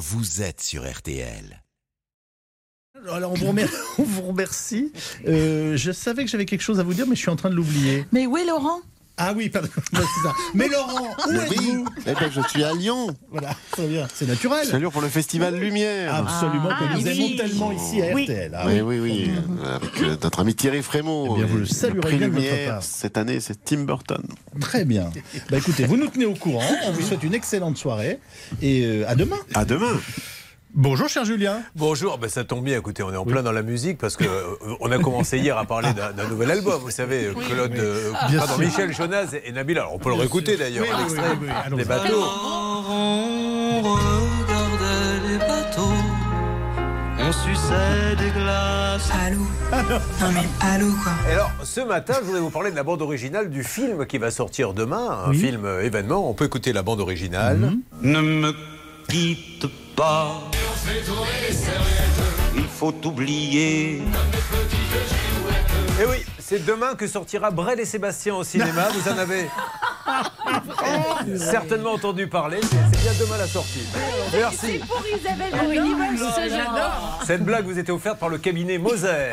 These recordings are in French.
vous êtes sur RTL. Alors, on vous remercie. on vous remercie. Euh, je savais que j'avais quelque chose à vous dire, mais je suis en train de l'oublier. Mais où est Laurent? Ah oui, pardon. Non, c'est ça. Mais Laurent, où Mais êtes-vous oui, eh ben, je suis à Lyon. Voilà, très bien. C'est naturel. Salut pour le festival Lumière. Absolument, que Ah, nous oui. aimons tellement ici à Oui. RTL. Ah oui, oui, oui. Avec euh, notre ami Thierry Frémaux. Eh bien, vous le Et saluerez bien Lumière, part. cette année, c'est Tim Burton. Très bien. Bah écoutez, vous nous tenez au courant. On vous souhaite une excellente soirée. Et euh, à demain. À demain. Bonjour, cher Julien. Bonjour, ben ça tombe bien, écoutez, on est en plein dans la musique parce que euh, on a commencé hier à parler d'un nouvel album, vous savez, Claude, euh, pardon. Michel Jonas et Nabila. Alors on peut le réécouter d'ailleurs, des bateaux. On regardait les bateaux, on suçait des glaces. Allô Non mais allô quoi Et alors, ce matin, je voudrais vous parler de la bande originale du film qui va sortir demain, un Oui. film euh, événement. On peut écouter la bande originale. Ne me quitte pas. Il faut oublier. Eh oui, c'est demain que sortira Brel et Sébastien au cinéma. Vous en avez certainement entendu parler. C'est c'est bien demain la sortie. Merci. Pour Isabelle. Cette blague vous était offerte par le cabinet Moser.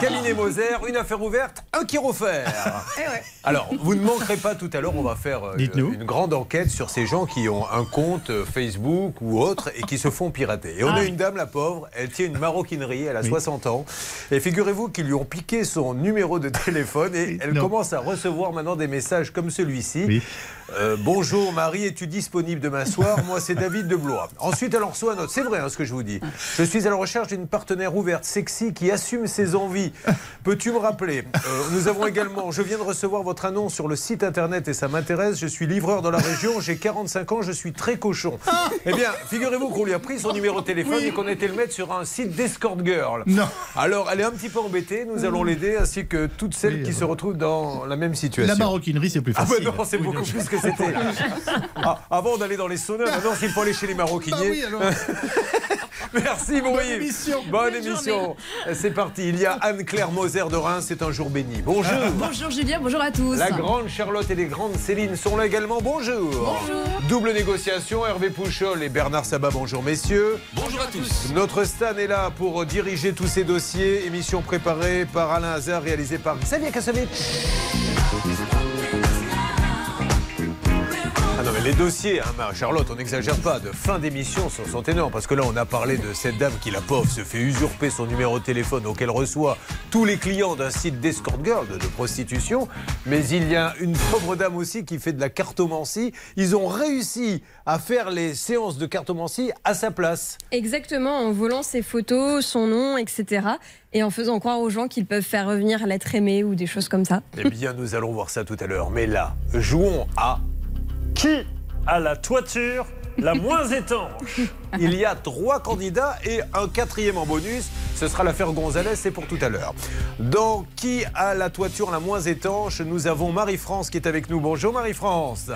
cabinet Moser, une affaire ouverte, un qui refaire. Alors, vous ne manquerez pas tout à l'heure, on va faire euh, Dites-nous. une grande enquête sur ces gens qui ont un compte euh, Facebook ou autre et qui se font pirater. Et on a une dame, la pauvre, elle tient une maroquinerie, elle a 60 ans. Et figurez-vous qu'ils lui ont piqué son numéro de téléphone et elle Non. commence à recevoir maintenant des messages comme celui-ci. Oui. Euh, bonjour Marie, es-tu disponible demain soir? Moi c'est David de Blois. Ensuite elle en reçoit un autre. C'est vrai hein, ce que je vous dis. Je suis à la recherche d'une partenaire ouverte, sexy, qui assume ses envies. Peux-tu me rappeler? Euh, Nous avons également, je viens de recevoir votre annonce sur le site internet et ça m'intéresse. Je suis livreur dans la région, j'ai 45 ans, je suis très cochon. Eh bien, figurez-vous qu'on lui a pris son numéro de téléphone et qu'on été le mettre sur un site d'escort girl. Non. Alors elle est un petit peu embêtée, nous allons l'aider ainsi que toutes celles Oui, qui euh, se retrouvent dans la même situation. La maroquinerie, c'est plus Ah facile. bah non, c'est Oui, beaucoup plus que c'était. Ah, avant d'aller dans les saunas, maintenant s'il faut aller chez les Bah maroquiniers. oui, alors. Merci mon Bonne Yves. émission. Bonne émission. C'est parti. Il y a Anne-Claire Moser de Reims, c'est un jour béni. Bonjour. Bonjour Julien, bonjour à tous. La grande Charlotte et les grandes Céline sont là également. Bonjour. Bonjour. Double négociation, Hervé Pouchol et Bernard Sabat. Bonjour messieurs. Bonjour à tous. Notre Stan est là pour diriger tous ces dossiers. Émission préparée par Alain Hazard, réalisée par Xavier Kassovitch. Les dossiers, hein, Charlotte, on n'exagère pas, de fin d'émission sont, sont énormes. Parce que là, on a parlé de cette dame qui, la pauvre, se fait usurper son numéro de téléphone auquel reçoit tous les clients d'un site d'escort girl, de, de prostitution. Mais il y a une pauvre dame aussi qui fait de la cartomancie. Ils ont réussi à faire les séances de cartomancie à sa place. Exactement, en volant ses photos, son nom, etc. Et en faisant croire aux gens qu'ils peuvent faire revenir l'être aimé ou des choses comme ça. Eh bien, nous allons voir ça tout à l'heure. Mais là, jouons à qui a la toiture la moins étanche Il y a trois candidats et un quatrième en bonus. Ce sera l'affaire Gonzalez, c'est pour tout à l'heure. Dans qui a la toiture la moins étanche Nous avons Marie-France qui est avec nous. Bonjour Marie-France.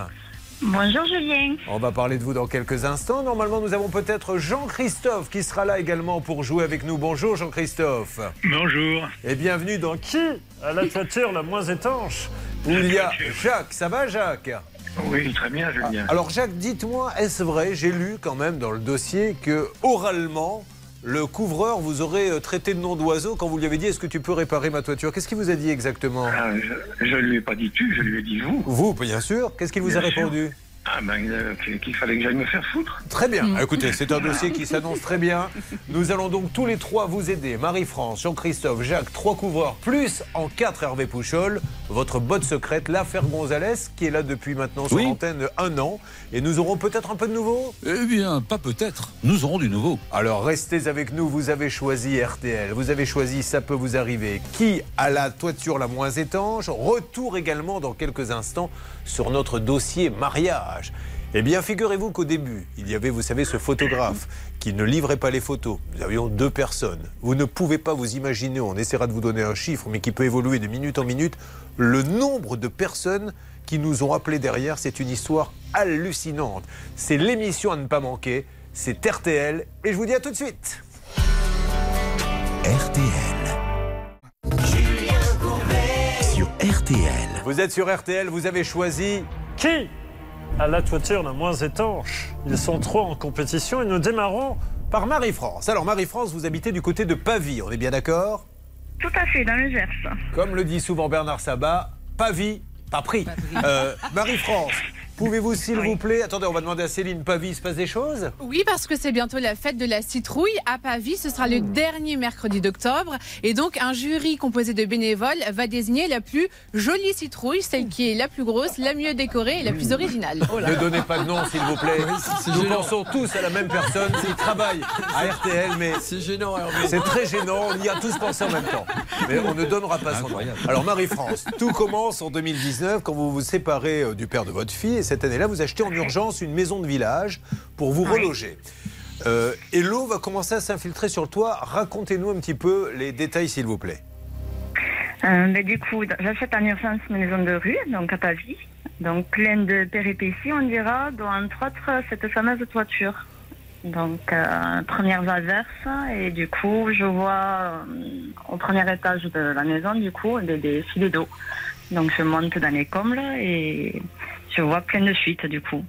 Bonjour Julien. On va parler de vous dans quelques instants. Normalement, nous avons peut-être Jean-Christophe qui sera là également pour jouer avec nous. Bonjour Jean-Christophe. Bonjour. Et bienvenue dans Qui a la toiture la moins étanche Où il y a Jacques. Ça va Jacques? Oui, très bien, Julien. Alors Jacques, dites-moi, est-ce vrai J'ai lu quand même dans le dossier que oralement, le couvreur vous aurait euh, traité de nom d'oiseau quand vous lui avez dit est-ce que tu peux réparer ma toiture? Qu'est-ce qu'il vous a dit exactement? Ah, je ne lui ai pas dit tu, je lui ai dit vous. Vous, bien sûr. Qu'est-ce qu'il vous a sûr. répondu? Ah ben, euh, qu'il qu'il fallait que j'aille me faire foutre. Très bien. Écoutez, c'est un dossier qui s'annonce très bien. Nous allons donc tous les trois vous aider. Marie-France, Jean-Christophe, Jacques, trois couvreurs, plus en quatre Hervé Pouchol, votre botte secrète, l'affaire Gonzalez, qui est là depuis maintenant sur Oui. l'antenne un an. Et nous aurons peut-être un peu de nouveau? Eh bien, pas peut-être. Nous aurons du nouveau. Alors restez avec nous, vous avez choisi RTL, vous avez choisi Ça peut vous arriver. Qui a la toiture la moins étanche? Retour également dans quelques instants sur notre dossier mariage. Eh bien, figurez-vous qu'au début, il y avait, vous savez, ce photographe qui ne livrait pas les photos. Nous avions deux personnes. Vous ne pouvez pas vous imaginer, on essaiera de vous donner un chiffre, mais qui peut évoluer de minute en minute, le nombre de personnes qui nous ont appelés derrière. C'est une histoire hallucinante. C'est l'émission à ne pas manquer. C'est RTL. Et je vous dis à tout de suite. RTL. Sur RTL. Vous êtes sur RTL, vous avez choisi qui? À la toiture la moins étanche. Ils sont trop en compétition et nous démarrons par Marie-France. Alors Marie-France, vous habitez du côté de Pavie, on est bien d'accord? Tout à fait, dans le Gers. Comme le dit souvent Bernard Sabat, Pavie, pas pris. Euh, Marie-France, pouvez-vous s'il vous plaît, attendez, on va demander à Céline Pavie, il se passe des choses Oui, parce que c'est bientôt la fête de la citrouille à Pavie. Ce sera le dernier mercredi d'octobre. Et donc, un jury composé de bénévoles va désigner la plus jolie citrouille, celle qui est la plus grosse, la mieux décorée et la plus originale. Ne donnez pas de nom, s'il vous plaît. Nous pensons tous à la même personne qui travaille à RTL, mais C'est gênant, c'est très gênant. On y a tous pensé en même temps. Mais on ne donnera pas son nom. Alors, Marie-France, tout commence en 2019 quand vous vous séparez euh, du père de votre fille. Et cette année-là, vous achetez en urgence une maison de village pour vous reloger. Euh, et l'eau va commencer à s'infiltrer sur le toit. Racontez-nous un petit peu les détails, s'il vous plaît. Euh, mais du coup, j'achète en urgence une maison de rue, donc à Pavie. Donc pleine de péripéties, on dira, dont entre autres cette fameuse toiture. Donc euh, première averse, et du coup, je vois euh, au premier étage de la maison, du coup, des, des filets d'eau. Donc je monte dans les combles et je vois plein de fuites, du coup.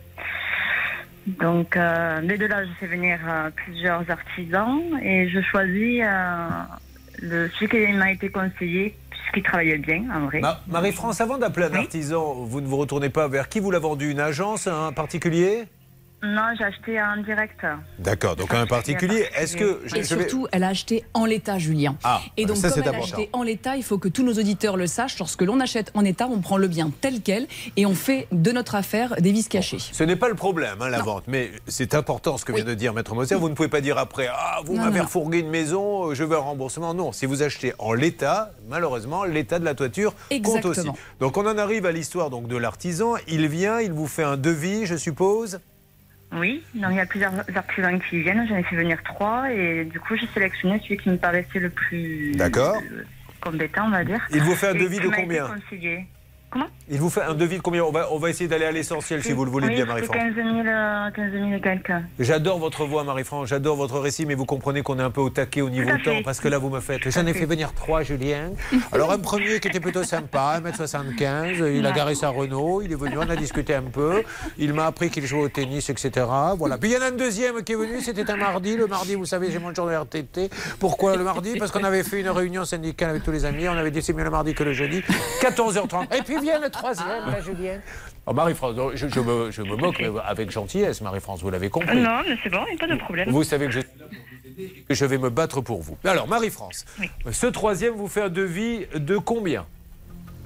Donc, euh, dès de là, je fais venir euh, plusieurs artisans et je choisis euh, le, celui qui m'a été conseillé, puisqu'il travaillait bien, en vrai. Ma- Marie-France, avant d'appeler un artisan, vous ne vous retournez pas vers qui? Vous l'a vendu Une agence, un particulier? Non, j'ai acheté en direct. D'accord, donc un particulier. Est-ce que. je- Et je vais- surtout, elle a acheté en l'état, Julien. Ah, et donc, ça, comme c'est elle a acheté en l'état, il faut que tous nos auditeurs le sachent. Lorsque l'on achète en état, on prend le bien tel quel et on fait de notre affaire des vis cachées. Ce n'est pas le problème, hein, la vente, mais c'est important ce que vient de dire Maître Moser. Vous ne pouvez pas dire après Ah, vous m'avez refourgué une maison, euh, je veux un remboursement. Non, si vous achetez en l'état, malheureusement, l'état de la toiture compte aussi. Exactement. Donc on en arrive à l'histoire donc de l'artisan. Il vient, il vous fait un devis, je suppose? Oui, donc il y a plusieurs artisans qui viennent. J'en ai fait venir trois et du coup, j'ai sélectionné celui qui me paraissait le plus D'accord. compétent, on va dire. Il vous fait un Et devis de combien? Il vous fait un devis de combien on va, on va essayer d'aller à l'essentiel si vous le voulez oui, bien, Marie-France. 15 000, euh, 15 000 et quelques. J'adore votre voix, Marie-France, j'adore votre récit, mais vous comprenez qu'on est un peu au taquet au niveau à temps, parce que là, vous me faites. J'en ai fait venir trois, Julien. Alors, un premier qui était plutôt sympa, 1m75, il a garé sa Renault, il est venu, on a discuté un peu, il m'a appris qu'il jouait au tennis, etc. Voilà. Puis il y en a un deuxième qui est venu, c'était un mardi. Le mardi, vous savez, j'ai mon jour de RTT. Pourquoi le mardi? Parce qu'on avait fait une réunion syndicale avec tous les amis, on avait dit c'est mieux le mardi que le jeudi, 14h30. Et puis vient le troisième, la Julienne. Oh, Marie-France, je, je me, je me moque mais avec gentillesse, Marie-France, vous l'avez compris. Non, mais c'est bon, il n'y a pas de problème. Vous savez que je, que je vais me battre pour vous. Alors, Marie-France, ce troisième vous fait un devis de combien?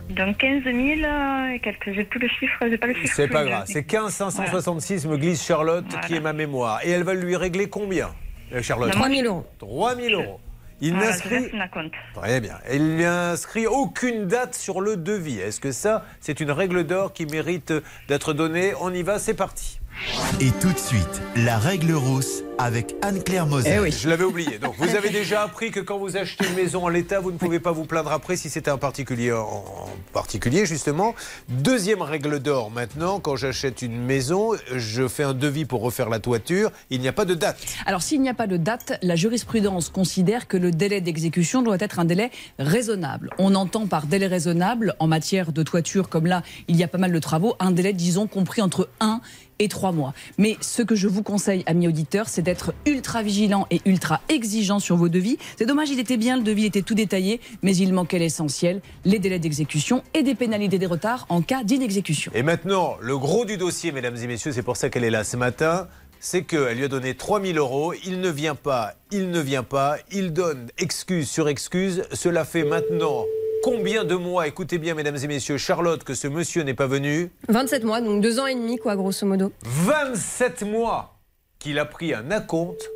Donc 15 000 euh, et quelques. J'ai plus le chiffre, j'ai pas le chiffre. C'est pas grave. C'est 15 566, me glisse Charlotte, qui est ma mémoire. Et elle va lui régler combien, euh, Charlotte? 3 000 euros. 3 000 euros. Il je n'inscrit. Très bien. Il n'inscrit aucune date sur le devis. Est-ce que ça, c'est une règle d'or qui mérite d'être donnée? On y va, c'est parti. Et tout de suite, la règle rousse avec Anne-Claire Moser. Eh Je l'avais oublié. Donc vous avez déjà appris que quand vous achetez une maison en l'état, vous ne pouvez pas vous plaindre après si c'était un particulier en en particulier, justement. Deuxième règle d'or maintenant, quand j'achète une maison, je fais un devis pour refaire la toiture, il n'y a pas de date. Alors, s'il n'y a pas de date, la jurisprudence considère que le délai d'exécution doit être un délai raisonnable. On entend par délai raisonnable, en matière de toiture, comme là, il y a pas mal de travaux, un délai, disons, compris entre 1 et 3 mois. Mais ce que je vous conseille, amis auditeurs, c'est d'être ultra vigilant et ultra exigeant sur vos devis. C'est dommage, il était bien, le devis était tout détaillé, mais il manquait l'essentiel, les délais d'exécution et des pénalités des retards en cas d'inexécution. Et maintenant, le gros du dossier, mesdames et messieurs, c'est pour ça qu'elle est là ce matin. C'est qu'elle lui a donné 3000 euros, il ne vient pas, il ne vient pas, il donne excuse sur excuse. Cela fait maintenant combien de mois, écoutez bien mesdames et messieurs, Charlotte, que ce monsieur n'est pas venu 27 mois, donc deux ans et demi, quoi, grosso modo. 27 mois qu'il a pris un acompte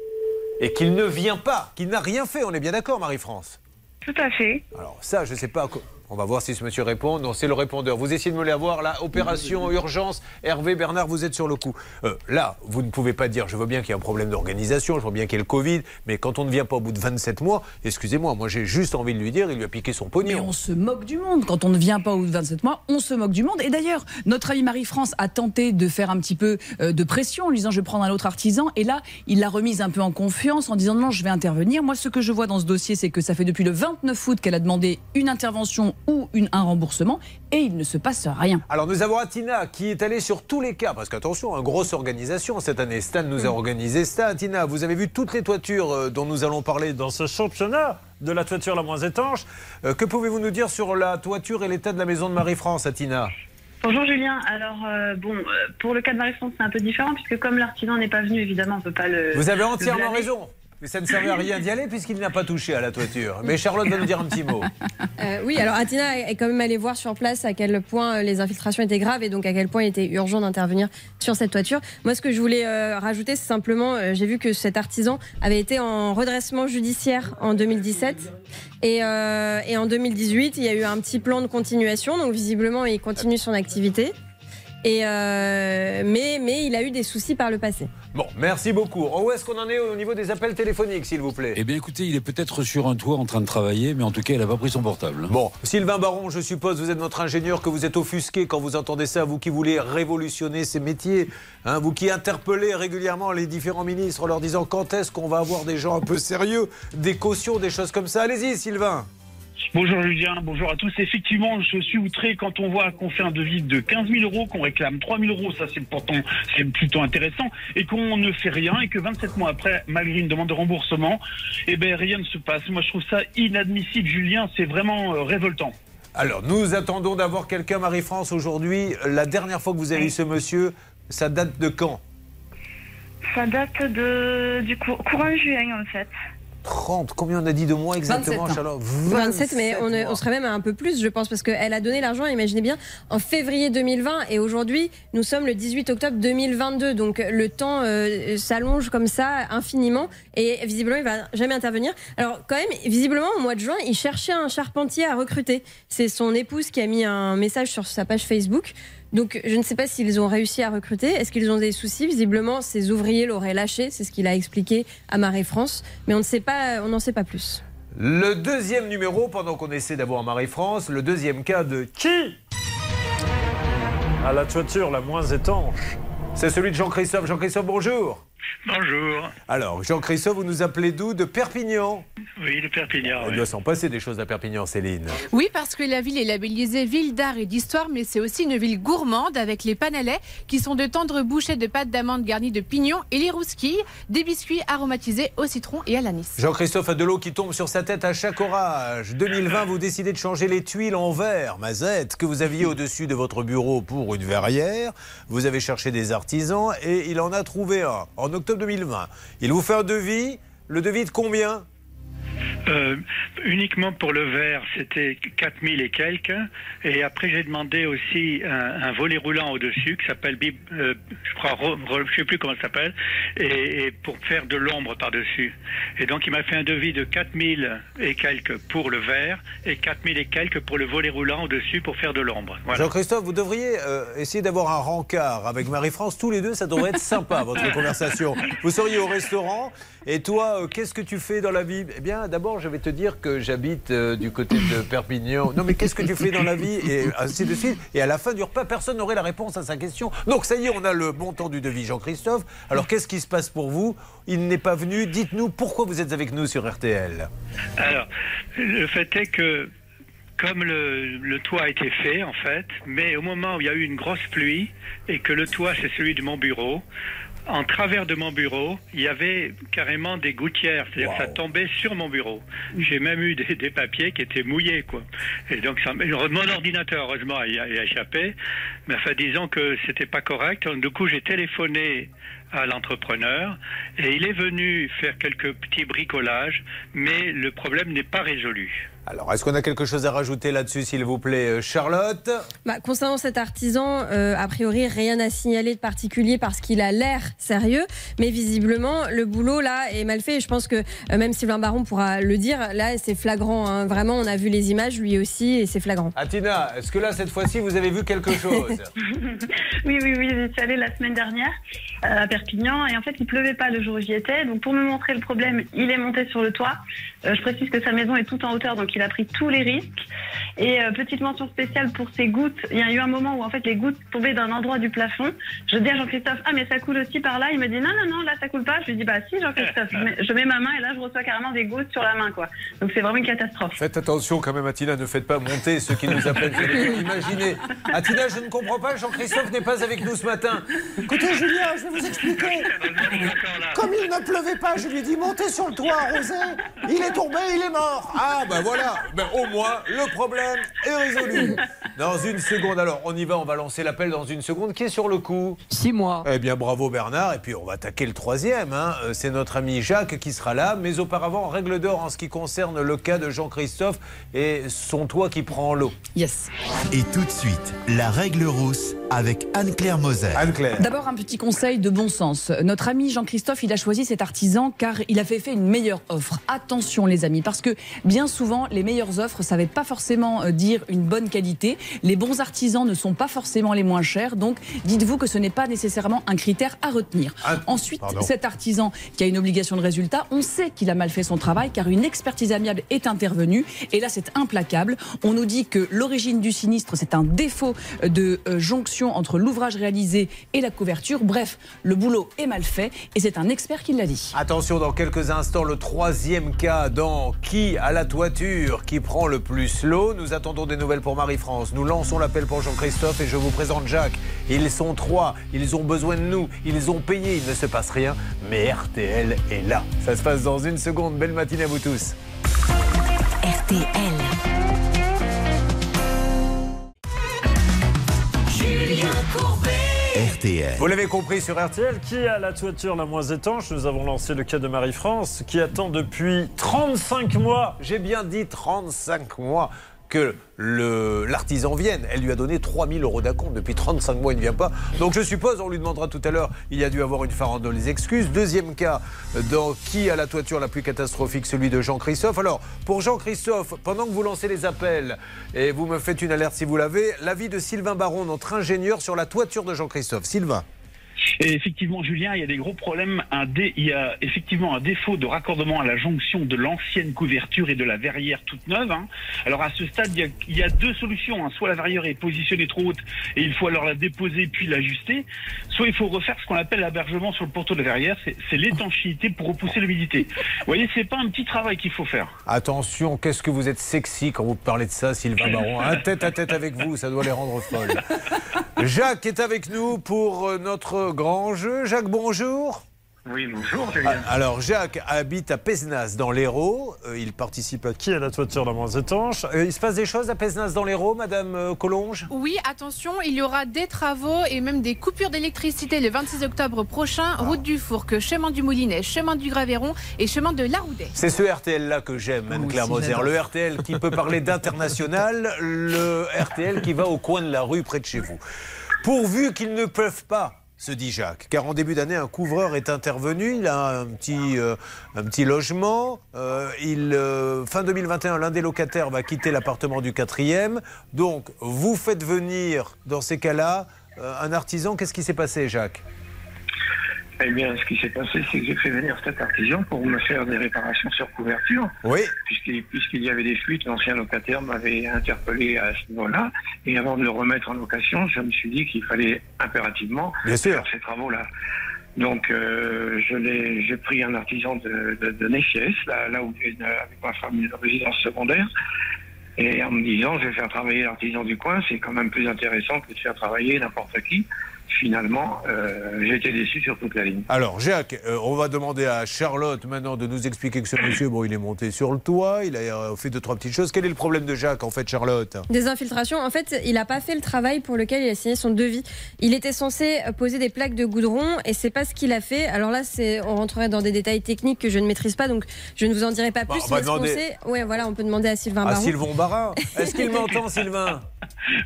et qu'il ne vient pas, qu'il n'a rien fait, on est bien d'accord Marie-France? Tout à fait. Alors ça, je ne sais pas. On va voir si ce monsieur répond. Non, c'est le répondeur. Vous essayez de me l'avoir là. Opération urgence. Hervé Bernard, vous êtes sur le coup. Euh, là, vous ne pouvez pas dire. Je vois bien qu'il y a un problème d'organisation. Je vois bien qu'il y a le Covid. Mais quand on ne vient pas au bout de 27 mois, excusez-moi, moi j'ai juste envie de lui dire, il lui a piqué son Mais pognon. on se moque du monde. Quand on ne vient pas au bout de 27 mois, on se moque du monde. Et d'ailleurs, notre amie Marie-France a tenté de faire un petit peu euh, de pression en lui disant je vais prendre un autre artisan. Et là, il l'a remise un peu en confiance en disant non, je vais intervenir. Moi, ce que je vois dans ce dossier, c'est que ça fait depuis le 29 août qu'elle a demandé une intervention ou une, un remboursement et il ne se passe rien. Alors nous avons Atina qui est allée sur tous les cas, parce qu'attention, une grosse organisation cette année. Stan nous a organisé ça. Atina, vous avez vu toutes les toitures euh, dont nous allons parler dans ce championnat de la toiture la moins étanche. Euh, que pouvez-vous nous dire sur la toiture et l'état de la maison de Marie-France, Atina Bonjour Julien. Alors euh, bon, euh, pour le cas de Marie-France, c'est un peu différent puisque comme l'artisan n'est pas venu, évidemment, on peut pas le. Vous avez entièrement raison. Mais ça ne servait à rien d'y aller puisqu'il n'a pas touché à la toiture. Mais Charlotte va nous dire un petit mot. Euh, oui, alors Atina est quand même allée voir sur place à quel point euh, les infiltrations étaient graves et donc à quel point il était urgent d'intervenir sur cette toiture. Moi, ce que je voulais euh, rajouter, c'est simplement, j'ai vu que cet artisan avait été en redressement judiciaire en 2017 et, euh, et en 2018, il y a eu un petit plan de continuation, donc visiblement, il continue son activité. Et euh, mais, mais il a eu des soucis par le passé. Bon, merci beaucoup. Où est-ce qu'on en est au niveau des appels téléphoniques, s'il vous plaît? Eh bien, écoutez, il est peut-être sur un toit en train de travailler, mais en tout cas, il n'a pas pris son portable. Bon, Sylvain Baron, je suppose, vous êtes notre ingénieur, que vous êtes offusqué quand vous entendez ça, vous qui voulez révolutionner ces métiers, hein, vous qui interpellez régulièrement les différents ministres en leur disant quand est-ce qu'on va avoir des gens un peu sérieux, des cautions, des choses comme ça. Allez-y, Sylvain. Bonjour Julien, bonjour à tous. Effectivement, je suis outré quand on voit qu'on fait un devis de 15 000 euros, qu'on réclame 3 000 euros, ça c'est pourtant c'est plutôt intéressant, et qu'on ne fait rien et que 27 mois après, malgré une demande de remboursement, eh ben rien ne se passe. Moi je trouve ça inadmissible, Julien, c'est vraiment euh, révoltant. Alors, nous attendons d'avoir quelqu'un, Marie-France, aujourd'hui. La dernière fois que vous avez eu ce monsieur, ça date de quand? Ça date de du cou- courant juin en fait. 30, combien on a dit de mois exactement, 27 ans. Charlotte? 27, mais on, serait même à un peu plus, je pense, parce qu'elle a donné l'argent, imaginez bien, en février 2020, et aujourd'hui, nous sommes le 18 octobre 2022, donc le temps euh, s'allonge comme ça infiniment, et visiblement, il va jamais intervenir. Alors, quand même, visiblement, au mois de juin, il cherchait un charpentier à recruter. C'est son épouse qui a mis un message sur sa page Facebook. Donc, je ne sais pas s'ils ont réussi à recruter. Est-ce qu'ils ont des soucis? Visiblement, ces ouvriers l'auraient lâché. C'est ce qu'il a expliqué à Marée France. Mais on ne sait pas, on n'en sait pas plus. Le deuxième numéro, pendant qu'on essaie d'avoir Marie-France, le deuxième cas de qui? À la toiture la moins étanche. C'est celui de Jean-Christophe. Jean-Christophe, bonjour. Bonjour. Alors, Jean-Christophe, vous nous appelez d'où? De Perpignan Oui, de Perpignan. Il doit s'en passer des choses à Perpignan, Céline. Oui, parce que la ville est labellisée ville d'art et d'histoire, mais c'est aussi une ville gourmande avec les panalais qui sont de tendres bouchées de pâte d'amande garnies de pignons et les rousquilles, des biscuits aromatisés au citron et à l'anis. Jean-Christophe a de l'eau qui tombe sur sa tête à chaque orage. 2020, vous décidez de changer les tuiles en verre, mazette, que vous aviez au-dessus de votre bureau pour une verrière. Vous avez cherché des artisans et il en a trouvé un en octobre 2020. Il vous fait un devis. Le devis de combien? Euh, uniquement pour le verre, c'était 4000 et quelques. Et après, j'ai demandé aussi un, un volet roulant au-dessus qui s'appelle, euh, je crois, ro- ro- je sais plus comment ça s'appelle, et, et pour faire de l'ombre par-dessus. Et donc, il m'a fait un devis de 4000 et quelques pour le verre et 4000 et quelques pour le volet roulant au-dessus pour faire de l'ombre. Voilà. Jean-Christophe, vous devriez euh, essayer d'avoir un rencard avec Marie-France. Tous les deux, ça devrait être sympa, votre conversation. Vous seriez au restaurant. Et toi, euh, qu'est-ce que tu fais dans la vie? Eh bien, d'abord, je vais te dire que j'habite euh, du côté de Perpignan. Non, mais qu'est-ce que tu fais dans la vie? Et ainsi de suite. Et à la fin du repas, personne n'aurait la réponse à sa question. Donc, ça y est, on a le montant du devis, Jean-Christophe. Alors, qu'est-ce qui se passe pour vous? Il n'est pas venu. Dites-nous pourquoi vous êtes avec nous sur RTL. Alors, le fait est que comme le, le toit a été fait, en fait, mais au moment où il y a eu une grosse pluie et que le toit, c'est celui de mon bureau, en travers de mon bureau, il y avait carrément des gouttières, c'est-à-dire que ça tombait sur mon bureau. J'ai même eu des, des papiers qui étaient mouillés, quoi. Et donc, ça, mon ordinateur, heureusement, a, a échappé. Mais enfin, disons que c'était pas correct. Donc, du coup, j'ai téléphoné à l'entrepreneur et il est venu faire quelques petits bricolages, mais le problème n'est pas résolu. Alors, est-ce qu'on a quelque chose à rajouter là-dessus, s'il vous plaît, euh, Charlotte Bah, concernant cet artisan, euh, a priori, rien à signaler de particulier parce qu'il a l'air sérieux, mais visiblement, le boulot là est mal fait. Et je pense que euh, même Sylvain Baron pourra le dire, là, c'est flagrant. hein. Vraiment, on a vu les images, lui aussi, et c'est flagrant. Atina, est-ce que là, cette fois-ci, vous avez vu quelque chose oui, oui, oui, j'y suis allée la semaine dernière euh, à Perpignan et en fait il pleuvait pas le jour où j'y étais. Donc pour me montrer le problème, il est monté sur le toit. Euh, je précise que sa maison est tout en hauteur, donc donc il a pris tous les risques. Et euh, petite mention spéciale pour ses gouttes. Il y a eu un moment où en fait les gouttes tombaient d'un endroit du plafond. Je dis à Jean-Christophe, ah mais ça coule aussi par là. Il me dit non non non là ça coule pas. Je lui dis bah si Jean-Christophe. Je mets, ma main et là je reçois carrément des gouttes sur la main quoi. Donc c'est vraiment une catastrophe. Faites attention quand même, Attina, ne faites pas monter ceux qui nous appellent. Imaginez. Attina, je ne comprends pas, Jean-Christophe n'est pas avec nous ce matin. Écoutez, Julien, je vais vous expliquer. Comme il ne pleuvait pas, je lui ai dit montez sur le toit arrosé. Il est tombé, il est mort. Ah, ben voilà. Ben, au moins, le problème est résolu. Dans une seconde, alors on y va, on va lancer l'appel dans une seconde. Qui est sur le coup Six mois. Eh bien, bravo Bernard. Et puis, on va attaquer le troisième. hein. Euh, C'est notre ami Jacques qui sera là. Mais auparavant, règle d'or en ce qui concerne le cas de Jean-Christophe et son toit qui prend l'eau. Yes. Et tout de suite, la règle rousse avec Anne-Claire Moser. Anne-Claire. D'abord, un petit conseil de bon sens. Notre ami Jean-Christophe, il a choisi cet artisan car il a fait, fait une meilleure offre. Attention, les amis, parce que bien souvent, les meilleures offres, ça ne veut pas forcément euh, dire une bonne qualité. Les bons artisans ne sont pas forcément les moins chers. Donc, dites-vous que ce n'est pas nécessairement un critère à retenir. Ensuite, pardon. cet artisan qui a une obligation de résultat, on sait qu'il a mal fait son travail car une expertise amiable est intervenue. Et là, c'est implacable. On nous dit que l'origine du sinistre, c'est un défaut de euh, jonction entre l'ouvrage réalisé et la couverture. Bref, le boulot est mal fait et c'est un expert qui l'a dit. Attention, dans quelques instants, le troisième cas dans Qui à la toiture? Qui prend le plus l'eau. Nous attendons des nouvelles pour Marie-France. Nous lançons l'appel pour Jean-Christophe et je vous présente Jacques. Ils sont trois, ils ont besoin de nous, ils ont payé, il ne se passe rien, mais RTL est là. Ça se passe dans une seconde. Belle matinée à vous tous. RTL. Julien Courbet. RTL. Vous l'avez compris sur RTL. Qui a la toiture la moins étanche? Nous avons lancé le cas de Marie-France qui attend depuis 35 mois. J'ai bien dit 35 mois que l'artisan vienne. Elle lui a donné 3000 euros d'acompte. Depuis 35 mois, il ne vient pas. Donc je suppose, on lui demandera tout à l'heure, il y a dû avoir une farandole les excuses. Deuxième cas, dans qui a la toiture la plus catastrophique Celui de Jean-Christophe. Alors, pour Jean-Christophe, pendant que vous lancez les appels, et vous me faites une alerte si vous l'avez, l'avis de Sylvain Baron, notre ingénieur sur la toiture de Jean-Christophe. Sylvain. Et effectivement, Julien, il y a des gros problèmes. Un dé- il y a effectivement un défaut de raccordement à la jonction de l'ancienne couverture et de la verrière toute neuve. hein. Alors à ce stade, il y a, il y a deux solutions. hein. Soit la verrière est positionnée trop haute et il faut alors la déposer puis l'ajuster. Soit il faut refaire ce qu'on appelle l'abergement sur le poteau de la verrière. C'est l'étanchéité pour repousser l'humidité. Vous voyez, c'est pas un petit travail qu'il faut faire. Attention, qu'est-ce que vous êtes sexy quand vous parlez de ça, Sylvain Baron. Un tête à tête avec vous, ça doit les rendre folles. Jacques est avec nous pour euh, notre grand jeu. Jacques, bonjour. Oui, bonjour, Ah, Alors, Jacques habite à Pézenas, dans l'Hérault. Euh, il participe à Qui a la toiture la moins étanche Euh, Il se passe des choses à Pézenas, dans l'Hérault, Madame euh, Collonge? Oui, attention, il y aura des travaux et même des coupures d'électricité le 26 octobre prochain. Ah. Route du Fourc, chemin du Moulinet, chemin du Graveyron et chemin de Laroudet. C'est ce RTL-là que j'aime, Anne-Claire aussi, Moser. Le RTL qui peut parler d'international, le RTL qui va au coin de la rue près de chez vous. Pourvu qu'ils ne peuvent pas se dit Jacques. Car en début d'année, un couvreur est intervenu, il a un petit, euh, logement. Euh, il, euh, fin 2021, l'un des locataires va quitter l'appartement du quatrième. Donc, vous faites venir, dans ces cas-là, un artisan. Qu'est-ce qui s'est passé, Jacques? Eh bien, ce qui s'est passé, c'est que j'ai fait venir cet artisan pour me faire des réparations sur couverture. Oui. Puisqu'il y avait des fuites, l'ancien locataire m'avait interpellé à ce niveau-là. Et avant de le remettre en location, je me suis dit qu'il fallait impérativement Bien sûr. faire ces travaux-là. Donc, euh, j'ai pris un artisan de, de, là, là où j'ai une- avec ma femme une résidence secondaire. Et en me disant, je vais faire travailler l'artisan du coin, c'est quand même plus intéressant que de faire travailler n'importe qui. Finalement, euh, j'ai été déçu sur toute la ligne. Alors, Jacques, euh, on va demander à Charlotte maintenant de nous expliquer que ce monsieur, bon, il est monté sur le toit, il a euh, fait deux, trois petites choses. Quel est le problème de Jacques, en fait, Charlotte? Des infiltrations. En fait, il n'a pas fait le travail pour lequel il a signé son devis. Il était censé poser des plaques de goudron et c'est pas ce qu'il a fait. Alors là, c'est, on rentrerait dans des détails techniques que je ne maîtrise pas, donc je ne vous en dirai pas Bah, plus. on va demander- sait- ouais, voilà, on peut demander à Sylvain À Baron. Sylvain Barin. Est-ce qu'il m'entend, Sylvain?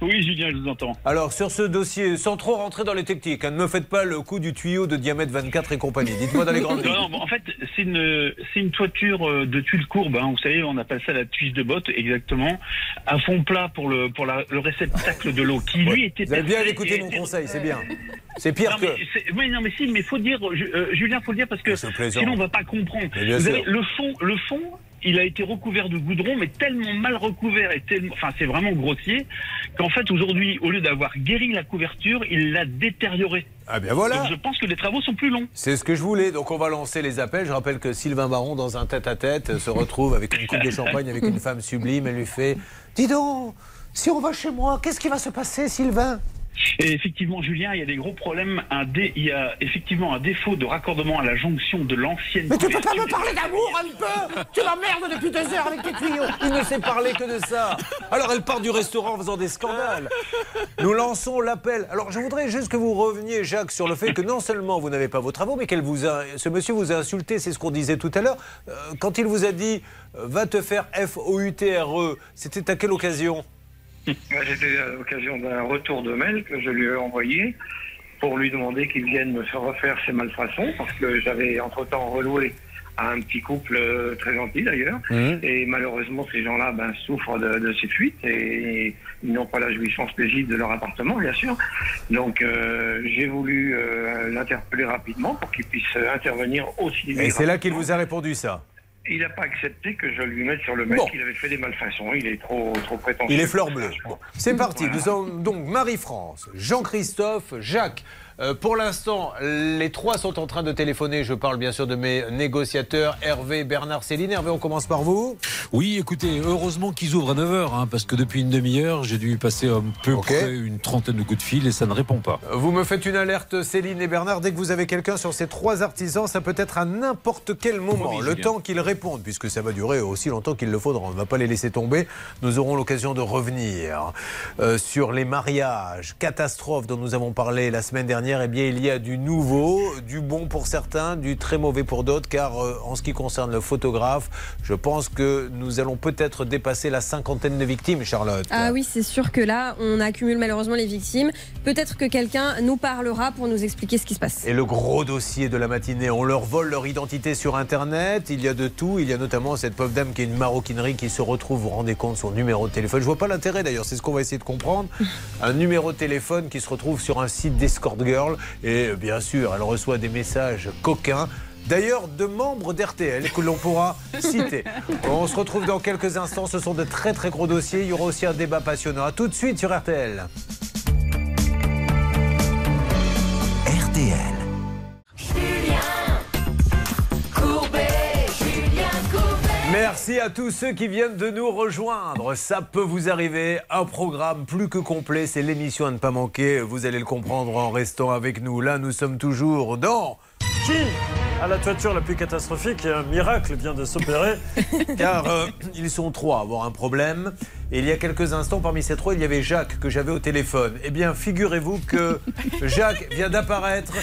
Oui, Julien, je vous entends. Alors, sur ce dossier, sans trop rentrer dans les techniques, hein, ne me faites pas le coup du tuyau de diamètre 24 et compagnie. Dites-moi dans les grandes Non, lignes. non, en fait, c'est une, une toiture euh, de tuiles courbes. hein. Vous savez, on appelle ça la tuile de botte, exactement. À fond plat pour le, pour la- le réceptacle de l'eau, qui lui était. Vous avez bien écouté mon conseil, c'est bien. C'est pire Non, que. mais non, mais si, mais faut dire, euh, Julien, faut le dire parce que plaisant. sinon on va pas comprendre. Vous avez le fond, le fond. Il a été recouvert de goudron, mais tellement mal recouvert et tellement, enfin, c'est vraiment grossier qu'en fait, aujourd'hui, au lieu d'avoir guéri la couverture, il l'a détérioré. Ah bien voilà. Donc je pense que les travaux sont plus longs. C'est ce que je voulais. Donc on va lancer les appels. Je rappelle que Sylvain Baron, dans un tête-à-tête, se retrouve avec une coupe de champagne avec une femme sublime et lui fait Dis donc, si on va chez moi, qu'est-ce qui va se passer, Sylvain? Et effectivement, Julien, il y a des gros problèmes. Un dé- il y a effectivement un défaut de raccordement à la jonction de l'ancienne. Mais tu peux pas me parler d'amour un peu Tu m'emmerdes depuis deux heures avec tes tuyaux Il ne sait parler que de ça. Alors elle part du restaurant en faisant des scandales. Nous lançons l'appel. Alors je voudrais juste que vous reveniez, Jacques, sur le fait que non seulement vous n'avez pas vos travaux, mais qu'elle vous a, ce monsieur vous a insulté. C'est ce qu'on disait tout à l'heure. Euh, quand il vous a dit euh, va te faire F-O-U-T-R-E, E, c'était à quelle occasion? C'était à l'occasion d'un retour de mail que je lui ai envoyé pour lui demander qu'il vienne me faire refaire ses malfaçons parce que j'avais entre-temps reloué à un petit couple euh, très gentil d'ailleurs. Mhm. Et malheureusement, ces gens-là ben, souffrent de, de ces fuites et ils n'ont pas la jouissance paisible de leur appartement, bien sûr. Donc, euh, j'ai voulu euh, l'interpeller rapidement pour qu'il puisse intervenir aussi. Et c'est là qu'il vous a répondu ça? Il n'a pas accepté que je lui mette sur le Bon. qu'il avait fait des malfaçons. Il est trop, trop prétentieux. Il est fleur bleue. C'est parti. Voilà. Nous avons donc Marie-France, Jean-Christophe, Jacques. Euh, pour l'instant, les trois sont en train de téléphoner. Je parle bien sûr de mes négociateurs, Hervé, Bernard, Céline. Hervé, on commence par vous. Oui, écoutez, heureusement qu'ils ouvrent à 9h, parce que depuis une demi-heure, j'ai dû passer à peu près une trentaine de coups de fil et ça ne répond pas. Vous me faites une alerte, Céline et Bernard. Dès que vous avez quelqu'un sur ces trois artisans, ça peut être à n'importe quel moment. Le temps qu'ils répondent, puisque ça va durer aussi longtemps qu'il le faudra. On ne va pas les laisser tomber. Nous aurons l'occasion de revenir euh, sur les mariages, catastrophes dont nous avons parlé la semaine dernière. Eh bien, il y a du nouveau, du bon pour certains, du très mauvais pour d'autres, car euh, en ce qui concerne le photographe, je pense que nous allons peut-être dépasser la cinquantaine de victimes, Charlotte. Ah oui, c'est sûr que là, on accumule malheureusement les victimes. Peut-être que quelqu'un nous parlera pour nous expliquer ce qui se passe. Et le gros dossier de la matinée, on leur vole leur identité sur Internet. Il y a de tout. Il y a notamment cette pauvre dame qui est une maroquinerie qui se retrouve, vous vous rendez compte, son numéro de téléphone. Je vois pas l'intérêt d'ailleurs, c'est ce qu'on va essayer de comprendre. Un numéro de téléphone qui se retrouve sur un site d'escort girl. Et bien sûr, elle reçoit des messages coquins. D'ailleurs, de membres d'RTL que l'on pourra citer. On se retrouve dans quelques instants. Ce sont de très très gros dossiers. Il y aura aussi un débat passionnant. À tout de suite sur RTL. RTL. Merci à tous ceux qui viennent de nous rejoindre. Ça peut vous arriver. Un programme plus que complet. C'est l'émission à ne pas manquer. Vous allez le comprendre en restant avec nous. Là, nous sommes toujours dans. Qui a la toiture la plus catastrophique et un miracle vient de s'opérer Car euh, ils sont trois à avoir un problème. Et il y a quelques instants, parmi ces trois, il y avait Jacques que j'avais au téléphone. Eh bien, figurez-vous que Jacques vient d'apparaître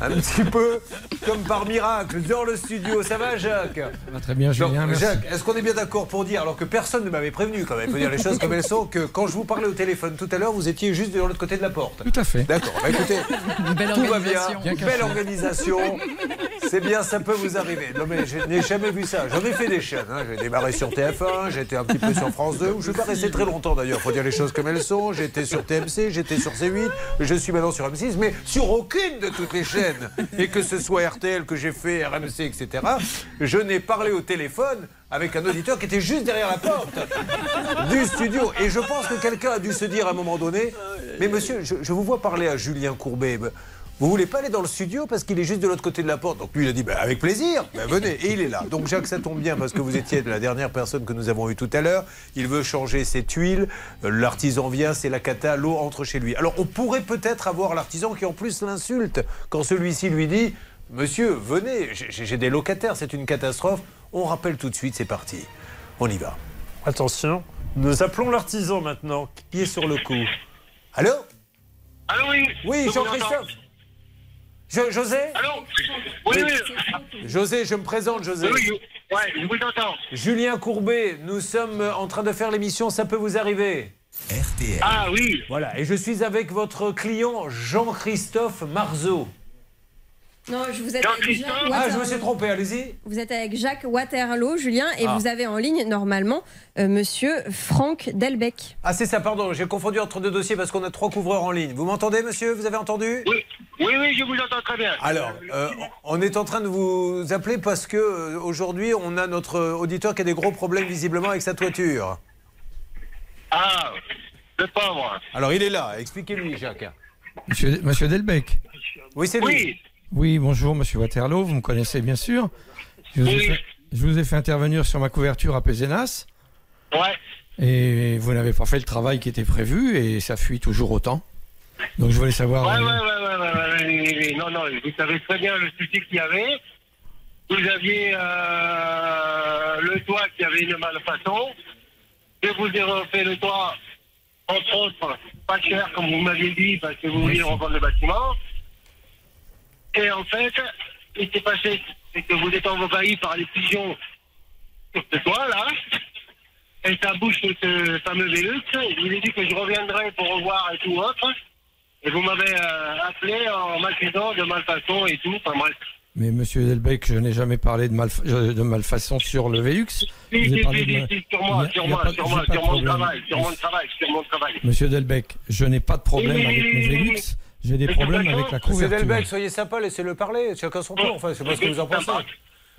un petit peu comme par miracle dans le studio. Ça va, Jacques? Très bien, Julien. Donc, merci. Jacques, est-ce qu'on est bien d'accord pour dire, alors que personne ne m'avait prévenu quand même, il faut dire les choses comme elles sont, que quand je vous parlais au téléphone tout à l'heure, vous étiez juste de l'autre côté de la porte? Tout à fait. D'accord, bah écoutez, belle tout va bien, organisation. Bien caché. belle organisation, c'est bien, ça peut vous arriver. Non mais je n'ai jamais vu ça, j'en ai fait des chaînes, hein. j'ai démarré sur TF1, j'étais un petit peu sur France 2, où je ne suis pas resté très longtemps d'ailleurs, faut dire les choses comme elles sont, j'étais sur TMC, j'étais sur C8, je suis maintenant sur M6, mais sur aucune de toutes les chaînes, et que ce soit RTL que j'ai fait, RMC, etc., je n'ai parlé au téléphone avec un auditeur qui était juste derrière la porte du studio. Et je pense que quelqu'un a dû se dire à un moment donné, mais monsieur, je vous vois parler à Julien Courbet. Vous voulez pas aller dans le studio parce qu'il est juste de l'autre côté de la porte Donc lui, il a dit, bah, avec plaisir, bah, venez. Et il est là. Donc Jacques, ça tombe bien parce que vous étiez la dernière personne que nous avons eue tout à l'heure. Il veut changer ses tuiles. Euh, L'artisan vient, c'est la cata, l'eau entre chez lui. Alors on pourrait peut-être avoir l'artisan qui en plus l'insulte quand celui-ci lui dit, monsieur, venez, j'ai des locataires, c'est une catastrophe. On rappelle tout de suite, c'est parti. On y va. Attention, nous appelons l'artisan maintenant, qui est sur le coup. Allô? Allô, oui Oui, Jean-Christophe José Allô Oui, oui. José, je me présente, José. Oui, oui, ouais, je vous entends. Julien Courbet, nous sommes en train de faire l'émission Ça peut vous arriver. RTL. Ah oui. Voilà, et je suis avec votre client Jean-Christophe Marceau. Non, je vous êtes avec Jacques Ah, je me Waterloo. suis trompé, allez-y. Vous êtes avec Jacques Waterloo, Julien, et Ah. vous avez en ligne normalement euh, Monsieur Franck Delbecq. Ah, c'est ça, pardon, j'ai confondu entre deux dossiers parce qu'on a trois couvreurs en ligne. Vous m'entendez, monsieur? Vous avez entendu? Oui, oui, oui, je vous entends très bien. Alors, euh, on est en train de vous appeler parce que euh, aujourd'hui, on a notre auditeur qui a des gros problèmes visiblement avec sa toiture. Ah, le pauvre. Alors, il est là. Expliquez-lui, Jacques. Monsieur, monsieur Delbecq. Oui, c'est lui. Oui, oui, bonjour Monsieur Waterloo, vous me connaissez bien sûr. Je vous, oui. fait, je vous ai fait, intervenir sur ma couverture à Pézenas. Ouais. Et vous n'avez pas fait le travail qui était prévu et ça fuit toujours autant. Donc je voulais savoir. Ouais, euh... ouais, ouais, ouais, ouais, ouais, non, non, vous savez très bien le souci qu'il y avait. Vous aviez euh, le toit qui avait une malfaçon. Je vous ai refait le toit, entre autres, pas cher comme vous m'aviez dit, parce que vous vouliez reprendre le bâtiment. Et en fait, il s'est passé, c'est que vous êtes envahi par les pigeons sur ce toit-là. Et ça bouge ce fameux Vélux. Je vous ai dit que je reviendrai pour revoir et tout autre. Et vous m'avez euh, appelé en m'accusant de malfaçon et tout. Enfin bref. Mais monsieur Delbecq, je n'ai jamais parlé de, malfa- de malfaçon sur le Vélux. Si, si, parlé si, de si, sur moi, sur moi, sur moi, de sur mon travail, sur mon travail, sur mon travail. Monsieur Delbecq, je n'ai pas de problème avec mes oui. J'ai des problèmes avec la Monsieur couverture. Delbecq, soyez sympa, laissez-le parler. Chacun son tour. Enfin, je sais pas ce que vous en pensez.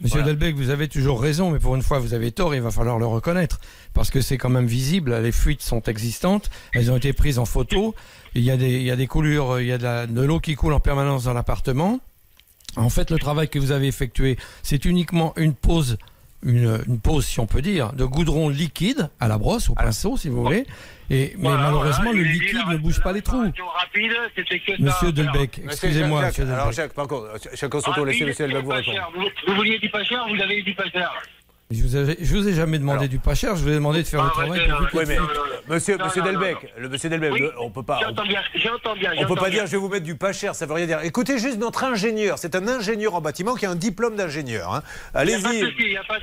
Monsieur Delbecq, vous avez toujours raison, mais pour une fois, vous avez tort, il va falloir le reconnaître. Parce que c'est quand même visible, les fuites sont existantes, elles ont été prises en photo, il y a des, il y a des coulures, il y a de l'eau qui coule en permanence dans l'appartement. En fait, le travail que vous avez effectué, c'est uniquement une pause, une, une pause, si on peut dire, de goudron liquide à la brosse, au pinceau, si vous voulez. Et, mais malheureusement, voilà, le liquide la- ne bouge pas les trous. Rapide, que. Monsieur Delbecq, excusez-moi, Jacques, monsieur Delbecq. Alors, Jacques, par contre, chacun son tour, laissez monsieur Delbecq vous pas répondre. Vous, vous vouliez du pas cher, vous avez dit pas cher. Je vous, ai, je vous ai jamais demandé du pas cher, je vous ai demandé de faire le travail. Oui, mais monsieur, Non, monsieur Delbecq, le monsieur Delbecq, Oui. le- on peut pas. J'entends bien, j'entends bien. On peut pas bien. dire je vais vous mettre du pas cher, ça veut rien dire. Écoutez juste notre ingénieur, c'est un ingénieur en bâtiment qui a un diplôme d'ingénieur. hein. Allez-y,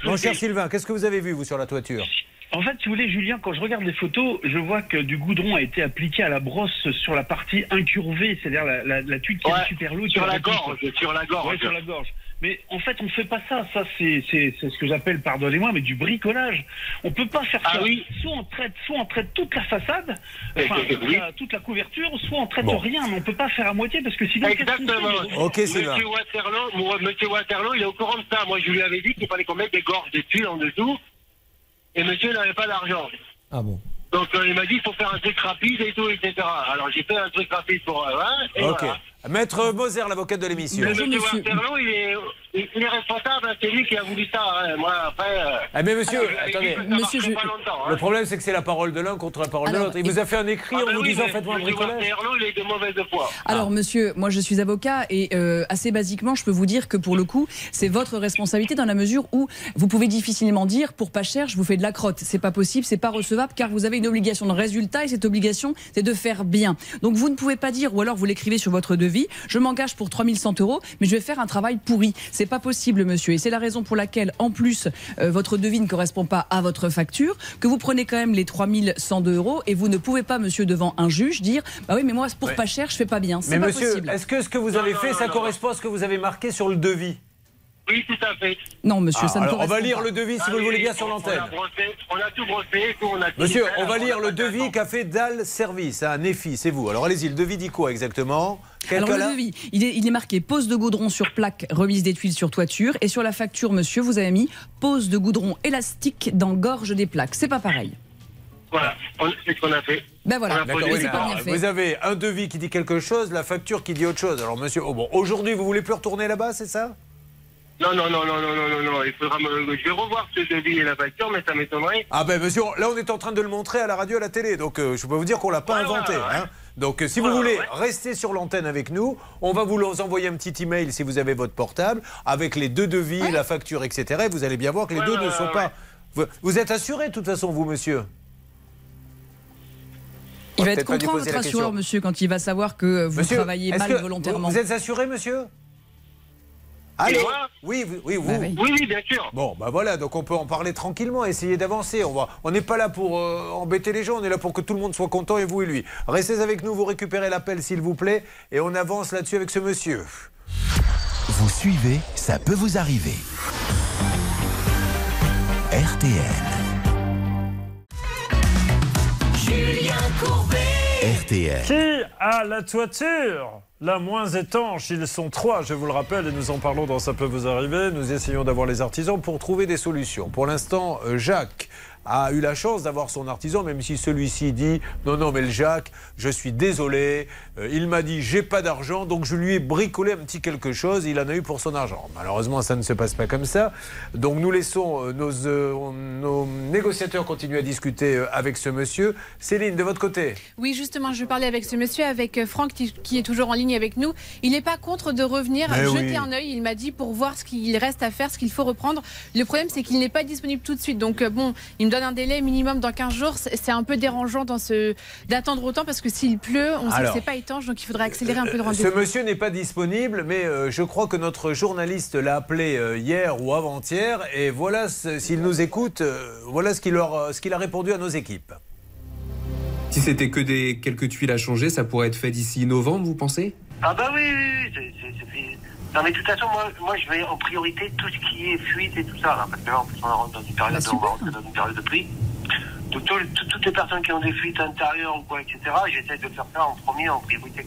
mon cher Sylvain, qu'est-ce que vous avez vu vous sur la toiture? En fait, si vous voulez, Julien, quand je regarde les photos, je vois que du goudron a été appliqué à la brosse sur la partie incurvée, c'est-à-dire la, la, la tuile qui Ouais, est super lourde. sur la gorge, sur la gorge. Ouais, sur la gorge. Mais en fait, on ne fait pas ça. Ça, c'est c'est- c'est ce que j'appelle, pardonnez-moi, mais du bricolage. On peut pas faire Ah ça. oui Soit on traite, soit on traite toute la façade, enfin Eh, toute, oui. la, toute la couverture, soit on traite Bon. rien. Mais on peut pas faire à moitié parce que sinon. Exactement. les Ok, Sylvain. Monsieur Waterloo, Monsieur Waterloo, il est au courant de ça. Moi, je lui avais dit qu'il fallait qu'on mette des gorges des tuiles en dessous. Et monsieur n'avait pas d'argent. Ah bon Donc, euh, il m'a dit qu'il faut faire un truc rapide et tout, etc. Alors, j'ai fait un truc rapide pour euh, hein, et Ok. voilà. Maître Moser, l'avocat de l'émission. Mais monsieur Waterloo, il est, il il est responsable, hein, c'est lui qui a voulu ça. hein. Moi, après. euh, Ah mais monsieur, je dit attendez. ça marcherait pas longtemps, hein. Le problème c'est que c'est la parole de l'un contre la parole de l'autre. Il vous a fait un écrit Ah en ben vous oui, disant faites-moi un monsieur bricolage. Waterloo, il est de mauvaise foi. Alors, monsieur, moi je suis avocat et euh, assez basiquement, je peux vous dire que pour le coup, c'est votre responsabilité dans la mesure où vous pouvez difficilement dire pour pas cher, je vous fais de la crotte. C'est pas possible, c'est pas recevable car vous avez une obligation de résultat et cette obligation, c'est de faire bien. Donc vous ne pouvez pas dire, ou alors vous l'écrivez sur votre devis, je m'engage pour 3100 euros, mais je vais faire un travail pourri. C'est pas possible, monsieur. Et c'est la raison pour laquelle, en plus, euh, votre devis ne correspond pas à votre facture, que vous prenez quand même les 3102 euros et vous ne pouvez pas, monsieur, devant un juge, dire, bah oui, mais moi, pour Ouais. pas cher, je fais pas bien. C'est Mais pas monsieur, possible. est-ce que ce que vous avez fait, ça correspond à ce que vous avez marqué sur le devis? Oui, tout à fait. Non, monsieur, Ah, ça ne alors, on va lire pas. le devis si Ah vous le voulez bien sur l'antenne. on a tout brossé, tout, on a tout Monsieur, fait, on va lire le devis qu'a fait Dal Service à Nefi, c'est vous. Alors allez-y, le devis dit quoi exactement Quel Alors le devis, il est, il est marqué pose de goudron sur plaque, remise des tuiles sur toiture, et sur la facture, monsieur, vous avez mis pose de goudron élastique dans gorge des plaques. C'est pas pareil. Voilà, on- c'est ce qu'on a fait. Ben voilà, a oui, alors, fait. vous avez un devis qui dit quelque chose, la facture qui dit autre chose. Alors monsieur, oh bon, aujourd'hui vous voulez plus retourner là-bas, c'est ça Non, non, non, non, non, non, non, non, il faudra me... Je vais revoir ce devis et la facture, mais ça m'étonnerait. Ah ben monsieur, là on est en train de le montrer à la radio, à la télé, donc euh, je peux vous dire qu'on l'a pas Ouais, inventé. ouais, ouais. hein. Donc euh, si vous voulez ouais. rester sur l'antenne avec nous, on va vous envoyer un petit email si vous avez votre portable avec les deux devis, la facture, etc. Et vous allez bien voir que les Ouais, deux ouais, ne sont ouais, pas. Vous, vous êtes assuré de toute façon, vous monsieur Il va être content, votre assureur, monsieur, quand il va savoir que euh, vous Monsieur, travaillez mal que volontairement. Vous, vous êtes assuré, monsieur Moi Oui, vous- oui, vous. Bah oui. Oui, oui, bien sûr. Bon, bah voilà, donc on peut en parler tranquillement, essayer d'avancer. On va, on n'est pas là pour euh, embêter les gens, on est là pour que tout le monde soit content, et vous et lui. Restez avec nous, vous récupérez l'appel s'il vous plaît, et on avance là-dessus avec ce monsieur. Vous suivez, ça peut vous arriver. RTL. Julien Courbet. RTL. Qui a la toiture? La moins étanche Ils sont trois, je vous le rappelle, et nous en parlons dans Ça peut vous arriver. Nous essayons d'avoir les artisans pour trouver des solutions. Pour l'instant, euh, Jacques a eu la chance d'avoir son artisan, même si celui-ci dit non, non, mais le Jacques, je suis désolé, euh, il m'a dit j'ai pas d'argent, donc je lui ai bricolé un petit quelque chose, il en a eu pour son argent. Malheureusement, ça ne se passe pas comme ça. Donc nous laissons euh, nos, euh, nos négociateurs continuer à discuter avec ce monsieur. Céline, de votre côté Oui, justement, je parlais avec ce monsieur, avec Franck qui- est toujours en ligne avec nous. Il n'est pas contre de revenir Mais jeter oui. un œil. Il m'a dit pour voir ce qu'il reste à faire, ce qu'il faut reprendre. Le problème, c'est qu'il n'est pas disponible tout de suite. Donc, bon, il me donne un délai minimum dans 15 jours. C'est un peu dérangeant dans ce... d'attendre autant parce que s'il pleut, on sait Alors, que c'est pas étanche, donc il faudrait accélérer un peu le Ce rendez-vous. monsieur n'est pas disponible, mais euh, je crois que notre journaliste l'a appelé euh, hier ou avant-hier, et voilà, ce- s'il nous écoute, euh, voilà ce qu'il leur, euh, ce qu'il a répondu à nos équipes. Si c'était que des quelques tuiles à changer, ça pourrait être fait d'ici novembre, vous pensez? Ah bah oui, oui, oui. Non mais de toute façon, moi, moi je vais en priorité tout ce qui est fuite et tout ça. Là, parce que là, en plus, on rentre dans une période, Bah, rentrer dans une période de pluie. Donc tout- tout- toutes les personnes qui ont des fuites intérieures ou quoi, etc., j'essaie de faire ça en premier, en priorité.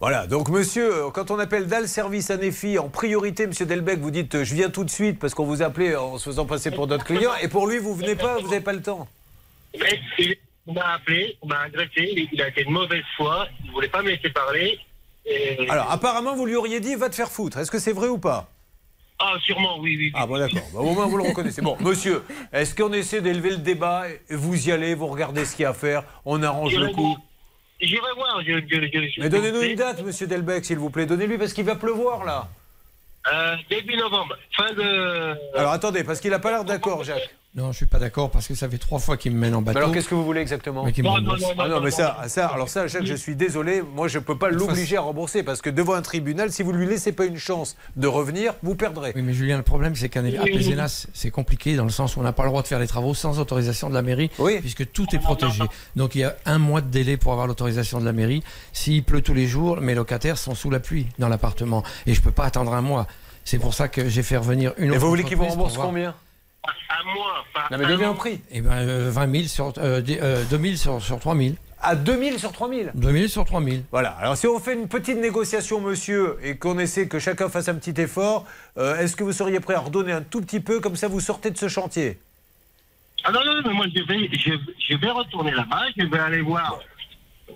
Voilà, donc monsieur, euh, quand on appelle DAL Service à Nefi, en priorité, monsieur Delbecq, vous dites euh, je viens tout de suite parce qu'on vous a appelé en se faisant passer pour notre client, et pour lui, vous venez pas, vous n'avez pas le temps. Mais il on m'a appelé, on m'a agressé, il- il a été de mauvaise foi, il voulait pas me laisser parler. Alors, apparemment, vous lui auriez dit va te faire foutre. Est-ce que c'est vrai ou pas? Ah, sûrement, oui, oui. Ah bon d'accord, Bah, au moins vous le reconnaissez. Bon, monsieur, est-ce qu'on essaie d'élever le débat Vous y allez, vous regardez ce qu'il y a à faire, on arrange le coup. J'irai voir. Je, je- je- je- Mais donnez-nous une date, monsieur Delbecq, s'il vous plaît. Donnez-lui parce qu'il va pleuvoir là. Euh, début novembre, fin de. Alors attendez, parce qu'il n'a pas l'air d'accord, Jacques. Non, je suis pas d'accord parce que ça fait trois fois qu'il me mène en Mais bateau. alors qu'est-ce que vous voulez exactement Mais qu'il me non, rembourse. ah non, mais ça, ça, alors ça, Jacques, je suis désolé, moi je peux pas l'obliger à rembourser parce que devant un tribunal, si vous lui laissez pas une chance de revenir, vous perdrez. Oui, mais Julien, le problème, c'est qu'à Pézenas, c'est compliqué dans le sens où on n'a pas le droit de faire les travaux sans autorisation de la mairie, puisque tout est protégé. Donc il y a un mois de délai pour avoir l'autorisation de la mairie. S'il pleut tous les jours, mes locataires sont sous la pluie dans l'appartement. Et je peux pas attendre un mois. C'est pour ça que j'ai fait revenir une Et autre vous voulez qu'il vous entreprise pour rembourse voir- combien? À moi, pas Non mais donnez un prix. Eh ben, euh, 20 000 sur, euh, euh, 2 000 sur, sur 3 000. À 2000 sur 3000 2000 sur 3000. Voilà, alors si on fait une petite négociation, monsieur, et qu'on essaie que chacun fasse un petit effort, euh, est-ce que vous seriez prêt à redonner un tout petit peu, comme ça vous sortez de ce chantier? Ah non, non, mais moi je vais, je, je vais retourner là-bas, je vais aller voir.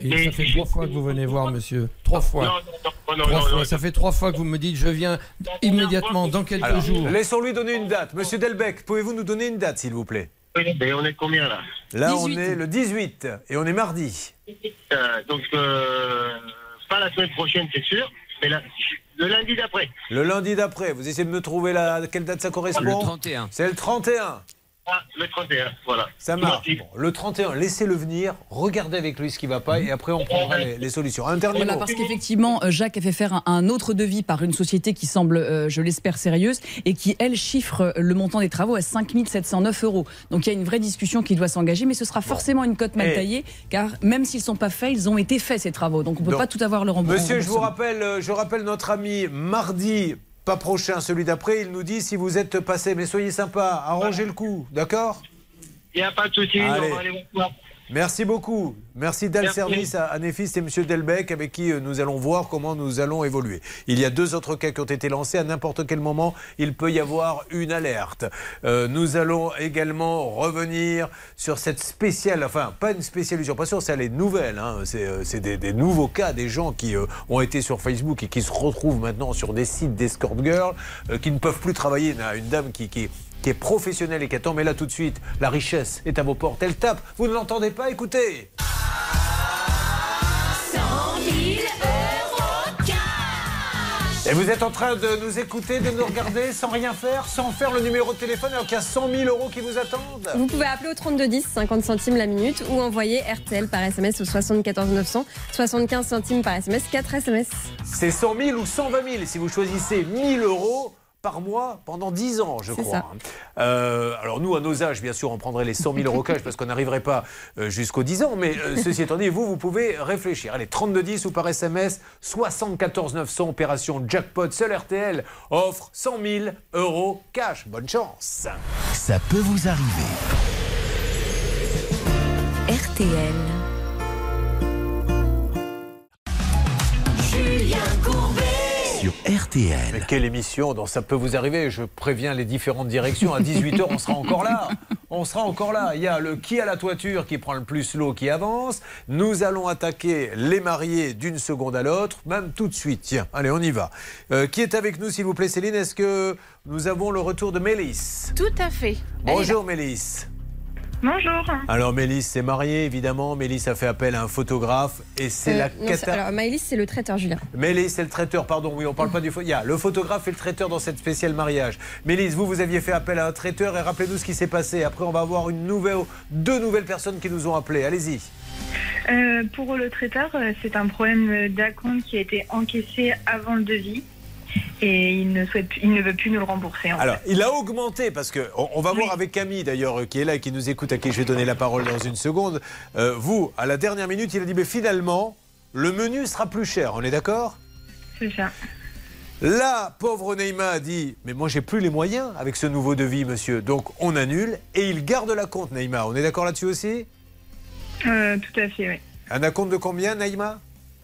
Et ça fait trois fois que vous venez voir, monsieur. Trois fois. Non, non, non, non, Trois non, fois. non. Ça fait trois fois que vous me dites je viens immédiatement dans quelques Alors, jours. Laissons-lui donner une date. Monsieur Delbecq, pouvez-vous nous donner une date, s'il vous plaît? Oui, mais on est combien là? Là, on est le 18 et on est mardi. Euh, Donc, euh, pas la semaine prochaine, c'est sûr, mais la- le lundi d'après. Le lundi d'après, vous essayez de me trouver la, à quelle date ça correspond? Le 31. C'est le 31. Ah, le 31, voilà. Ça marche. Bon, le 31, laissez-le venir, regardez avec lui ce qui va pas et après on prendra les, les solutions. Un dernier Voilà, mot. parce qu'effectivement, euh, Jacques a fait faire un, un autre devis par une société qui semble, euh, je l'espère, sérieuse et qui, elle, chiffre euh, le montant des travaux à 5 709 euros. Donc il y a une vraie discussion qui doit s'engager, mais ce sera forcément une cote mal Et- taillée, car même s'ils ne sont pas faits, ils ont été faits, ces travaux. Donc on ne peut Donc, pas tout avoir le remboursement. Monsieur, je vous rappelle, je rappelle notre ami mardi, pas prochain, celui d'après, il nous dit si vous êtes passé, mais soyez sympa, arrangez le coup, d'accord? Il n'y a pas de souci, on va aller voir. Merci beaucoup. Merci Dal. Service à, Nefis et Monsieur Delbecq avec qui euh, nous allons voir comment nous allons évoluer. Il y a deux autres cas qui ont été lancés. À n'importe quel moment, il peut y avoir une alerte. Euh, nous allons également revenir sur cette spéciale, enfin pas une spéciale usurpation, c'est les nouvelles. hein. C'est euh, c'est des, des nouveaux cas, des gens qui euh, ont été sur Facebook et qui se retrouvent maintenant sur des sites d'escort girl, euh, qui ne peuvent plus travailler. Il y a une dame qui, qui qui est professionnelle et qui attend, mais là tout de suite, la richesse est à vos portes. Elle tape, vous ne l'entendez pas, écoutez. 100 000 euros cash Et vous êtes en train de nous écouter, de nous regarder sans rien faire, sans faire le numéro de téléphone alors qu'il y a 100 000 euros qui vous attendent Vous pouvez appeler au 3210, 50 centimes la minute, ou envoyer RTL par SMS au 74 900, 75 centimes par SMS, 4 SMS. C'est 100 000 ou 120 000. Si vous choisissez 1000 euros, par mois pendant 10 ans, je crois. ça. Euh, alors nous, à nos âges, bien sûr, on prendrait les 100 000 euros cash parce qu'on n'arriverait pas euh, jusqu'aux 10 ans. Mais euh, ceci étant dit, vous, vous pouvez réfléchir. Allez, 3210 ou par SMS, 74 900 opération jackpot. Seul RTL offre 100 000 euros cash. Bonne chance. Ça peut vous arriver. RTL. Julien Courbet. Sur RTL. Mais quelle émission dont ça peut vous arriver Je préviens les différentes directions. À 18h, on sera encore là. On sera encore là. Il y a le qui à la toiture qui prend le plus l'eau qui avance. Nous allons attaquer les mariés d'une seconde à l'autre, même tout de suite. Tiens, allez, on y va. Euh, qui est avec nous, s'il vous plaît, Céline? Est-ce que nous avons le retour de Mélisse? Tout à fait. Bonjour, Mélisse. Bonjour. Alors, Mélisse s'est mariée, évidemment. Mélisse a fait appel à un photographe et c'est Euh, la non, cata. Alors, Maëlys, c'est le traiteur, Julien. Mélisse, c'est le traiteur, pardon, oui, on parle pas du. Il y a le photographe et le traiteur dans cette spéciale mariage. Mélisse, vous, vous aviez fait appel à un traiteur et rappelez-nous ce qui s'est passé. Après, on va avoir une nouvelle, deux nouvelles personnes qui nous ont appelés. Allez-y. Euh, pour le traiteur, euh, c'est un problème d'acompte qui a été encaissé avant le devis et il ne, souhaite, il ne veut plus nous le rembourser. en Alors, fait. il a augmenté parce que on, on va voir avec Camille d'ailleurs euh, qui est là et qui nous écoute à qui je vais donner la parole dans une seconde. Euh, vous, à la dernière minute, il a dit mais finalement, le menu sera plus cher. On est d'accord? C'est ça. Là, pauvre Neymar a dit Mais moi, j'ai plus les moyens avec ce nouveau devis, monsieur. Donc, on annule et il garde la compte, Neymar. On est d'accord là-dessus aussi? Euh, tout à fait, oui. Un acompte de combien, Neymar?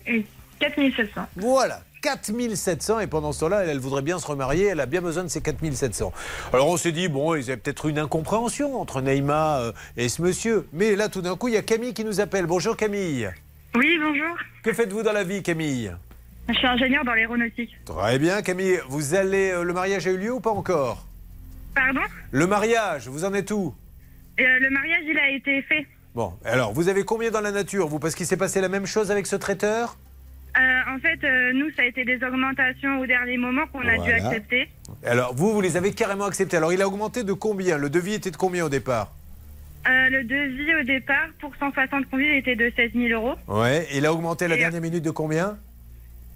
Et 4700. Voilà. 4700 et pendant ce temps-là, elle, elle voudrait bien se remarier, elle a bien besoin de ces 4700. Alors on s'est dit, bon, ils avaient peut-être une incompréhension entre Neymar euh, et ce monsieur. Mais là, tout d'un coup, il y a Camille qui nous appelle. Bonjour Camille. Oui, bonjour. Que faites-vous dans la vie, Camille? Je suis ingénieur dans l'aéronautique. Très bien, Camille. Vous allez, euh, le mariage a eu lieu ou pas encore? Pardon? Le mariage, vous en êtes où? Euh, Le mariage, il a été fait. Bon, alors, vous avez combien dans la nature, vous? Parce qu'il s'est passé la même chose avec ce traiteur? Euh, en fait, euh, nous, ça a été des augmentations au dernier moment qu'on a dû accepter. Alors, vous, vous les avez carrément acceptés. Alors, il a augmenté de combien? Le devis était de combien au départ? Euh, le devis au départ pour 160 convives était de 16 000 euros. Ouais, il a augmenté à la Et- dernière minute de combien?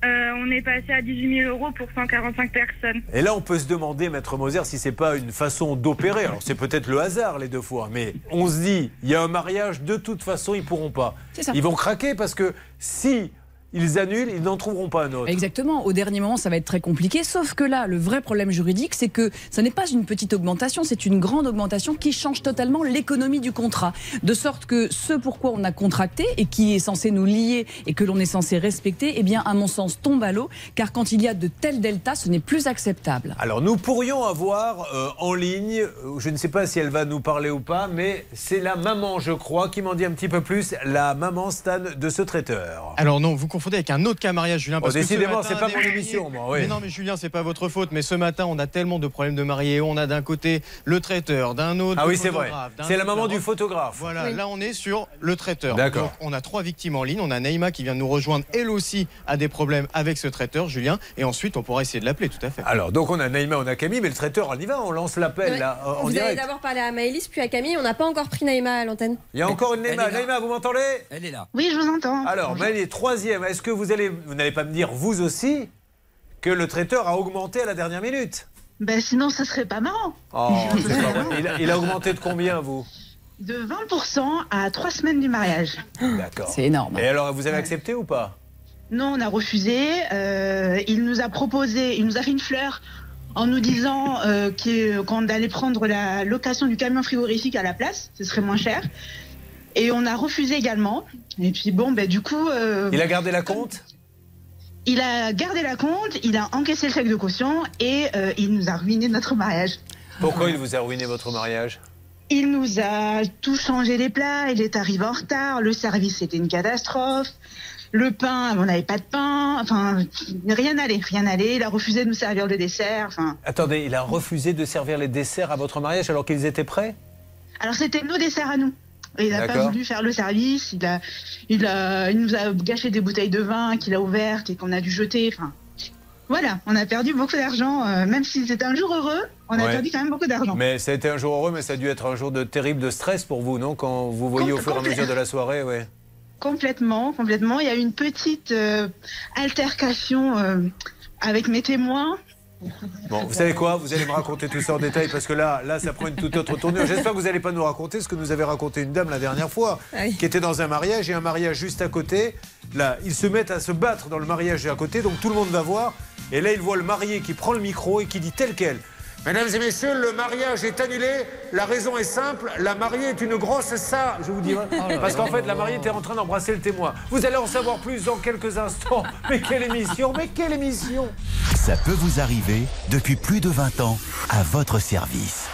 Euh, on est passé à 18 000 euros pour 145 personnes. Et là, on peut se demander, Maître Moser, si c'est pas une façon d'opérer. Alors, c'est peut-être le hasard les deux fois, mais on se dit, il y a un mariage, de toute façon, ils pourront pas. C'est ça. Ils vont craquer parce que si ils annulent, ils n'en trouveront pas un autre. Exactement. Au dernier moment, ça va être très compliqué. Sauf que là, le vrai problème juridique, c'est que ça n'est pas une petite augmentation, c'est une grande augmentation qui change totalement l'économie du contrat. De sorte que ce pourquoi on a contracté et qui est censé nous lier et que l'on est censé respecter, eh bien, à mon sens, tombe à l'eau. Car quand il y a de tels deltas, ce n'est plus acceptable. Alors nous pourrions avoir euh, en ligne, euh, je ne sais pas si elle va nous parler ou pas, mais c'est la maman, je crois, qui m'en dit un petit peu plus, la maman Stan de ce traiteur. Alors non, vous confondez avec un autre cas mariage, Julien. Oh, que ce décidément, c'est pas des mon mariés- émission, moi, oui. Mais non, mais Julien, c'est pas votre faute. Mais ce matin, on a tellement de problèmes de mariés. On a d'un côté le traiteur, d'un autre. Ah oui, c'est vrai. C'est la maman du photographe. Voilà, Oui. là on est sur le traiteur. D'accord. On a trois victimes en ligne. On a Naïma qui vient de nous rejoindre. Elle aussi a des problèmes avec ce traiteur, Julien. Et ensuite, on pourra essayer de l'appeler, tout à fait. Alors, donc on a Naïma, on a Camille, mais le traiteur, on y va, on lance l'appel là, en Vous avez direct. d'abord parlé à Maëlys, puis à Camille. On n'a pas encore pris Naïma à l'antenne. Il y a encore une Naïma. Naïma, vous m'entendez? Elle est là. Oui, je vous entends. Alors, Maëlie, troisième, est-ce que vous allez, vous n'allez pas me dire, vous aussi, que le traiteur a augmenté à la dernière minute? Ben sinon, ça serait pas marrant. Oh, c'est pas vrai. il, a, il a augmenté de combien, vous? De 20% à trois semaines du mariage. D'accord. C'est énorme. Et alors, vous avez accepté ou pas? Non, on a refusé. Euh, il nous a proposé, il nous a fait une fleur en nous disant euh, qu'on allait prendre la location du camion frigorifique à la place, ce serait moins cher. Et on a refusé également. Et puis bon, ben du coup. euh, Il a gardé la compte? Il a gardé la compte, il a encaissé le chèque de caution et euh, il nous a ruiné notre mariage. Pourquoi il vous a ruiné votre mariage? Il nous a tout changé les plats, il est arrivé en retard, le service c'était une catastrophe, le pain, on n'avait pas de pain, enfin rien n'allait, rien n'allait, il a refusé de nous servir le dessert, enfin. Attendez, il a refusé de servir les desserts à votre mariage alors qu'ils étaient prêts? Alors c'était nos desserts à nous. Et il n'a pas voulu faire le service, il, a, il, a, il nous a gâché des bouteilles de vin qu'il a ouvertes et qu'on a dû jeter, enfin. Voilà, on a perdu beaucoup d'argent, euh, même si c'était un jour heureux, on a Ouais. perdu quand même beaucoup d'argent. Mais ça a été un jour heureux, mais ça a dû être un jour de terrible de stress pour vous, non? Quand vous voyez au fur et à mesure de la soirée, ouais. Complètement, complètement. Il y a eu une petite euh, altercation euh, avec mes témoins. Bon, vous savez quoi? Vous allez me raconter tout ça en détail parce que là, là, ça prend une toute autre tournure. J'espère que vous n'allez pas nous raconter ce que nous avait raconté une dame la dernière fois, qui était dans un mariage et un mariage juste à côté. Là, ils se mettent à se battre dans le mariage à côté, donc tout le monde va voir. Et là, il voit le marié qui prend le micro et qui dit tel quel. Mesdames et messieurs, le mariage est annulé. La raison est simple. La mariée est une grosse ça. Je vous dis. Oh Parce qu'en fait, la mariée était en train d'embrasser le témoin. Vous allez en savoir plus dans quelques instants. Mais quelle émission Mais quelle émission Ça peut vous arriver depuis plus de 20 ans à votre service.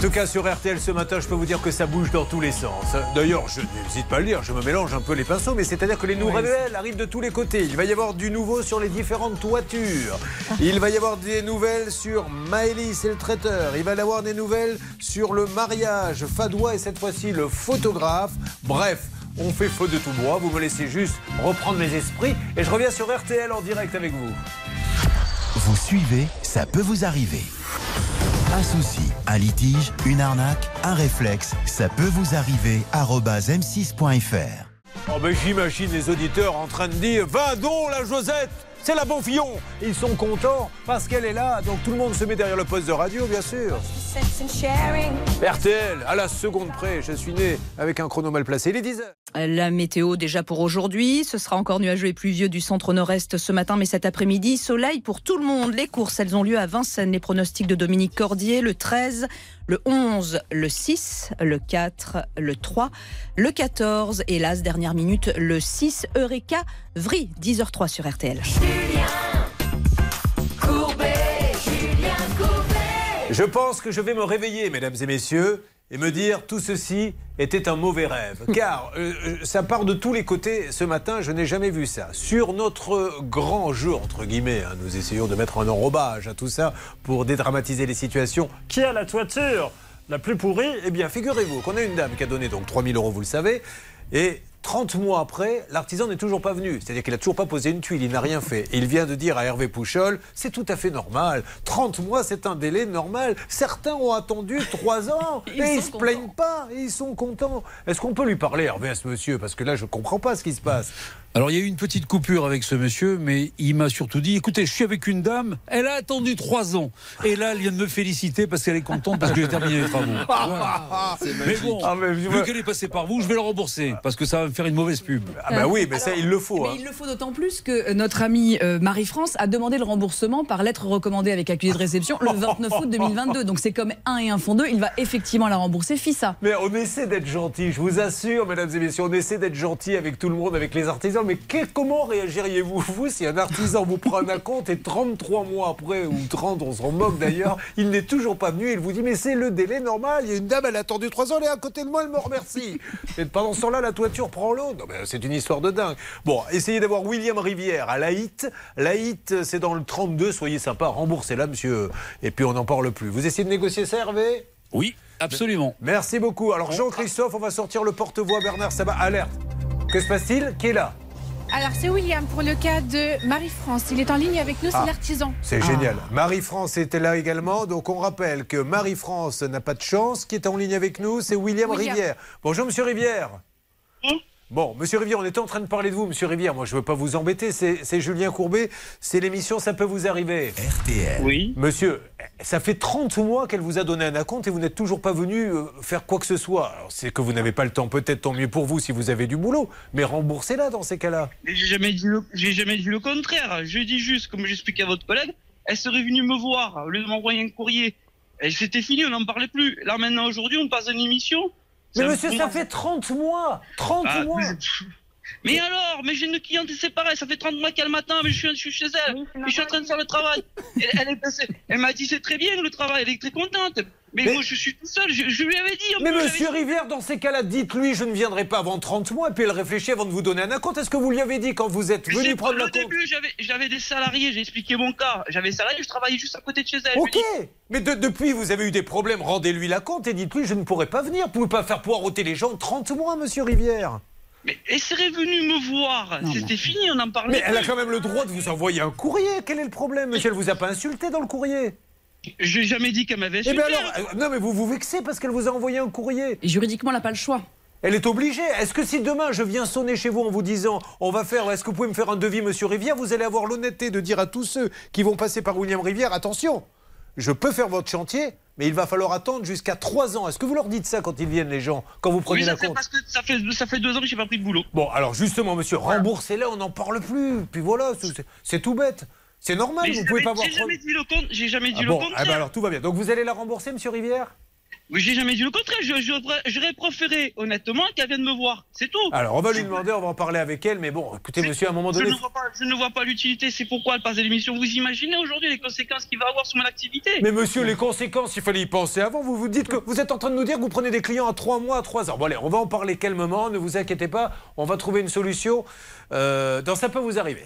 Tout. En tout cas, sur RTL ce matin, je peux vous dire que ça bouge dans tous les sens. D'ailleurs, je n'hésite pas à le dire, je me mélange un peu les pinceaux, mais c'est-à-dire que les nouvelles arrivent de tous les côtés. Il va y avoir du nouveau sur les différentes toitures. Il va y avoir des nouvelles sur Maëlys et le traiteur. Il va y avoir des nouvelles sur le mariage. Fadois et cette fois-ci le photographe. Bref. On fait feu de tout bois, vous me laissez juste reprendre mes esprits et je reviens sur RTL en direct avec vous. Vous suivez, ça peut vous arriver. Un souci, un litige, une arnaque, un réflexe, ça peut vous arriver. arobase m6.fr. Oh ben j'imagine les auditeurs en train de dire Va donc la Josette C'est la bon Fillon Ils sont contents parce qu'elle est là, donc tout le monde se met derrière le poste de radio, bien sûr. RTL, à la seconde près, je suis né avec un chrono mal placé. Il est 10 heures. La météo déjà pour aujourd'hui, ce sera encore nuageux et pluvieux du centre nord-est ce matin, mais cet après-midi, soleil pour tout le monde. Les courses, elles ont lieu à Vincennes. Les pronostics de Dominique Cordier, le 13, le 11, le 6, le 4, le 3, le 14 et l'as, dernière minute, le 6, Eureka Vry, 10h03 sur RTL. Je pense que je vais me réveiller, mesdames et messieurs, et me dire tout ceci était un mauvais rêve. Car euh, euh, ça part de tous les côtés ce matin, je n'ai jamais vu ça. Sur notre grand jeu, entre guillemets, hein, nous essayons de mettre un enrobage à tout ça pour dédramatiser les situations. Qui a la toiture la plus pourrie? Eh bien, figurez-vous qu'on a une dame qui a donné donc 3000 euros, vous le savez, et 30 mois après, l'artisan n'est toujours pas venu. C'est-à-dire qu'il n'a toujours pas posé une tuile, il n'a rien fait. Et il vient de dire à Hervé Pouchol, c'est tout à fait normal. 30 mois, c'est un délai normal. Certains ont attendu 3 ans et ils sont se contents. plaignent pas, et ils sont contents. Est-ce qu'on peut lui parler, Hervé, à ce monsieur? Parce que là, je ne comprends pas ce qui se passe. Alors il y a eu une petite coupure avec ce monsieur, mais il m'a surtout dit écoutez, je suis avec une dame, elle a attendu trois ans. Et là, elle vient de me féliciter parce qu'elle est contente parce que j'ai terminé les travaux. Voilà. Mais bon, Ah, mais vu vois- qu'elle est passée par vous, je vais la rembourser parce que ça va me faire une mauvaise pub. Ah bah oui, mais ça, il le faut. Mais hein. il le faut d'autant plus que notre amie euh, Marie-France a demandé le remboursement par lettre recommandée avec accusé de réception le 29 août 2022. Donc c'est comme un et un font deux. Il va effectivement la rembourser. FISA. Mais on essaie d'être gentil, je vous assure, mesdames et messieurs, on essaie d'être gentil avec tout le monde, avec les artisans. Mais que- comment réagiriez-vous, vous, si un artisan vous prend un compte et 33 mois après, ou 30, on s'en moque d'ailleurs, il n'est toujours pas venu, il vous dit, mais c'est le délai normal, il y a une dame, elle a attendu 3 ans, elle est à côté de moi, elle me remercie. Et pendant ce temps-là, la toiture prend l'eau. Non, mais c'est une histoire de dingue. Bon, essayez d'avoir William Rivière à Laït. Laït, c'est dans le 32, soyez sympa, remboursez-la, monsieur. Et puis on n'en parle plus. Vous essayez de négocier ça, Hervé? Oui, absolument. Merci beaucoup. Alors Jean-Christophe, on va sortir le porte-voix Bernard Sabat. Alerte. Que se passe-t-il? Qui est là? Alors c'est William pour le cas de Marie-France. Il est en ligne avec nous, c'est Ah. l'artisan. C'est génial. Marie-France était là également. Donc on rappelle que Marie-France n'a pas de chance. Qui est en ligne avec nous C'est William, William. Rivière. Bonjour Monsieur Rivière. Bon, Monsieur Rivière, on était en train de parler de vous, Monsieur Rivière. Moi, je ne veux pas vous embêter. C'est Julien Courbet. C'est l'émission Ça peut vous arriver. RTL. Oui. Monsieur, ça fait 30 mois qu'elle vous a donné un acompte et vous n'êtes toujours pas venu euh, faire quoi que ce soit. Alors, c'est que vous n'avez pas le temps, peut-être tant mieux pour vous si vous avez du boulot. Mais remboursez-la dans ces cas-là. Mais J'ai jamais dit le, j'ai jamais dit le contraire. Je dis juste, comme j'expliquais à votre collègue, elle serait venue me voir au lieu de m'envoyer un courrier. Et c'était fini, on n'en parlait plus. Là maintenant aujourd'hui, on passe à une émission. Mais monsieur, ça fait 30 mois 30 Ah, mois mais- alors, mais j'ai une cliente, c'est pareil, ça fait 30 mois qu'elle m'attend, mais je suis, je suis chez elle, et je suis en train de faire le travail. Elle, m'a dit c'est très bien le travail, elle est très contente. Mais, Mais- moi je suis tout seul, je, je lui avais dit. Mais plus, monsieur Rivière, dans ces cas-là, dites-lui, je ne viendrai pas avant 30 mois, et puis elle réfléchit avant de vous donner un acompte. Est-ce que vous lui avez dit quand vous êtes venu prendre le compte début, j'avais, j'avais des salariés, j'ai expliqué mon cas. J'avais des salariés, je travaillais juste à côté de chez elle. Ok, mais de- depuis vous avez eu des problèmes, rendez-lui la compte et dites-lui, je ne pourrai pas venir. Vous pouvez pas faire poireauter les gens 30 mois, monsieur Rivière. Mais elle serait venue me voir, c'était fini, on en parlait. Mais elle a quand même le droit de vous envoyer un courrier. Quel est le problème, monsieur? Elle vous a pas insulté dans le courrier? J'ai jamais dit qu'elle m'avait Eh insulté. bien alors, euh, non mais vous vous vexez parce qu'elle vous a envoyé un courrier. Et juridiquement, elle n'a pas le choix. Elle est obligée. Est-ce que si demain je viens sonner chez vous en vous disant on va faire, est-ce que vous pouvez me faire un devis, monsieur Rivière? Vous allez avoir l'honnêteté de dire à tous ceux qui vont passer par William Rivière attention, je peux faire votre chantier, mais il va falloir attendre jusqu'à 3 ans. Est-ce que vous leur dites ça quand ils viennent, les gens, quand vous prenez Oui, la ça fait compte parce que ça fait, ça fait deux ans que j'ai pas pris de boulot. Bon, alors justement, monsieur, remboursez-la, on n'en parle plus. Puis voilà, c'est- tout bête. C'est normal, Mais vous pouvez jamais- pas avoir. J'ai jamais dit le compte, j'ai jamais dit Ah le bon, contraire. eh ben alors tout va bien. Donc vous allez la rembourser, monsieur Rivière? Oui, j'ai jamais dit le contraire. J'aurais préféré, honnêtement, qu'elle vienne me voir. C'est tout. Alors on va lui demander, on va en parler avec elle, mais bon, écoutez, monsieur, à un moment Je donné. ne, vois pas, je ne vois pas l'utilité. C'est pourquoi elle passe à l'émission. Vous imaginez aujourd'hui les conséquences qu'il va avoir sur mon activité Mais monsieur, les conséquences, il fallait y penser avant. Vous vous dites que vous êtes en train de nous dire que vous prenez des clients à 3 mois, à 3 ans. Bon allez, on va en parler calmement, ne vous inquiétez pas, on va trouver une solution. Euh, dans ça peut vous arriver.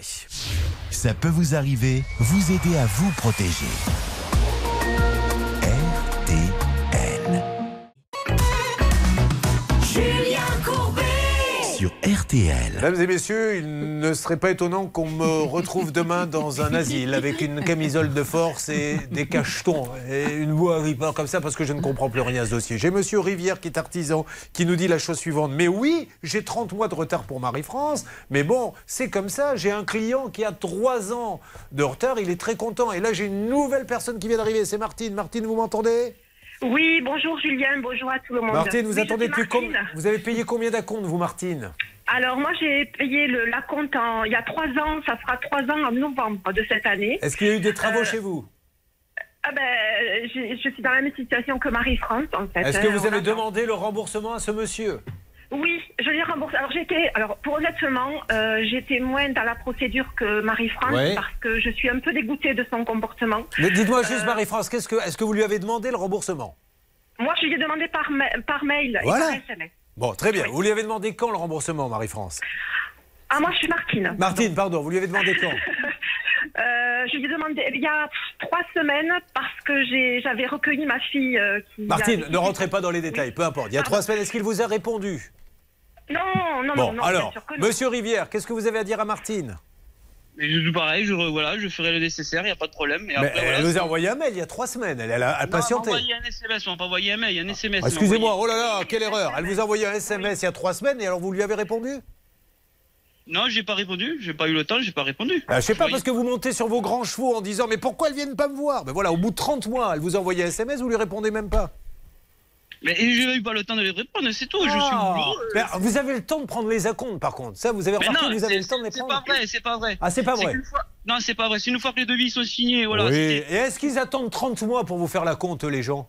Ça peut vous arriver, vous aider à vous protéger. Sur RTL. Mesdames et messieurs, il ne serait pas étonnant qu'on me retrouve demain dans un asile avec une camisole de force et des cachetons et une voix ripant comme ça parce que je ne comprends plus rien à ce dossier. J'ai monsieur Rivière qui est artisan qui nous dit la chose suivante. Mais oui, j'ai 30 mois de retard pour Marie-France, mais bon, c'est comme ça. J'ai un client qui a 3 ans de retard, il est très content. Et là, j'ai une nouvelle personne qui vient d'arriver, c'est Martine. Martine, vous m'entendez? Oui, bonjour Julien, bonjour à tout le monde. Martine, vous Oui, attendez com- Martine. Vous avez payé combien d'acomptes, vous, Martine? Alors moi j'ai payé le, la compte en, il y a trois ans, ça fera trois ans en novembre de cette année. Est-ce qu'il y a eu des travaux Euh, chez vous? Ah ben, je, je suis dans la même situation que Marie-France en fait. Est-ce que hein, vous avez demandé le remboursement à ce monsieur? Oui, je l'ai remboursé. Alors j'étais, alors pour honnêtement, euh, j'étais moins dans la procédure que Marie-France Ouais. parce que je suis un peu dégoûtée de son comportement. Mais dites-moi Euh, juste, Marie-France, qu'est-ce que, est-ce que vous lui avez demandé le remboursement? Moi, je lui ai demandé par, ma- par mail Voilà. et par SMS. Bon, très bien. Vous lui avez demandé quand le remboursement, Marie-France? Ah, moi, je suis Martine. Martine, pardon, vous lui avez demandé quand? Euh, je lui ai demandé il y a trois semaines parce que j'avais recueilli ma fille euh, qui. Martine, ne rentrez pas dans les détails, peu importe. Il y a trois semaines, est-ce qu'il vous a répondu? Non, non, Bon, non, non. alors, bien sûr que non. Monsieur Rivière, qu'est-ce que vous avez à dire à Martine? Mais je pareil, je, voilà, je ferai le nécessaire, il n'y a pas de problème. Et Mais après, Elle voilà, nous a envoyé un mail il y a trois semaines, elle, elle a, elle a Non, elle patienté. envoyé un SMS, on pas envoyé un mail, il y a un SMS. Ah, Excusez-moi, oh là là, quelle erreur Elle vous a envoyé un SMS il y a trois semaines et alors vous lui avez répondu? Non, j'ai pas répondu, j'ai pas eu le temps, j'ai pas répondu. Ah, Je sais pas, parce que vous montez sur vos grands chevaux en disant Mais pourquoi elles viennent pas me voir? Ben voilà, au bout de 30 mois, elle vous envoyé un SMS, vous lui répondez même pas. Mais je n'ai eu pas le temps de les répondre, c'est tout, je suis Ah. boulot. euh, vous avez le temps de prendre les acomptes, par contre. Ça, vous avez remarqué non, que vous avez c'est- le temps de les C'est prendre. pas vrai, c'est pas vrai. Ah, c'est pas vrai. fois- Non, c'est pas vrai. C'est une fois que les devis sont signés, voilà. oui. Et est-ce qu'ils attendent 30 mois pour vous faire la compte, les gens?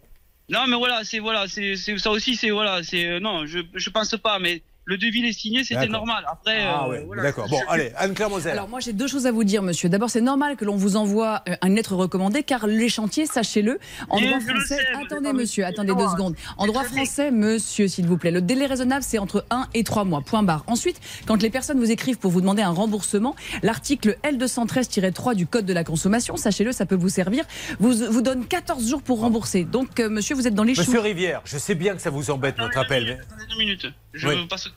Non, mais voilà, c'est voilà, c'est c'est- ça aussi, c'est voilà, c'est euh, non, je je pense pas, mais le devis est signé, c'était normal. Après, Ah euh, ouais, voilà. d'accord. Bon, allez, Anne-Claire Moser. Alors moi j'ai deux choses à vous dire monsieur. D'abord c'est normal que l'on vous envoie euh, une lettre recommandée car les chantiers, sachez-le, en Mais droit français... sais, attendez monsieur, attendez deux secondes. En droit français, monsieur s'il vous plaît, le délai raisonnable c'est entre 1 et 3 mois, point barre. Ensuite, quand les personnes vous écrivent pour vous demander un remboursement, l'article L213-3 du Code de la consommation, sachez-le, ça peut vous servir, vous, vous donne 14 jours pour rembourser. Donc euh, monsieur, vous êtes dans les choux. Monsieur Rivière, je sais bien que ça vous embête, notre appel. mais- Attendez deux minutes. Je Oui. passe.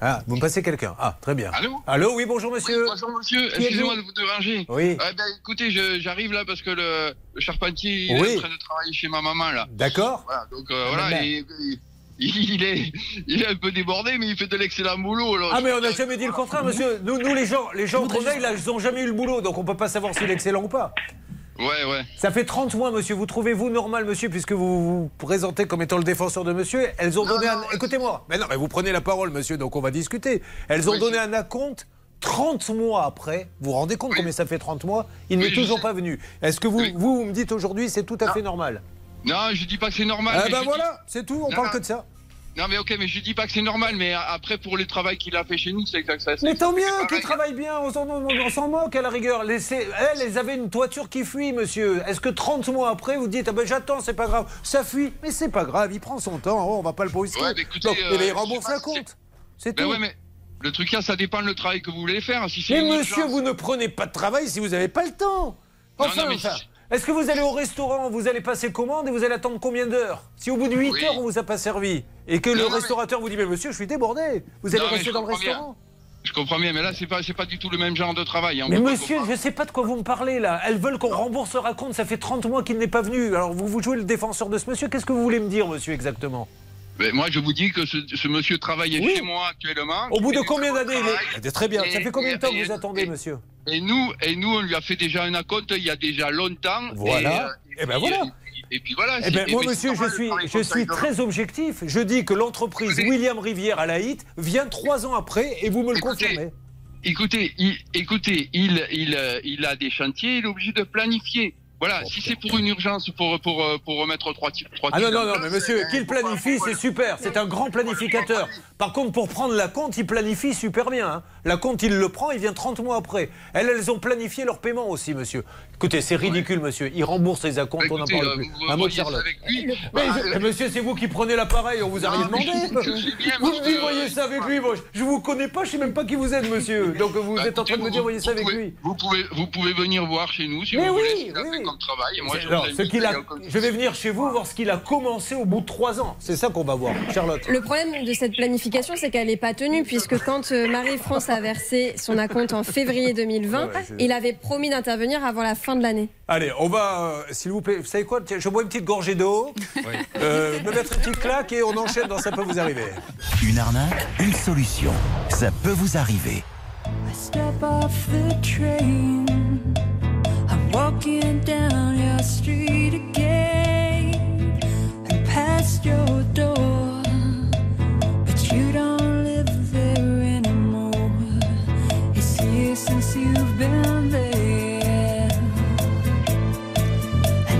Ah, vous me passez quelqu'un. Ah, très bien. Allô Allô, oui, bonjour monsieur. Bonjour monsieur, excusez-moi de vous déranger. Oui. Euh, ben, écoutez, j'arrive là parce que le, le charpentier il Oui. est en train de travailler chez ma maman là. D'accord. Voilà, donc euh, Ah, voilà, et- et- il, est, il est un peu débordé, mais il fait de l'excellent boulot. alors Ah mais on n'a jamais dit le contraire, monsieur. Nous, nous les gens, les gens qu'on a, là, ils n'ont jamais eu le boulot, donc on peut pas savoir s'il est excellent ou pas. Ouais, ouais. Ça fait 30 mois, monsieur. Vous trouvez-vous normal, monsieur, puisque vous vous présentez comme étant le défenseur de monsieur Elles ont donné un... Écoutez-moi. Mais non, mais vous prenez la parole, monsieur, donc on va discuter. Elles ont Oui, donné un acompte 30 mois après. Vous vous rendez compte combien ça fait 30 mois? Il Oui, n'est toujours sais. pas venu. Est-ce que vous, vous, vous me dites aujourd'hui c'est tout à fait normal? Non, je dis pas que c'est normal. Mais ben voilà, c'est tout, on Non, parle non. que de ça. Non mais ok, mais je dis pas que c'est normal, mais après pour le travail qu'il a fait chez nous, c'est que ça. Mais tant mieux pareil. qu'ils travaillent bien, on s'en, moque à la rigueur. Laissez, elles, elles avaient une toiture qui fuit, monsieur. Est-ce que 30 mois après, vous dites, ah ben j'attends, c'est pas grave, ça fuit, mais c'est pas grave, il prend son temps, oh, on va pas le brusquer. Ouais, mais écoutez, Donc, euh, rembourse la compte. C'est Ben tout. ouais, mais le truc là, ça dépend le travail que vous voulez faire. Si mais monsieur, urgence- vous ne prenez pas de travail si vous n'avez pas le temps. Enfin, non, mais enfin, si- est-ce que vous allez au restaurant, vous allez passer commande et vous allez attendre combien d'heures Si au bout de 8 Oui. heures, on vous a pas servi et que le Non, non, mais- restaurateur vous dit, mais monsieur, je suis débordé, vous allez Non, rester dans le bien. restaurant Je comprends bien, mais là, c'est pas, c'est pas du tout le même genre de travail. hein. Mais monsieur, je sais pas de quoi vous me parlez là. Elles veulent qu'on rembourse leur compte. Ça fait 30 mois qu'il n'est pas venu. Alors vous vous jouez le défenseur de ce monsieur. Qu'est-ce que vous voulez me dire, monsieur, exactement? Mais moi, je vous dis que ce, ce monsieur travaille Oui. chez moi actuellement. Au bout de combien d'années il est- Très bien. Ça fait combien de temps que vous attendez, et- monsieur Et nous, et nous, on lui a fait déjà un acompte il y a déjà longtemps. Voilà. Et, euh, Eh ben puis, voilà. Et puis voilà. Eh et moi, monsieur, je suis, je suis très objectif. Je dis que l'entreprise William Rivière à la HIT vient trois ans après et vous me le confirmez. Écoutez, il, écoutez, il, il, il a des chantiers, il est obligé de planifier. Voilà, si c'est pour une urgence, pour, pour, euh, pour remettre trois. Trois Ah non, non, non, mais monsieur, euh, qu'il planifie, c'est super. C'est un grand planificateur. Par contre, pour prendre la compte, il planifie super bien. hein. La compte, il le prend, il vient 30 mois après. Elles, elles ont planifié leur paiement aussi, monsieur. Écoutez, c'est ridicule, monsieur. Il rembourse les acomptes, on n'en parle euh, plus. vous Un mot de Charlotte. avec lui. Mais, Bah, je- mais monsieur, c'est vous qui prenez l'appareil, on vous a rien demandé. Vous me dites, voyez ça avec lui. Moi, je vous connais pas, je sais même pas qui vous êtes, monsieur. Donc vous êtes en train de me dire, voyez ça avec lui. Vous pouvez, vous pouvez venir voir chez nous si Mais vous oui, voulez, comme travail. Moi, je, Alors, ce qu'il a, je vais venir chez vous voir ce qu'il a commencé au bout de trois ans. C'est ça qu'on va voir, Charlotte. Le problème de cette planification, c'est qu'elle n'est pas tenue, puisque quand euh, Marie-France a versé son acompte en février 2020, Ouais, je- il avait promis d'intervenir avant la fin de l'année. Allez, on va, euh, s'il vous plaît, vous savez quoi Tiens, Je bois une petite gorgée d'eau, euh, me mettre une petite claque et on enchaîne dans Ça peut vous arriver. Une arnaque, une solution. Ça peut vous arriver. I step off the train. I'm walking down your street again and past your door. But you don't live there anymore. It's years since you've been there.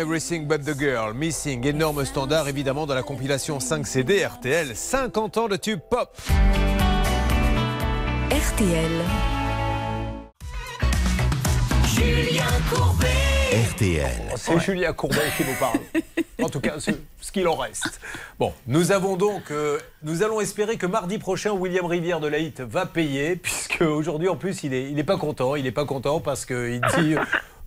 Everything But the Girl, Missing, énorme standard évidemment dans la compilation 5 CD RTL, 50 ans de tube pop. RTL. Julien Courbet. RTL. C'est Julien Courbet qui nous parle. En tout cas, ce, qu'il en reste. Bon, nous avons donc, euh, nous allons espérer que mardi prochain, William Rivière de Laït va payer, puisque aujourd'hui, en plus, il est, il pas content. Il est pas content parce qu'il dit.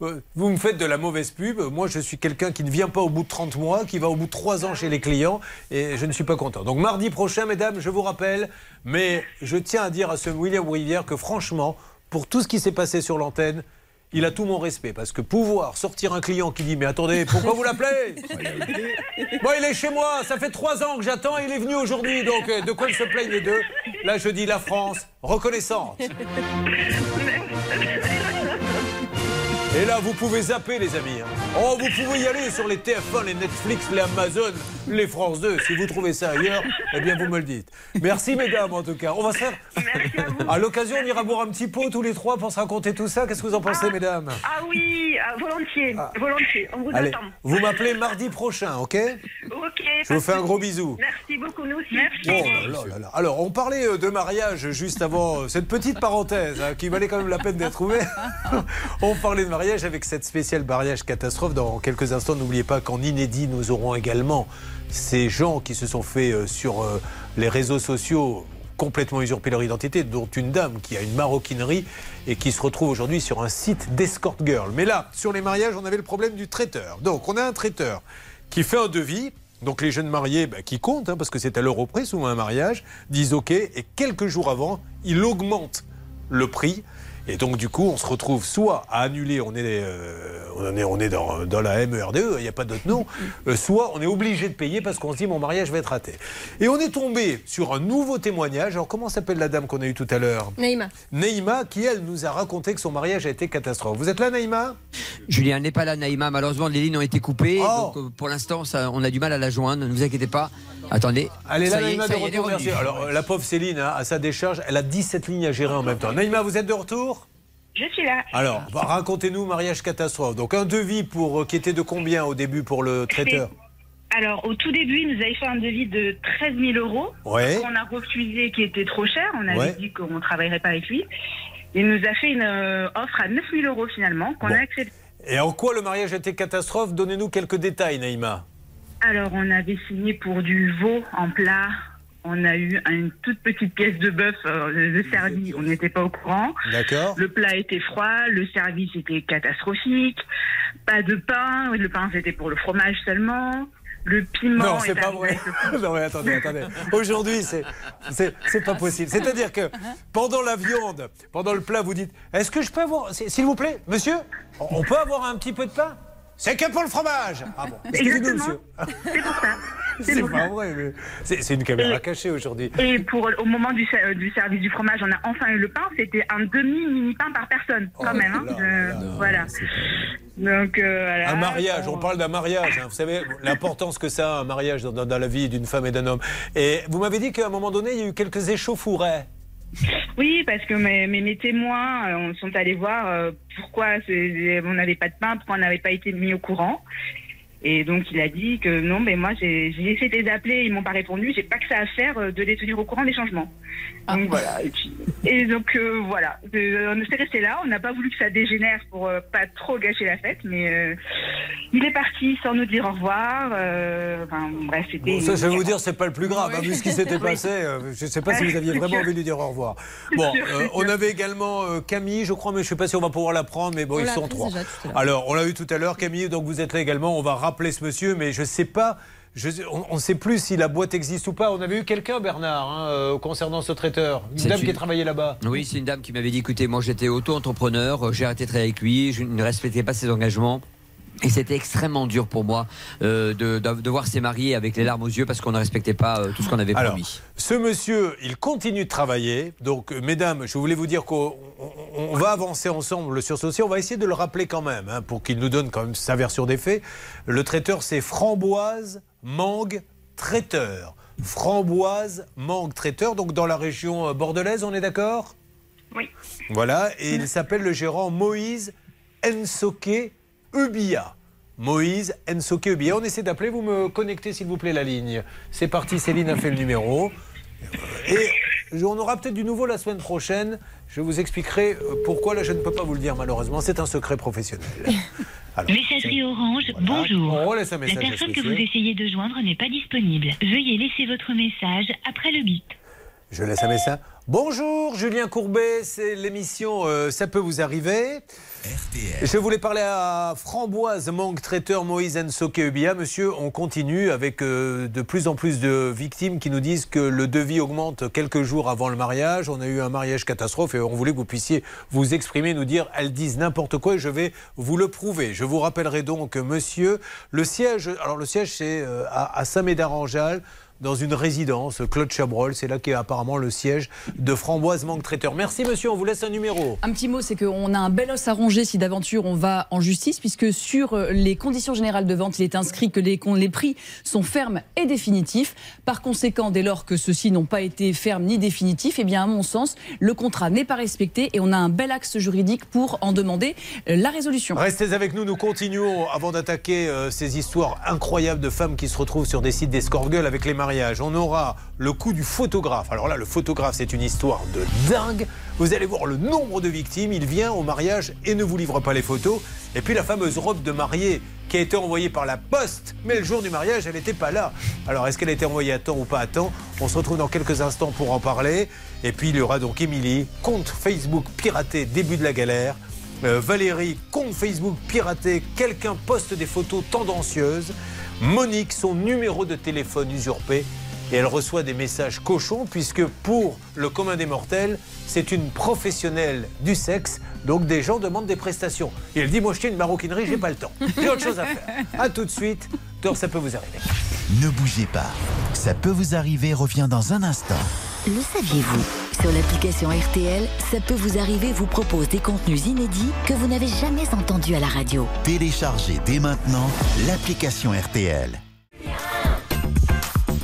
euh, vous me faites de la mauvaise pub. Moi, je suis quelqu'un qui ne vient pas au bout de 30 mois, qui va au bout de 3 ans chez les clients, et je ne suis pas content. Donc, mardi prochain, mesdames, je vous rappelle, mais je tiens à dire à ce William Rivière que franchement, pour tout ce qui s'est passé sur l'antenne, il a tout mon respect parce que pouvoir sortir un client qui dit mais attendez pourquoi vous l'appelez Moi il est chez moi ça fait trois ans que j'attends et il est venu aujourd'hui donc euh, de quoi ils se plaignent les deux Là je dis la France reconnaissante et là, vous pouvez zapper, les amis. hein. Oh, vous pouvez y aller sur les TF1, les Netflix, les Amazon, les France 2. Si vous trouvez ça ailleurs, eh bien, vous me le dites. Merci, mesdames, en tout cas. On va se faire. À l'occasion, on ira boire un petit pot tous les trois pour se raconter tout ça. Qu'est-ce que vous en pensez, mesdames Ah oui, ah, volontiers, volontiers. On vous Allez, attend. vous m'appelez mardi prochain, ok Ok. Je vous fais un gros bisou. Merci beaucoup, nous aussi. Merci. Oh là là là. Alors, on parlait euh, de mariage juste avant euh, cette petite parenthèse hein, qui valait quand même la peine d'être ouverte. on parlait de mariage avec cette spéciale mariage catastrophe. Dans quelques instants, n'oubliez pas qu'en inédit, nous aurons également ces gens qui se sont fait euh, sur euh, les réseaux sociaux complètement usurper leur identité, dont une dame qui a une maroquinerie et qui se retrouve aujourd'hui sur un site d'escort girl. Mais là, sur les mariages, on avait le problème du traiteur. Donc, on a un traiteur qui fait un devis. Donc les jeunes mariés bah, qui comptent, hein, parce que c'est à l'euro près, souvent un mariage, disent OK, et quelques jours avant, il augmente le prix. Et donc du coup, on se retrouve soit à annuler, on est, euh, on est, on est dans, dans la MERDE, il n'y a pas d'autre nom, euh, soit on est obligé de payer parce qu'on se dit mon mariage va être raté. Et on est tombé sur un nouveau témoignage. Alors comment s'appelle la dame qu'on a eue tout à l'heure? Naïma. Neïma, qui elle nous a raconté que son mariage a été catastrophe. Vous êtes là, Neïma? Julien n'est pas là, Naïma. Malheureusement, les lignes ont été coupées. Donc, euh, pour l'instant, on a du mal à la joindre. Ne vous inquiétez pas. Attendez. Elle est là, Naïma, de retour. merci. Alors, euh, la pauvre Céline, hein, à sa décharge, elle a 17 lignes à gérer en même temps. Naïma, vous êtes de retour? Je suis là. Alors, bah, racontez-nous mariage catastrophe. Donc, un devis pour euh, qui était de combien au début pour le traiteur? Alors, au tout début, il nous avait fait un devis de 13 000 euros. Ouais. Qu'on a refusé, qui était trop cher. On avait Ouais. dit qu'on ne travaillerait pas avec lui. Il nous a fait une euh, offre à 9 000 euros finalement, qu'on Bon. a accepté. Et en quoi le mariage a été catastrophe? Donnez-nous quelques détails, Naïma. Alors, on avait signé pour du veau en plat. On a eu une toute petite pièce de bœuf euh, de servi. On n'était pas au courant. D'accord. Le plat était froid, le service était catastrophique. Pas de pain. Le pain, c'était pour le fromage seulement. Le piment. Non, c'est est pas vrai. non, mais attendez, attendez. Aujourd'hui, c'est, c'est, pas possible. C'est-à-dire que pendant la viande, pendant le plat, vous dites Est-ce que je peux avoir, s'il vous plaît, monsieur, on on peut avoir un petit peu de pain? C'est que pour le fromage Ah bon Excusez-nous, Exactement. monsieur. C'est pour ça. C'est pas vrai. mais C'est, une caméra cachée aujourd'hui. Et pour au moment du, ser- du service du fromage, on a enfin eu le pain. C'était un demi mini pain par personne, Oh quand même. hein. Euh, voilà. Donc euh, voilà. Un mariage, on parle d'un mariage. hein. Vous savez l'importance que ça a, un mariage dans, dans- dans la vie d'une femme et d'un homme. Et vous m'avez dit qu'à un moment donné, il y a eu quelques échauffourées. Oui, parce que mes, mes, témoins euh, on sont allés voir euh, pourquoi on n'avait pas de pain, pourquoi on n'avait pas été mis au courant. Et donc il a dit que non, mais moi j'ai essayé de les appeler, ils m'ont pas répondu, j'ai pas que ça à faire euh, de les tenir au courant des changements. Donc voilà. Et, puis- et donc euh, voilà, Euh, on s'est resté là, on n'a pas voulu que ça dégénère pour euh, pas trop gâcher la fête, mais euh, il est parti sans nous dire au revoir. euh, enfin bref, c'était. Bon, ça, je vais vous dire, c'est pas le plus grave. hein, vu ce qui s'était Oui. passé, euh, je ne sais pas si vous aviez vraiment envie de lui dire au revoir. Bon, euh, on avait également euh, Camille, je crois, mais je ne sais pas si on va pouvoir la prendre, mais bon, On ils sont trois. déjà. Alors, on l'a eu tout à l'heure, Camille, donc vous êtes là également. On va rappeler ce monsieur, mais je ne sais pas. je- on ne sait plus si la boîte existe ou pas. On avait eu quelqu'un, Bernard, hein, euh, concernant ce traiteur. Une dame une- qui travaillait là-bas. Oui, c'est une dame qui m'avait dit écoutez, moi j'étais auto-entrepreneur, euh, j'ai arrêté de travailler avec lui, je ne respectais pas ses engagements. Et c'était extrêmement dur pour moi euh, de, de, de voir ces mariés avec les larmes aux yeux parce qu'on ne respectait pas euh, tout ce qu'on avait Alors, promis. ce monsieur, il continue de travailler. Donc, euh, mesdames, je voulais vous dire qu'on on- on va avancer ensemble sur ce dossier. On va essayer de le rappeler quand même, hein, pour qu'il nous donne quand même sa version des faits. Le traiteur, c'est Framboise Mangue Traiteur. Framboise Mangue Traiteur, donc dans la région bordelaise, on est d'accord? Oui. Voilà, et il s'appelle le gérant Moïse Ensoke Ubia. Moïse Ensoke Ubia. On essaie d'appeler, vous me connectez s'il vous plaît la ligne. C'est parti, Céline a fait le numéro. Et on aura peut-être du nouveau la semaine prochaine. Je vous expliquerai euh, pourquoi. Là, je ne peux pas vous le dire malheureusement. C'est un secret professionnel. Alors, Messagerie Orange, bonjour. On relaisse un message La personne que vous essayez de joindre n'est pas disponible. Veuillez laisser votre message après le bip. Je laisse un message. Bonjour, Julien Courbet, c'est l'émission euh, Ça peut vous arriver. Je voulais parler à Framboise Manque Traiteur Moïse Nsoke Ubia. Monsieur, on continue avec euh, de plus en plus de victimes qui nous disent que le devis augmente quelques jours avant le mariage. On a eu un mariage catastrophe et on voulait que vous puissiez vous exprimer, nous dire elles disent n'importe quoi et je vais vous le prouver. Je vous rappellerai donc, monsieur, le siège, alors le siège c'est euh, à Saint-Médard-en-Jalles dans une résidence, Claude Chabrol, c'est là qu'est apparemment le siège de Framboise Manque Traiteur. Merci monsieur, on vous laisse un numéro. Un petit mot, c'est qu'on a un bel os à ronger si d'aventure on va en justice, puisque sur euh, les conditions générales de vente, il est inscrit que les, prix sont fermes et définitifs. Par conséquent, dès lors que ceux-ci n'ont pas été fermes ni définitifs, eh bien, à mon sens, le contrat n'est pas respecté et on a un bel axe juridique pour en demander euh, la résolution. Restez avec nous, nous continuons avant d'attaquer euh, ces histoires incroyables de femmes qui se retrouvent sur des sites d'escorgueul avec les On aura le coup du photographe. Alors là, le photographe, c'est une histoire de dingue. Vous allez voir le nombre de victimes. Il vient au mariage et ne vous livre pas les photos. Et puis la fameuse robe de mariée qui a été envoyée par la poste, mais le jour du mariage, elle n'était pas là. Alors est-ce qu'elle a été envoyée à temps ou pas à temps? On se retrouve dans quelques instants pour en parler. Et puis il y aura donc Émilie, compte Facebook piraté, début de la galère. Euh, Valérie, compte Facebook piraté, quelqu'un poste des photos tendancieuses. Monique, son numéro de téléphone usurpé. Et elle reçoit des messages cochons, puisque pour le commun des mortels, c'est une professionnelle du sexe. Donc des gens demandent des prestations. Et elle dit Moi, je tiens une maroquinerie, j'ai pas le temps. J'ai autre chose à faire. A tout de suite. Ça peut vous arriver. Ne bougez pas. Ça peut vous arriver revient dans un instant. Le saviez-vous? Sur l'application RTL, ça peut vous arriver vous propose des contenus inédits que vous n'avez jamais entendus à la radio. Téléchargez dès maintenant l'application RTL.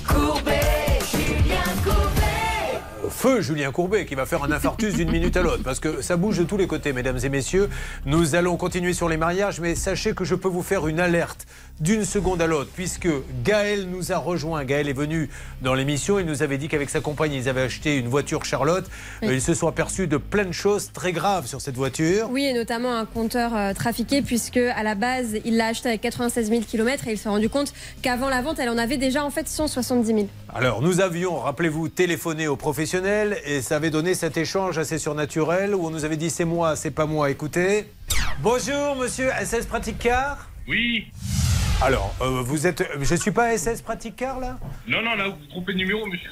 Courbet, Julien Courbet. Feu Julien Courbet qui va faire un infarctus d'une minute à l'autre parce que ça bouge de tous les côtés, mesdames et messieurs. Nous allons continuer sur les mariages, mais sachez que je peux vous faire une alerte d'une seconde à l'autre puisque Gaël nous a rejoint. Gaël est venu dans l'émission. Il nous avait dit qu'avec sa compagne, ils avaient acheté une voiture Charlotte. Oui. Euh, Ils se sont aperçus de plein de choses très graves sur cette voiture. Oui, et notamment un compteur euh, trafiqué, puisque à la base, il l'a acheté avec 96 000 km et il s'est rendu compte qu'avant la vente, elle en avait déjà en fait 170 000. Alors, nous avions, rappelez-vous, téléphoné aux professionnels et ça avait donné cet échange assez surnaturel où on nous avait dit c'est moi, c'est pas moi. Écoutez. Bonjour, monsieur SS Pratique Car. Oui. Alors, euh, vous êtes. Je suis pas SS Pratique Car là? Non, non, là, vous vous trompez de numéro, monsieur.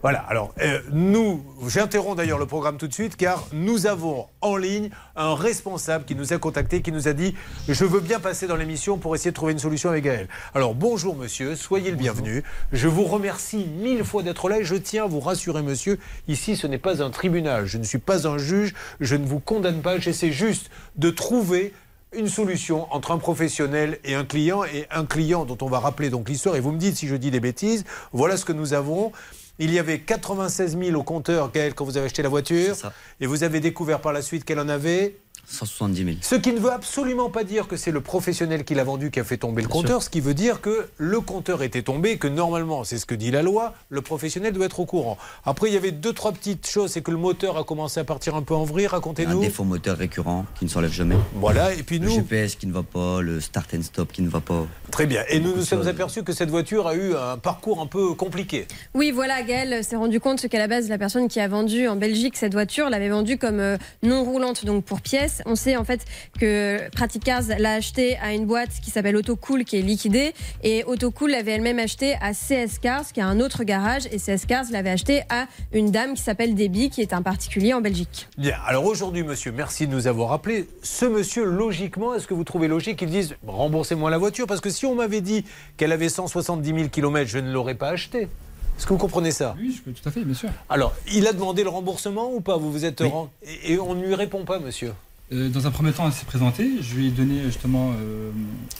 Voilà, alors euh, nous, j'interromps d'ailleurs le programme tout de suite car nous avons en ligne un responsable qui nous a contacté, qui nous a dit je veux bien passer dans l'émission pour essayer de trouver une solution avec Gaël. Alors bonjour monsieur, soyez le bienvenu. Je vous remercie mille fois d'être là et je tiens à vous rassurer monsieur, ici ce n'est pas un tribunal, je ne suis pas un juge, je ne vous condamne pas, j'essaie juste de trouver une solution entre un professionnel et un client, et un client dont on va rappeler donc l'histoire, et vous me dites si je dis des bêtises, voilà ce que nous avons. Il y avait 96 000 au compteur, Gaël, quand vous avez acheté la voiture, et vous avez découvert par la suite qu'elle en avait 170 000. ce qui ne veut absolument pas dire que c'est le professionnel qui l'a vendu qui a fait tomber le compteur, ce qui veut dire que le compteur était tombé et que normalement, c'est ce que dit la loi, le professionnel doit être au courant. Après, il y avait deux, trois petites choses, c'est que le moteur a commencé à partir un peu en vrille, Un racontez-nous. défaut moteur récurrent qui ne s'enlève jamais. Voilà, et puis Le nous- GPS qui ne va pas, le start and stop qui ne va pas. Très bien. Et nous nous sommes aperçus que cette voiture a eu un parcours un peu compliqué. Oui, voilà, Gaël s'est rendu compte qu'à la base, la personne qui a vendu en Belgique cette voiture l'avait vendue comme euh, non roulante, donc pour pièces. On sait en fait que Praticars l'a acheté à une boîte qui s'appelle Autocool qui est liquidée et Autocool l'avait elle-même acheté à CS Cars qui a un autre garage et CS Cars l'avait acheté à une dame qui s'appelle Debbie qui est un particulier en Belgique. Bien, alors aujourd'hui, monsieur, merci de nous avoir appelé. Ce monsieur, logiquement, est-ce que vous trouvez logique qu'il dise remboursez-moi la voiture? Parce que si on m'avait dit qu'elle avait 170 000 km, je ne l'aurais pas acheté. Est-ce que vous comprenez ça? Oui, je- tout à fait, bien sûr. Alors, il a demandé le remboursement ou pas? Vous vous êtes et, et on ne lui répond pas, monsieur. Euh, dans un premier temps, elle s'est présentée. Je lui ai donné justement euh,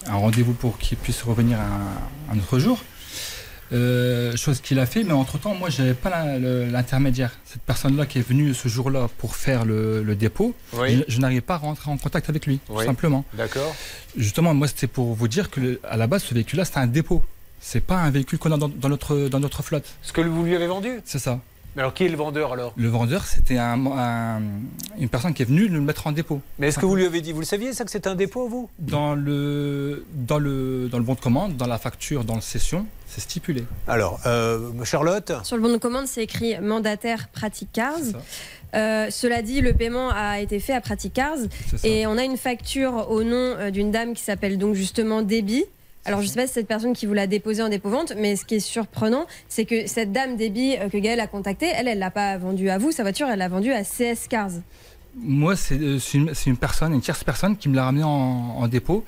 un rendez-vous pour qu'il puisse revenir un, un autre jour. Euh, chose qu'il a fait, mais entre-temps, moi, je n'avais pas l'intermédiaire. Cette personne-là qui est venue ce jour-là pour faire le, le dépôt, Oui. je, je n'arrivais pas à rentrer en contact avec lui, tout simplement. D'accord. Justement, moi, c'était pour vous dire que le- à la base, ce véhicule-là, c'était un dépôt. C'est pas un véhicule qu'on a dans, dans notre, dans notre flotte. Ce que vous lui avez vendu? C'est ça. Mais alors, qui est le vendeur alors? Le vendeur, c'était un- un- une personne qui est venue nous le mettre en dépôt. Mais est-ce que vous lui avez dit Vous le saviez, ça, que c'était un dépôt, vous? Dans le, dans, le, dans le bon de commande, dans la facture, dans le session, c'est stipulé. Alors, euh, Charlotte? Sur le bon de commande, c'est écrit mandataire Praticars. Euh, cela dit, le paiement a été fait à Praticars et on a une facture au nom euh, d'une dame qui s'appelle donc justement Debbie. Alors je sais pas si c'est cette personne qui vous l'a déposée en dépôt-vente, mais ce qui est surprenant, c'est que cette dame Debbie euh, que Gaëlle a contactée, elle, elle l'a pas vendue à vous, sa voiture, elle l'a vendue à CS Cars. Moi, c'est euh, c'est une, personne, une tierce personne qui me l'a ramené en, en dépôt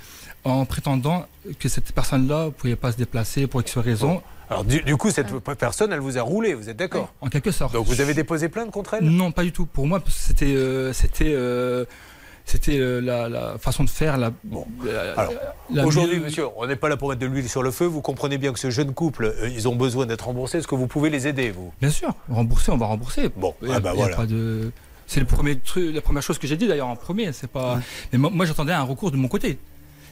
en prétendant que cette personne-là ne pouvait pas se déplacer pour X raison. Alors, du, du coup, cette personne, elle vous a roulé, vous êtes d'accord En quelque sorte. Donc, vous avez déposé plainte contre elle? Non, pas du tout. Pour moi, c'était euh, c'était euh, c'était euh, la, la façon de faire. La, la- la Aujourd'hui, monsieur, on n'est pas là pour mettre de l'huile sur le feu. Vous comprenez bien que ce jeune couple, euh, ils ont besoin d'être remboursés. Est-ce que vous pouvez les aider, vous? Bien sûr, rembourser, on va rembourser. Bon, Il ah bah il voilà. pas de- C'est le premier truc, la première chose que j'ai dit d'ailleurs en premier. C'est pas. Mais moi, moi, j'attendais un recours de mon côté.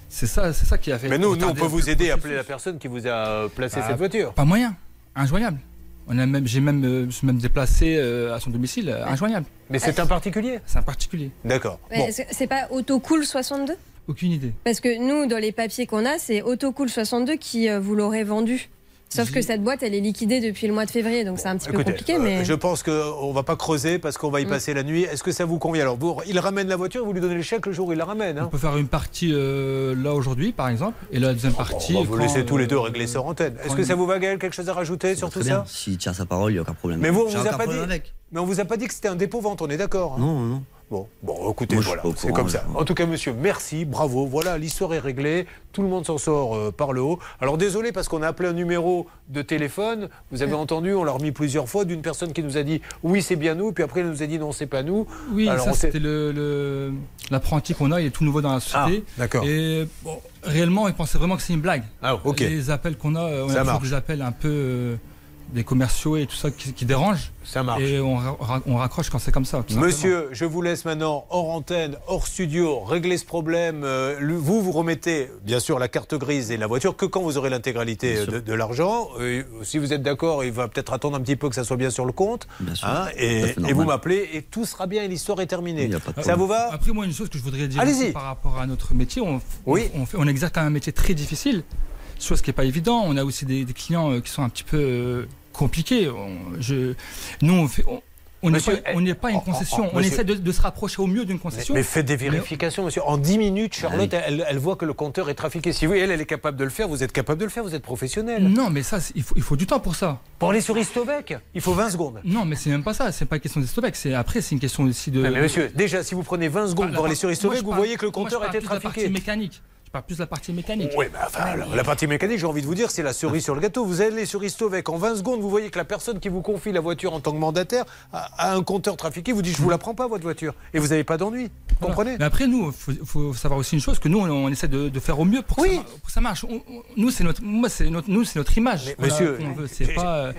C'est ça, c'est ça qui a fait. Mais nous, nous, on peut vous aider à appeler la personne qui vous a placé Ah, cette voiture. Pas moyen, injoignable. On a même, j'ai même, euh, je suis même déplacé euh, à son domicile, euh, injoignable. Mais c'est un particulier? C'est un particulier. D'accord. Que C'est pas Autocool 62 Aucune idée. Parce que nous, dans les papiers qu'on a, c'est Autocool 62 qui vous l'aurait vendu. Sauf que cette boîte, elle est liquidée depuis le mois de février, donc c'est un petit peu compliqué. euh, mais... je pense qu'on ne va pas creuser parce qu'on va y Mm. passer la nuit. Est-ce que ça vous convient Alors, vous, il ramène la voiture, vous lui donnez le chèque le jour où il la ramène. hein On peut faire une partie euh, là aujourd'hui, par exemple, et la deuxième partie. On va vous quand, laisser tous les deux euh, régler sur antenne. Est-ce que ça vous va, Gaël Quelque chose à rajouter sur tout bien. ça? S'il tient sa parole, il n'y a aucun problème. Mais vous, on vous a pas dit. avec. Mais on vous a pas dit que c'était un dépôt-vente, on est d'accord hein Non, non. Bon, bon, écoutez, Moi, voilà, c'est comme ça. En tout cas, monsieur, merci, bravo. Voilà, l'histoire est réglée. Tout le monde s'en sort euh, par le haut. Alors, désolé parce qu'on a appelé un numéro de téléphone. Vous avez entendu, on l'a remis plusieurs fois d'une personne qui nous a dit oui, c'est bien nous. Puis après, elle nous a dit non, c'est pas nous. Oui, Alors, ça c'était le- le- l'apprenti qu'on a, il est tout nouveau dans la société. Ah, d'accord. Et bon, réellement, il pensait vraiment que c'est une blague. Ah, ok. Les appels qu'on a, euh, on Ça a toujours des appels un peu euh, des commerciaux et tout ça qui, qui dérangent. Ça marche. Et on, ra- ra- on raccroche quand c'est comme ça. simplement. Monsieur, je vous laisse maintenant hors antenne, hors studio, régler ce problème. Euh, vous, vous remettez bien sûr la carte grise et la voiture que quand vous aurez l'intégralité de, de l'argent. Euh, si vous êtes d'accord, il va peut-être attendre un petit peu que ça soit bien sur le compte. sûr. Hein, et, vous m'appelez et tout sera bien et l'histoire est terminée. Ça vous va? Après, moi, une chose que je voudrais dire par rapport à notre métier, on, Oui. on, fait- on exerce un métier très difficile, chose qui n'est pas évident. On a aussi des, des clients euh, qui sont un petit peu euh, compliqués. On- je, nous, on fait. on- on n'est pas, une oh, oh, concession. oh, on essaie de, de se rapprocher au mieux d'une concession. Mais faites des vérifications, monsieur. En 10 minutes, Charlotte, elle, elle voit que le compteur est trafiqué. Si vous, elle, elle est capable de le faire, vous êtes capable de le faire, vous êtes professionnel. Non, mais ça, c'est- il faut, il faut du temps pour ça. Pour aller sur Istovec, il faut 20 secondes. Non, mais c'est même pas ça. C'est pas une question d'Estovec. C'est après, c'est une question aussi de. Mais, mais monsieur, déjà, si vous prenez 20 secondes Ah, pour aller sur Istovec, moi, vous parle- voyez que le moi, je compteur parle était trafiqué. partie mécanique. Parle plus de la partie mécanique. Oui, mais enfin, la, la partie mécanique, j'ai envie de vous dire, c'est la cerise sur le gâteau. Vous allez sur Istovec, en 20 secondes, vous voyez que la personne qui vous confie la voiture en tant que mandataire a, a un compteur trafiqué, vous dit je vous la prends pas votre voiture. Et vous n'avez pas d'ennui. Vous comprenez Mais après, nous, il faut, faut savoir aussi une chose que nous, on, on essaie de, de faire au mieux pour, que, ça, pour que ça marche. On- on- nous, c'est notre, moi, c'est notre, nous, c'est notre image. a- monsieur, c'est pas.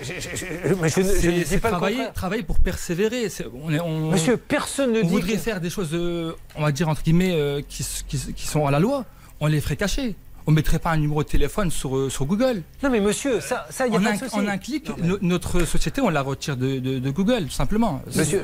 mais c'est- travailler, travailler pour persévérer. on est- on- Monsieur, personne ne on dit voudrait que- faire des choses, euh, on va dire entre guillemets, euh, qui sont à la loi. On les ferait cacher. On mettrait pas un numéro de téléphone sur, euh, sur Google. Non mais monsieur, ça, ça y a en pas un, de souci. En un clic, no- notre société, on la retire de, de- de Google, tout simplement. Monsieur,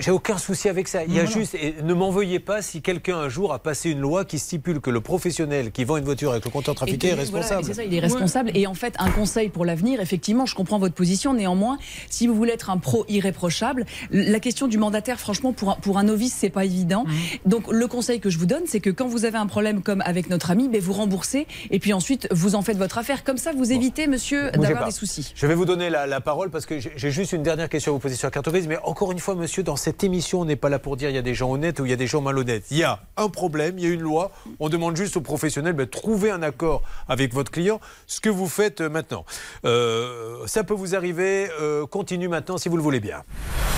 j'ai- aucun souci avec ça. Il y a juste, et ne m'en veuillez pas si quelqu'un un jour a passé une loi qui stipule que le professionnel qui vend une voiture avec le compteur trafiqué est que, voilà, responsable. c'est ça, il est responsable. Et en fait, un conseil pour l'avenir, effectivement, je comprends votre position. Néanmoins, si vous voulez être un pro irréprochable, la question du mandataire, franchement, pour un, pour un novice, c'est pas évident. Donc, le conseil que je vous donne, c'est que quand vous avez un problème comme avec notre ami, ben, vous remboursez et puis ensuite, vous en faites votre affaire. Comme ça, vous évitez, monsieur, d'avoir des soucis. Je vais vous donner la, la parole parce que j'ai juste une dernière question à vous poser sur la carte grise. Mais encore une fois, monsieur, dans cette émission, on n'est pas là pour dire il y a des gens honnêtes ou il y a des gens malhonnêtes. Il y a un problème, il y a une loi. On demande juste aux professionnels de trouver un accord avec votre client. Ce que vous faites euh, maintenant. Euh, ça peut vous arriver. euh, continue maintenant si vous le voulez bien.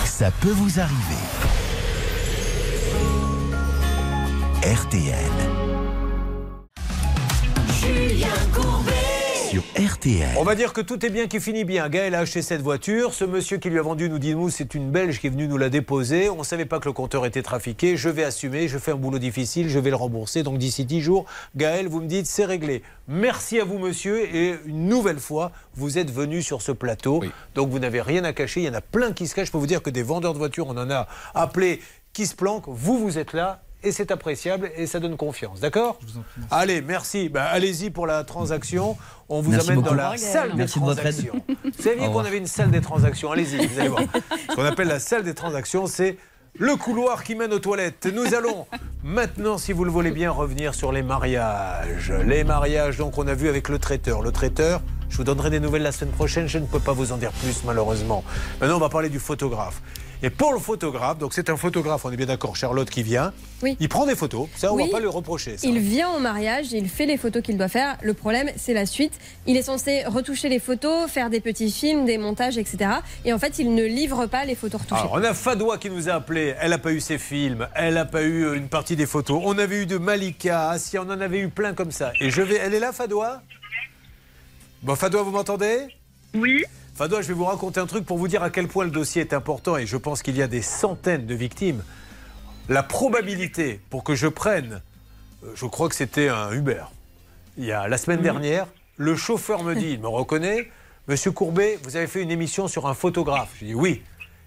Ça peut vous arriver. RTL. Julien Courbet. Sur RTL. On va dire que tout est bien qui finit bien. Gaël a acheté cette voiture. Ce monsieur qui lui a vendu nous dit nous, c'est une Belge qui est venue nous la déposer. On ne savait pas que le compteur était trafiqué. Je vais assumer. Je fais un boulot difficile. Je vais le rembourser. Donc d'ici 10 jours, Gaël, vous me dites c'est réglé. Merci à vous, monsieur. Et une nouvelle fois, vous êtes venu sur ce plateau. Donc vous n'avez rien à cacher. Il y en a plein qui se cachent. Je peux vous dire que des vendeurs de voitures, on en a appelé qui se planquent. Vous, vous êtes là. Et c'est appréciable et ça donne confiance, d'accord? Allez, merci. Ben, Allez-y pour la transaction. On vous Merci amène beaucoup. dans la salle des transactions. Vous saviez qu'on avait une salle des transactions Allez-y, vous allez voir. Ce qu'on appelle la salle des transactions, c'est le couloir qui mène aux toilettes. Nous allons maintenant, si vous le voulez bien, revenir sur les mariages. Les mariages, donc, on a vu avec le traiteur. Le traiteur, je vous donnerai des nouvelles la semaine prochaine. Je ne peux pas vous en dire plus, malheureusement. Maintenant, on va parler du photographe. Et pour le photographe, donc c'est un photographe, on est bien d'accord, Charlotte qui vient. Oui. Il prend des photos, ça on Oui. va pas le reprocher. ça. Il vient au mariage, il fait les photos qu'il doit faire. Le problème, c'est la suite. Il est censé retoucher les photos, faire des petits films, des montages, etc. Et en fait, il ne livre pas les photos retouchées. Alors, on a Fadoua qui nous a appelé. Elle n'a pas eu ses films. Elle n'a pas eu euh, une partie des photos. On avait eu de Malika, Assia, on en avait eu plein comme ça. Et je vais. Elle est là, Fadoua Bon, Fadoua, vous m'entendez? Oui. Fadoua, je vais vous raconter un truc pour vous dire à quel point le dossier est important. Et je pense qu'il y a des centaines de victimes. La probabilité pour que je prenne, euh, je crois que c'était un Uber, il y a la semaine dernière, le chauffeur me dit, il me reconnaît, Monsieur Courbet, vous avez fait une émission sur un photographe. Je dis oui.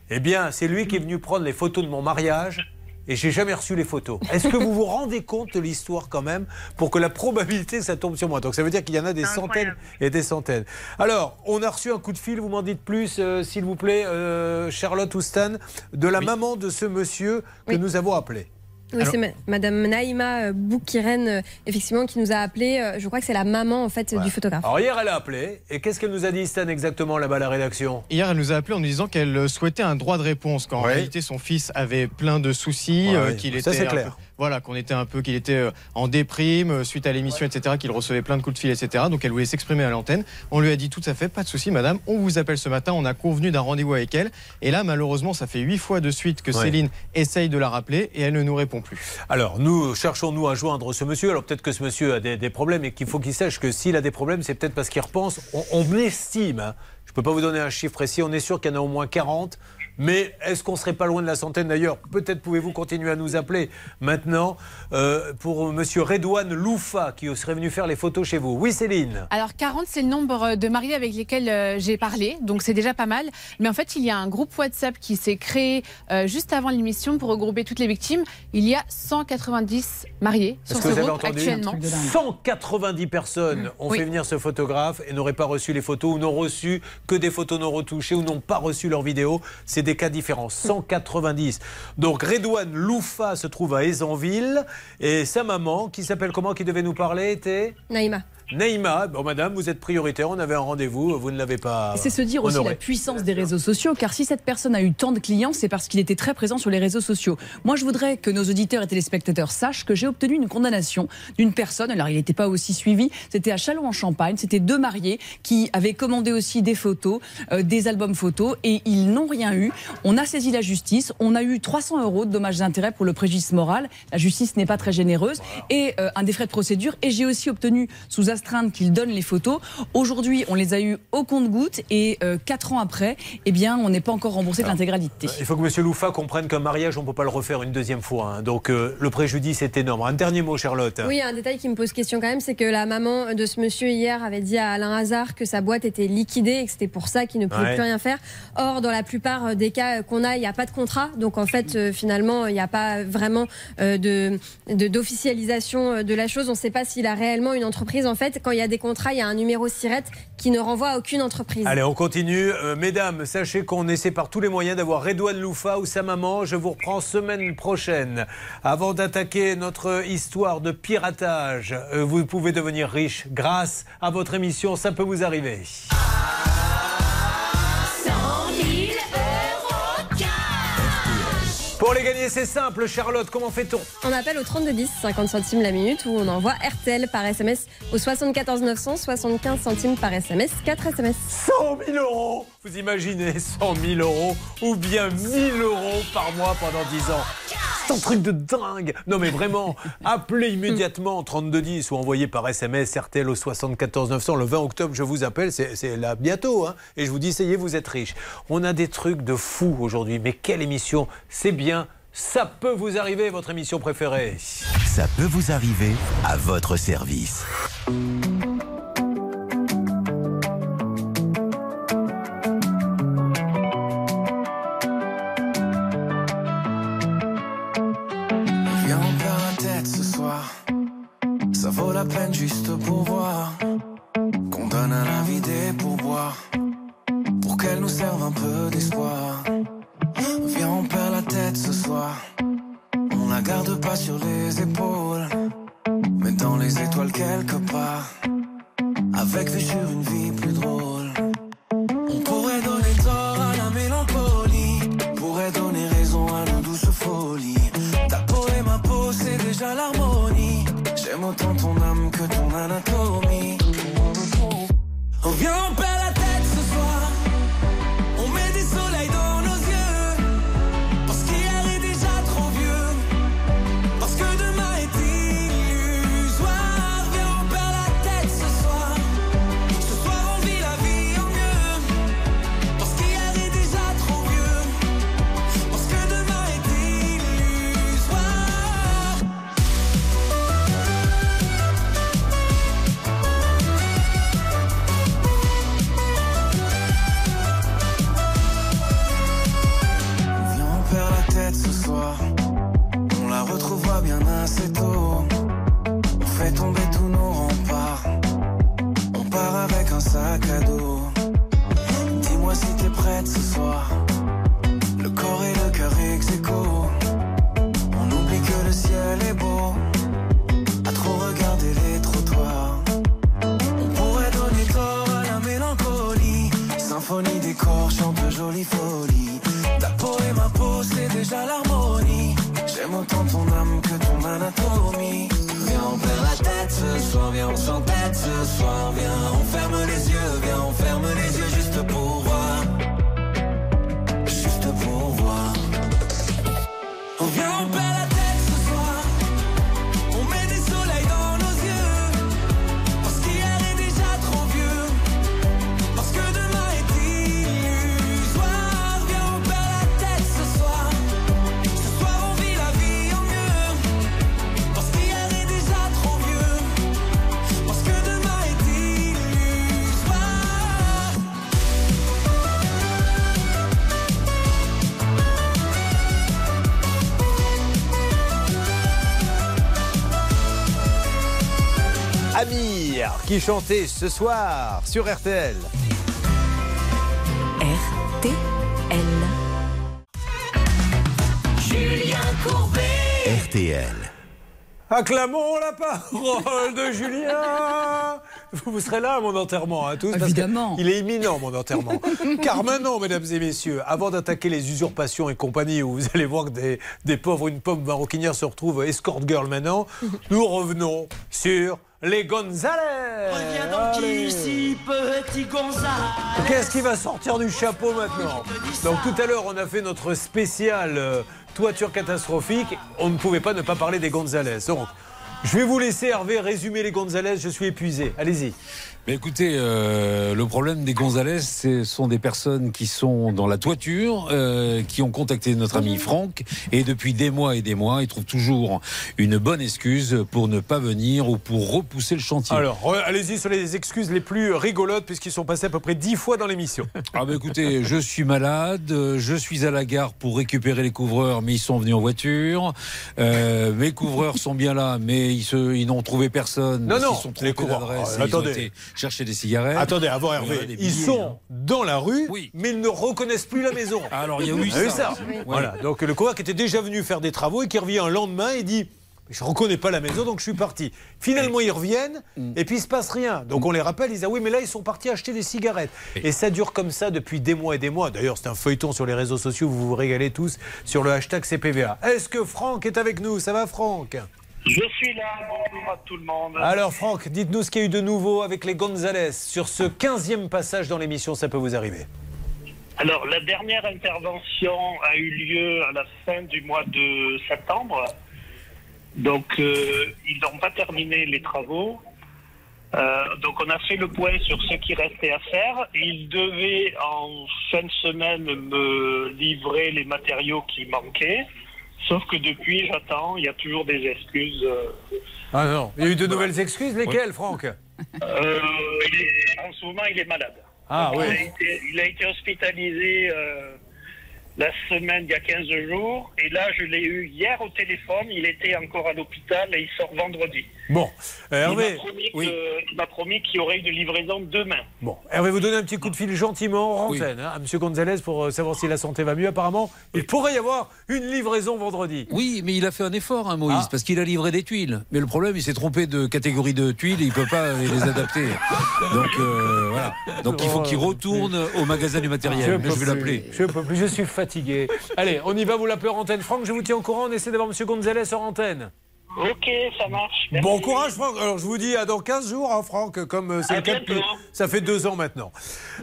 Eh bien, c'est lui qui est venu prendre les photos de mon mariage et j'ai jamais reçu les photos. Est-ce que vous vous rendez compte de l'histoire quand même pour que la probabilité que ça tombe sur moi? Donc ça veut dire qu'il y en a des centaines et des centaines. Alors, on a reçu un coup de fil, vous m'en dites plus, euh, s'il vous plaît, euh, Charlotte ou Stan, de la maman de ce monsieur que nous avons appelé. Oui, c'est ma- Madame Naïma euh, Boukiren, euh, effectivement, qui nous a appelé. euh, Je crois que c'est la maman, en fait, du photographe. Alors hier, elle a appelé. Et qu'est-ce qu'elle nous a dit, Stan, exactement là-bas à la rédaction? Hier, elle nous a appelé en nous disant qu'elle souhaitait un droit de réponse, qu'en Ouais. réalité son fils avait plein de soucis, Ouais, euh, qu'il Ça, était c'est un clair. peu- voilà, qu'on était un peu, qu'il était euh, en déprime euh, suite à l'émission, etc., qu'il recevait plein de coups de fil, etc. Donc elle voulait s'exprimer à l'antenne. On lui a dit tout à fait, pas de souci, madame. On vous appelle ce matin. On a convenu d'un rendez-vous avec elle. Et là, malheureusement, ça fait huit fois de suite que Ouais. Céline essaye de la rappeler et elle ne nous répond plus. Alors, nous cherchons, nous, à joindre ce monsieur. Alors, peut-être que ce monsieur a des, des problèmes et qu'il faut qu'il sache que s'il a des problèmes, c'est peut-être parce qu'il repense. On, on estime, hein. je ne peux pas vous donner un chiffre précis, on est sûr qu'il y en a au moins 40. Mais est-ce qu'on serait pas loin de la centaine d'ailleurs Peut-être pouvez-vous continuer à nous appeler maintenant euh, pour monsieur Redouane Loufa qui serait venu faire les photos chez vous. Oui, Céline Alors 40, c'est le nombre de mariés avec lesquels euh, j'ai parlé, donc c'est déjà pas mal. Mais en fait, il y a un groupe WhatsApp qui s'est créé euh, juste avant l'émission pour regrouper toutes les victimes. Il y a 190 mariés sur ce que vous avez groupe entendu actuellement. 190 personnes ont Oui. fait venir ce photographe et n'auraient pas reçu les photos ou n'ont reçu que des photos non retouchées ou n'ont pas reçu leurs vidéos. C'est des cas différents. 190. Donc Redouane Loufa se trouve à Aisanville et sa maman, qui s'appelle comment, qui devait nous parler, était Naïma. Naïma. Bon, madame, vous êtes prioritaire. On avait un rendez-vous. Vous ne l'avez pas. C'est se dire aussi la puissance des réseaux sociaux, car si cette personne a eu tant de clients, c'est parce qu'il était très présent sur les réseaux sociaux. Moi, je voudrais que nos auditeurs et téléspectateurs sachent que j'ai obtenu une condamnation d'une personne, alors il n'était pas aussi suivi, c'était à Châlons-en-Champagne, c'était deux mariés qui avaient commandé aussi des photos, euh, des albums photos, et ils n'ont rien eu. On a saisi la justice, on a eu 300 euros de dommages d'intérêt pour le préjudice moral. La justice n'est pas très généreuse, et euh, un des frais de procédure, et j'ai aussi obtenu sous astreinte qu'il donne les photos. Aujourd'hui, on les a eu au compte-gouttes et euh, quatre ans après, eh bien, on n'est pas encore remboursé de l'intégralité. Il faut que M. Loufa comprenne qu'un mariage, on ne peut pas le refaire une deuxième fois. hein. Donc euh, le préjudice est énorme. Un dernier mot, Charlotte. Oui, un détail qui me pose question quand même, c'est que la maman de ce monsieur hier avait dit à Alain Hazard que sa boîte était liquidée et que c'était pour ça qu'il ne pouvait Ouais. plus rien faire. Or, dans la plupart des cas qu'on a, il n'y a pas de contrat. Donc, en fait, euh, finalement, il n'y a pas vraiment euh, de de- d'officialisation euh, de la chose. On ne sait pas s'il a réellement une entreprise. En fait, quand il y a des contrats, il y a un numéro SIRET qui ne renvoie à aucune entreprise. Allez, on continue. Euh, mesdames, sachez qu'on essaie par tous les moyens d'avoir Redouane Loufa ou sa maman. Je vous reprends semaine prochaine. Avant d'attaquer notre histoire de piratage, euh, vous pouvez devenir riche grâce à votre émission. Ça peut vous arriver. 100 Pour les gagner, c'est simple. Charlotte, comment fait-on On appelle au 3210, 50 centimes la minute, ou on envoie RTL par SMS au 74 900, 75 centimes par SMS, 4 SMS. 100 000 euros Vous imaginez 100 000 euros ou bien 1000 euros par mois pendant 10 ans C'est un truc de dingue Non mais vraiment, appelez immédiatement 3210 ou envoyez par SMS RTL au 74 900. Le 20 octobre, je vous appelle, c'est là bientôt. hein, et je vous dis, ça y est, vous êtes riche. On a des trucs de fou aujourd'hui. Mais quelle émission C'est bien, ça peut vous arriver, votre émission préférée. Ça peut vous arriver à votre service. Vaut la peine juste pour voir. Qu'on donne à la vie des pourboires. Pour qu'elle nous serve un peu d'espoir. Viens, on perd la tête ce soir. On la garde pas sur les épaules. Mais dans les étoiles quelque part. Avec vue sur une vie plus drôle. On pourrait On vient, soir. Viens, on ferme les yeux, qui chantait ce soir sur RTL. RTL. Julien Courbet. RTL. Acclamons la parole de Julien Vous serez là à mon enterrement, hein, tous parce Évidemment. Il est imminent, mon enterrement. Car maintenant, mesdames et messieurs, avant d'attaquer les usurpations et compagnie, où vous allez voir que des, des pauvres, une pomme maroquinière se retrouve escort girl maintenant, nous revenons sur les Gonzales Reviens donc ici, petit Gonzales. Qu'est-ce qui va sortir du chapeau maintenant Donc tout à l'heure, on a fait notre spécial euh, toiture catastrophique. On ne pouvait pas ne pas parler des Gonzales. Donc, Je vais vous laisser, Hervé, résumer les Gonzalez. Je suis épuisé. Allez-y. Mais écoutez, euh, le problème des Gonzalez, ce sont des personnes qui sont dans la toiture, euh, qui ont contacté notre ami Franck, et depuis des mois et des mois, ils trouvent toujours une bonne excuse pour ne pas venir ou pour repousser le chantier. Alors, allez-y sur les excuses les plus rigolotes, puisqu'ils sont passés à peu près dix fois dans l'émission. Ah bah écoutez, je suis malade, euh, je suis à la gare pour récupérer les couvreurs, mais ils sont venus en voiture. Euh, mes couvreurs sont bien là, mais ils, se, ils n'ont trouvé personne. Non, non, qu'ils sont les couvreurs. ils ont attendez. été chercher des cigarettes. Attendez, avant Hervé, ils sont hein. dans la rue, mais ils ne reconnaissent plus la maison. Alors, il y a eu ça. Oui. Voilà, donc le qui était déjà venu faire des travaux et qui revient un lendemain et dit je reconnais pas la maison, donc je suis parti. Finalement, ils reviennent et puis il se passe rien. Donc on les rappelle, ils disent ah oui, mais là ils sont partis acheter des cigarettes. Et ça dure comme ça depuis des mois et des mois. D'ailleurs, c'est un feuilleton sur les réseaux sociaux. Vous vous régalez tous sur le hashtag CPVA. Est-ce que Franck est avec nous? Ça va, Franck? Je suis là, bonjour à tout le monde. Alors Franck, dites-nous ce qu'il y a eu de nouveau avec les Gonzalez sur ce 15e passage dans l'émission. Ça peut vous arriver. Alors, la dernière intervention a eu lieu à la fin du mois de septembre. Donc, euh, ils n'ont pas terminé les travaux. Euh, donc, on a fait le point sur ce qui restait à faire. Ils devaient, en fin de semaine, me livrer les matériaux qui manquaient. Sauf que depuis, j'attends. Il y a toujours des excuses. euh, Ah non, il y a eu de nouvelles excuses. Lesquelles, Franck? Euh, il est- en ce moment, il est malade. Ah, il, oui. a été, il a été hospitalisé euh, la semaine il y a 15 jours. Et là, je l'ai eu hier au téléphone. Il était encore à l'hôpital et il sort vendredi. Bon, euh, Il Hervé, m'a promis que- il m'a promis qu'il y aurait une livraison demain. Bon, Hervé, vous donner un petit coup de fil gentiment en antenne hein, à M. Gonzalez pour euh, savoir si la santé va mieux. Apparemment, il pourrait y avoir une livraison vendredi. Oui, mais il a fait un effort, hein, Moïse, Ah. parce qu'il a livré des tuiles. Mais le problème, il s'est trompé de catégorie de tuiles, il ne peut pas euh, les adapter. Donc euh, voilà. Donc il faut qu'il retourne au magasin du matériel. Mais peux je vais l'appeler. Je peux plus, je suis fatigué. Allez, on y va, vous l'appelez en antenne. Franck, je vous tiens au courant, on essaie d'avoir M. Gonzalez en antenne. Ok, ça marche. Bon courage, Franck. Alors, je vous dis à dans 15 jours, hein, Franck, comme euh, c'est le cas depuis. Ça fait deux ans maintenant.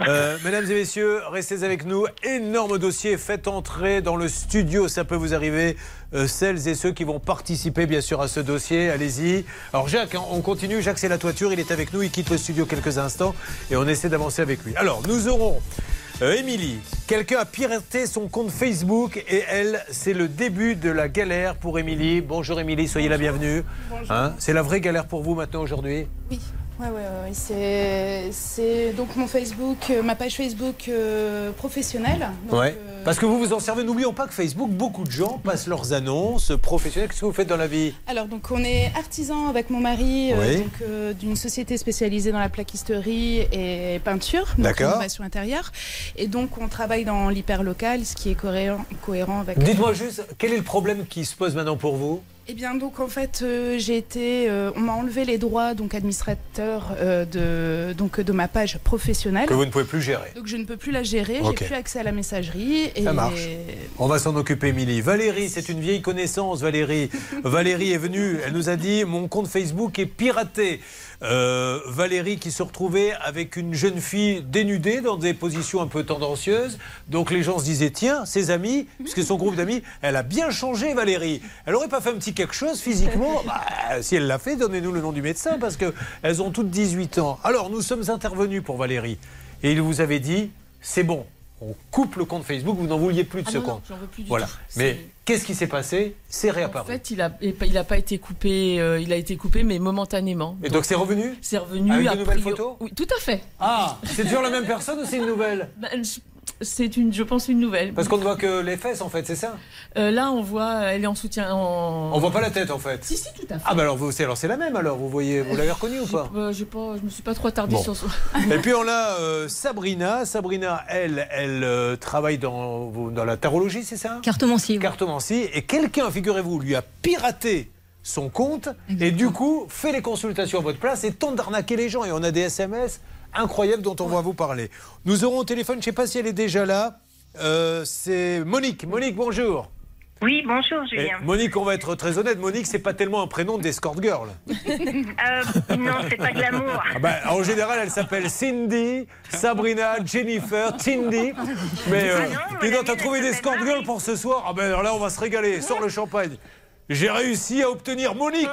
Euh, mesdames et messieurs, restez avec nous. Énorme dossier. Faites entrer dans le studio, ça peut vous arriver. euh, celles et ceux qui vont participer, bien sûr, à ce dossier. Allez-y. Alors, Jacques, hein, on continue. Jacques, c'est la toiture. Il est avec nous. Il quitte le studio quelques instants et on essaie d'avancer avec lui. Alors, nous aurons. Euh, Émilie, quelqu'un a piraté son compte Facebook et elle, c'est le début de la galère pour Émilie. Bonjour Émilie, soyez la bienvenue. Bonjour. Hein, c'est la vraie galère pour vous maintenant aujourd'hui? Oui, ouais, ouais, ouais. C'est, donc mon Facebook, euh, ma page Facebook euh, professionnelle. Donc, Ouais. Parce que vous vous en servez, n'oublions pas que Facebook, beaucoup de gens passent leurs annonces professionnelles. Qu'est-ce que vous faites dans la vie? Alors donc on est artisan avec mon mari euh, Oui. euh, d'une société spécialisée dans la plaquisterie et peinture, donc rénovation intérieure. Et donc on travaille dans l'hyperlocal, ce qui est cohérent, cohérent avec. Dites-moi juste, quel est le problème qui se pose maintenant pour vous? Eh bien donc en fait euh, j'ai été, euh, on m'a enlevé les droits donc administrateur euh, de donc de ma page professionnelle. Que vous ne pouvez plus gérer. Donc je ne peux plus la gérer, j'ai plus accès à la messagerie. Et Ça marche. On va s'en occuper, Émilie. Valérie, c'est une vieille connaissance, Valérie. Valérie est venue, elle nous a dit mon compte Facebook est piraté. Euh, Valérie qui se retrouvait avec une jeune fille dénudée dans des positions un peu tendancieuses. Donc les gens se disaient tiens, ses amis, puisque son groupe d'amis, elle a bien changé, Valérie. Elle aurait pas fait un petit quelque chose physiquement? Bah, Si elle l'a fait, donnez-nous le nom du médecin parce que elles ont toutes 18 ans. Alors nous sommes intervenus pour Valérie et il vous avait dit c'est bon. On coupe le compte Facebook, vous n'en vouliez plus de Ah ce non, compte. veux plus du voilà. tout. Mais qu'est-ce qui s'est passé? C'est En réapparu. fait, il a, il a pas été coupé, euh, il a été coupé, mais momentanément. Et donc c'est revenu? C'est revenu. Avec de nouvelles priori- photos Oui, tout à fait. Ah, c'est toujours la même personne ou c'est une nouvelle? Ben, je- C'est une, je pense, une nouvelle. Parce qu'on ne voit que les fesses en fait, c'est ça Euh, là, on voit, elle est en soutien. En... On voit pas la tête en fait. Si, si, tout à fait. Ah bah alors vous, c'est alors c'est la même alors. Vous voyez, vous l'avez reconnue ou pas Euh, j'ai pas, je me suis pas trop attardée Bon. sur ça. Et puis on a euh, Sabrina. Sabrina, elle, elle euh, travaille dans, dans la tarologie, c'est ça Cartomancie. Cartomancie. Et quelqu'un, figurez-vous, lui a piraté son compte et du coup fait les consultations à votre place et tente d'arnaquer les gens. Et on a des SMS incroyables dont on va vous parler. Nous aurons au téléphone, je ne sais pas si elle est déjà là, euh, c'est Monique. Monique, bonjour. Oui, bonjour Et Julien. Monique, on va être très honnête, Monique, c'est pas tellement un prénom d'escort girl. Euh, non, c'est pas glamour. Ah bah, en général, elle s'appelle Cindy, Sabrina, Jennifer, Cindy. Mais euh, Ah non, donc, t'as trouvé elle des s'appelle escort girls pour ce soir? Ah ben alors là, on va se régaler. Sors le champagne. J'ai réussi à obtenir Monique.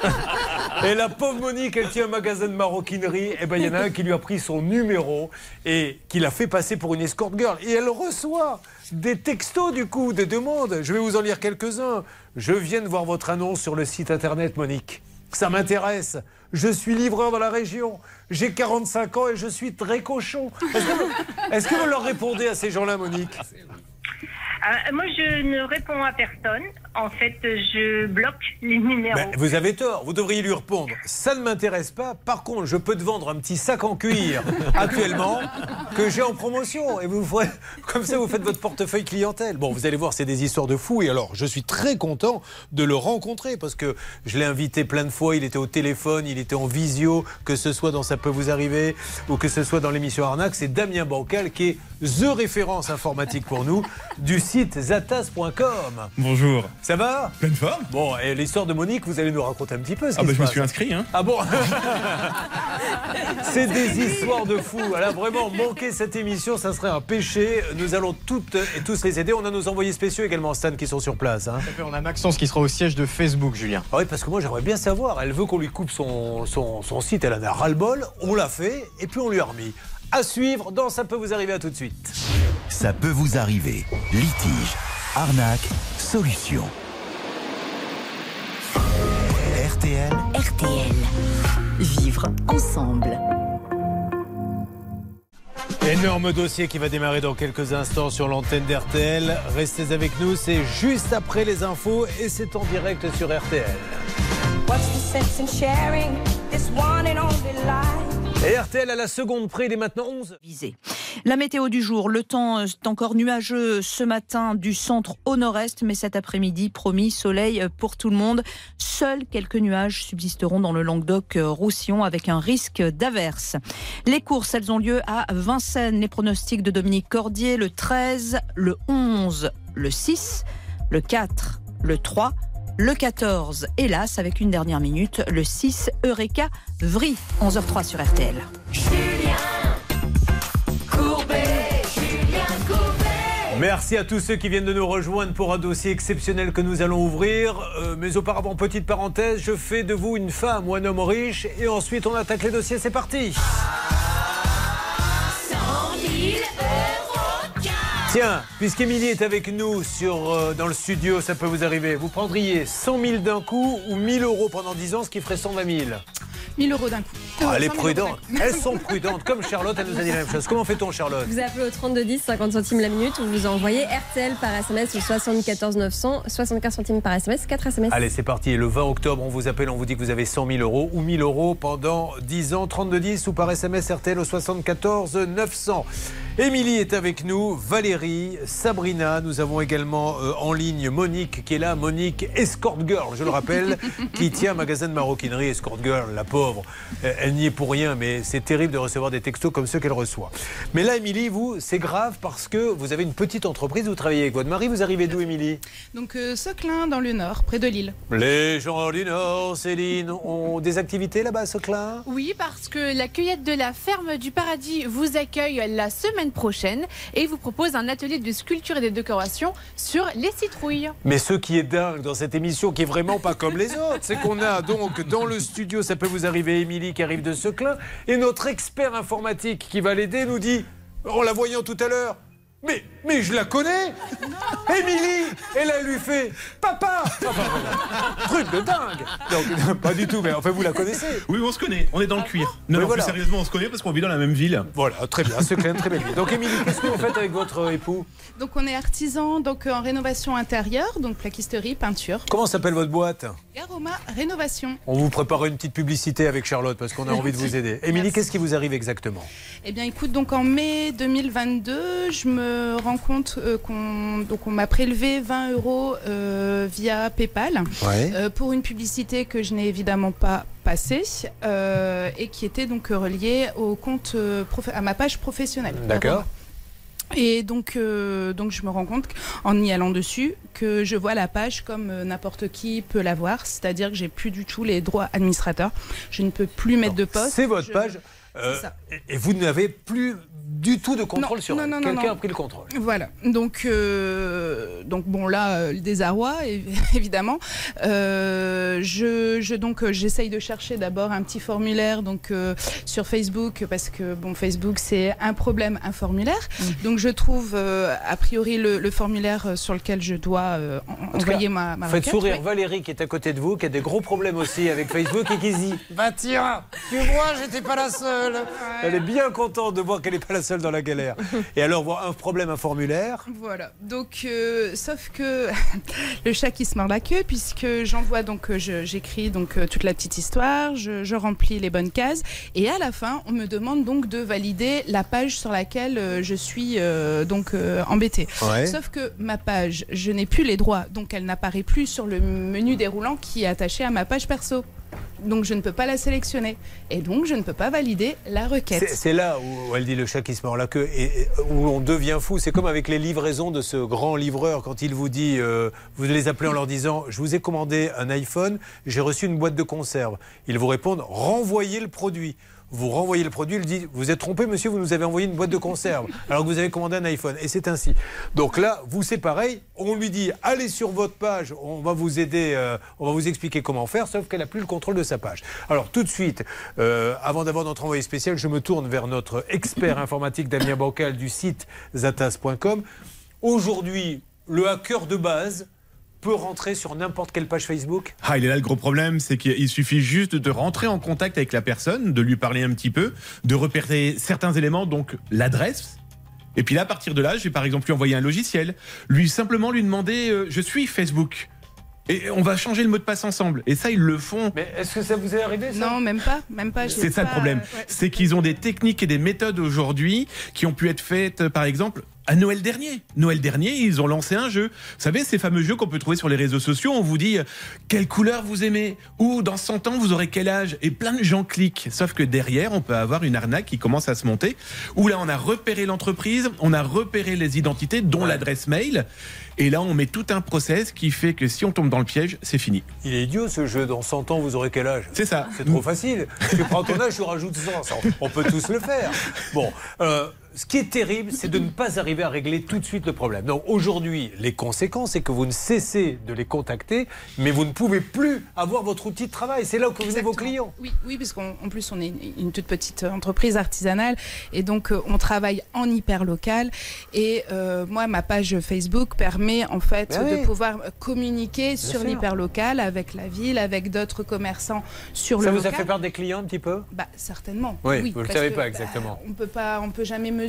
et la pauvre Monique, elle tient un magasin de maroquinerie. Et ben il y en a un qui lui a pris son numéro et qui l'a fait passer pour une escort girl. Et elle reçoit des textos du coup, des demandes. Je vais vous en lire quelques-uns. Je viens de voir votre annonce sur le site internet, Monique. Ça m'intéresse. Je suis livreur dans la région. J'ai 45 ans et je suis très cochon. Est-ce que, vous- est-ce que vous leur répondez à ces gens-là, Monique? Euh, moi, je ne réponds à personne. En fait, je bloque les numéros. Ben, vous avez tort, vous devriez lui répondre. Ça ne m'intéresse pas. Par contre, je peux te vendre un petit sac en cuir actuellement que j'ai en promotion. Et vous ferez, comme ça, vous faites votre portefeuille clientèle. Bon, vous allez voir, c'est des histoires de fous. Et alors, je suis très content de le rencontrer parce que je l'ai invité plein de fois. Il était au téléphone, il était en visio, que ce soit dans Ça peut vous arriver ou que ce soit dans l'émission Arnaque. C'est Damien Bancal qui est the référence informatique pour nous du site zatas.com. Bonjour. Ça va Pleine forme Bon, et l'histoire de Monique, vous allez nous raconter un petit peu ce Ah bah se je me suis inscrit hein. Ah bon C'est des histoires de fous. Alors vraiment, manquer cette émission, ça serait un péché. Nous allons toutes et tous les aider. On a nos envoyés spéciaux également, Stan, qui sont sur place. hein. On a Maxence qui sera au siège de Facebook, Julien. Ah oui, parce que moi j'aimerais bien savoir. Elle veut qu'on lui coupe son, son, son site, elle en a ras-le-bol. On l'a fait et puis on lui a remis. À suivre dans Ça peut vous arriver à tout de suite. Ça peut vous arriver. Litige, arnaque, solution. RTL. RTL. Vivre ensemble. Énorme dossier qui va démarrer dans quelques instants sur l'antenne d'RTL. Restez avec nous, c'est juste après les infos et c'est en direct sur RTL. What's the sense in sharing this one and only life? RTL à la seconde près, maintenant 11. La météo du jour, le temps est encore nuageux ce matin du centre au nord-est, mais cet après-midi, promis, soleil pour tout le monde. Seuls quelques nuages subsisteront dans le Languedoc-Roussillon avec un risque d'averse. Les courses, elles ont lieu à Vincennes. Les pronostics de Dominique Cordier, le 13, le 11, le 6, le 4, le 3, le 14, hélas, avec une dernière minute, le 6, Eureka Vry, 11h03 sur RTL. Merci à tous ceux qui viennent de nous rejoindre pour un dossier exceptionnel que nous allons ouvrir. Euh, mais auparavant, petite parenthèse, je fais de vous une femme ou un homme riche et ensuite on attaque les dossiers. C'est parti. Tiens, puisqu'Émilie est avec nous sur, euh, dans le studio, ça peut vous arriver. Vous prendriez 100 000 d'un coup ou 1000 euros pendant 10 ans, ce qui ferait 120 000 1000 euros d'un coup. Ah, Elle est 100 000 euros prudente. Elles sont prudentes. Comme Charlotte, elle nous a dit la même chose. Comment fait-on, Charlotte? Vous appelez au 3210, 50 centimes la minute, ou vous envoyez RTL par SMS au 74 900, 75 centimes par SMS, 4 SMS. Allez, c'est parti. Le 20 octobre, on vous appelle, on vous dit que vous avez 100 000 euros ou 1000 euros pendant 10 ans, 3210 ou par SMS RTL au 74 900. Émilie est avec nous, Valérie, Sabrina. Nous avons également euh, en ligne Monique qui est là. Monique, escort girl, je le rappelle, qui tient un magasin de maroquinerie. Escort girl, la pauvre. Euh, Elle n'y est pour rien, mais c'est terrible de recevoir des textos comme ceux qu'elle reçoit. Mais là, Émilie, vous, c'est grave parce que vous avez une petite entreprise, vous travaillez avec votre mari. Vous arrivez d'où, Émilie? Donc euh, Seclin dans le nord, près de Lille. Les gens du Nord, Céline, ont des activités là-bas à Seclin Oui, parce que la cueillette de la ferme du paradis vous accueille la semaine prochaine et vous propose un atelier de sculpture et de décoration sur les citrouilles. Mais ce qui est dingue dans cette émission, qui est vraiment pas comme les autres, c'est qu'on a donc dans le studio, ça peut vous arriver, Émilie qui arrive de Seclin, et notre expert informatique qui va l'aider nous dit, en la voyant tout à l'heure, mais, mais je la connais Émilie Et là, elle lui fait Papa. Truc de dingue Donc, pas du tout, mais enfin, vous la connaissez Oui, on se connaît, on est dans le cuir. Non, non, voilà. plus sérieusement, on se connaît parce qu'on vit dans la même ville. Voilà, très bien, Seclin, très belle ville. Donc, Émilie, qu'est-ce que vous faites avec votre époux? Donc on est artisan donc en rénovation intérieure, donc plaquisterie, peinture. Comment s'appelle votre boîte? Garoma Rénovation. On vous prépare une petite publicité avec Charlotte parce qu'on a envie de vous aider. Émilie, qu'est-ce qui vous arrive exactement? Eh bien, écoute, donc en mai 2022, je me rends compte euh, qu'on donc on m'a prélevé 20 euros euh, via PayPal Ouais. euh, pour une publicité que je n'ai évidemment pas passée euh, et qui était donc reliée au compte euh, à ma page professionnelle. D'accord. Et donc, euh, donc je me rends compte en y allant dessus que je vois la page comme euh, n'importe qui peut la voir, c'est-à-dire que j'ai plus du tout les droits administrateurs. Je ne peux plus mettre de poste. C'est votre Je- page. euh, et vous n'avez plus du tout de contrôle Non, sur non, elle. Quelqu'un non. a pris le contrôle. Voilà. Donc, euh, donc bon, là, euh, le désarroi, évi- évidemment. Euh, je, je- donc, j'essaye de chercher d'abord un petit formulaire donc euh, sur Facebook parce que bon, Facebook, c'est un problème, un formulaire. Mm. Donc, je trouve euh, a priori le, le formulaire sur lequel je dois euh, en- En tout envoyer cas, ma, ma Faites requête. sourire Oui. Valérie qui est à côté de vous, qui a des gros problèmes aussi avec Facebook et qui se dit Bah tiens, tu vois, j'étais pas la seule. Elle est bien contente de voir qu'elle n'est pas la seule dans la galère. Et alors, un problème, un formulaire. Voilà. Donc, euh, sauf que le chat qui se mord la queue, puisque j'envoie donc, euh, j'écris donc euh, toute la petite histoire, je, je remplis les bonnes cases, et à la fin, on me demande donc de valider la page sur laquelle je suis euh, donc euh, embêtée. Ouais. Sauf que ma page, je n'ai plus les droits, donc elle n'apparaît plus sur le menu déroulant qui est attaché à ma page perso. Donc je ne peux pas la sélectionner. Et donc je ne peux pas valider la requête. C'est là où elle dit le chat qui se mord où on devient fou. C'est comme avec les livraisons de ce grand livreur quand il vous dit, euh, vous les appelez en leur disant, je vous ai commandé un iPhone, j'ai reçu une boîte de conserve. Ils vous répondent, renvoyez le produit. Vous renvoyez le produit, il dit Vous êtes trompé, monsieur, vous nous avez envoyé une boîte de conserve, alors que vous avez commandé un iPhone. Et c'est ainsi. Donc là, vous, c'est pareil. On lui dit Allez sur votre page, on va vous aider, euh, on va vous expliquer comment faire, sauf qu'elle n'a plus le contrôle de sa page. Alors, tout de suite, euh, avant d'avoir notre envoyé spécial, je me tourne vers notre expert informatique Damien Bancal du site zatas.com. Aujourd'hui, le hacker de base peut rentrer sur n'importe quelle page Facebook Ah, il est là le gros problème, c'est qu'il suffit juste de rentrer en contact avec la personne, de lui parler un petit peu, de repérer certains éléments, donc l'adresse. Et puis là, à partir de là, je vais par exemple lui envoyer un logiciel, lui simplement lui demander euh, je suis Facebook. Et on va changer le mot de passe ensemble. Et ça, ils le font. Mais est-ce que ça vous est arrivé ça? Non, même pas, même pas. C'est ça le problème. ouais. C'est qu'ils ont des techniques et des méthodes aujourd'hui qui ont pu être faites, euh, par exemple, à Noël dernier. Noël dernier, ils ont lancé un jeu. Vous savez, ces fameux jeux qu'on peut trouver sur les réseaux sociaux. On vous dit euh, quelle couleur vous aimez? Ou dans 100 ans vous aurez quel âge? Et plein de gens cliquent. Sauf que derrière, on peut avoir une arnaque qui commence à se monter. Où là, on a repéré l'entreprise, on a repéré les identités, dont l'adresse mail. Et là, on met tout un process qui fait que si on tombe dans le piège, c'est fini. Il est idiot ce jeu. Dans 100 ans, vous aurez quel âge? C'est ça. C'est trop facile. Tu prends ton âge, tu rajoutes 100. On peut tous le faire. Bon, euh, ce qui est terrible, c'est de ne pas arriver à régler tout de suite le problème. Donc aujourd'hui, les conséquences, c'est que vous ne cessez de les contacter, mais vous ne pouvez plus avoir votre outil de travail. C'est là que vous avez vos clients. Oui, oui parce qu'en en plus, on est une, toute petite entreprise artisanale et donc euh, on travaille en hyper local. Et euh, moi, ma page Facebook permet en fait Ben de oui. pouvoir communiquer sur l'hyper local avec la ville, avec d'autres commerçants sur Ça le vous a local. fait perdre des clients un petit peu? Bah, certainement. Oui, vous le parce savez que, pas bah, exactement. on peut pas, on peut jamais mesurer,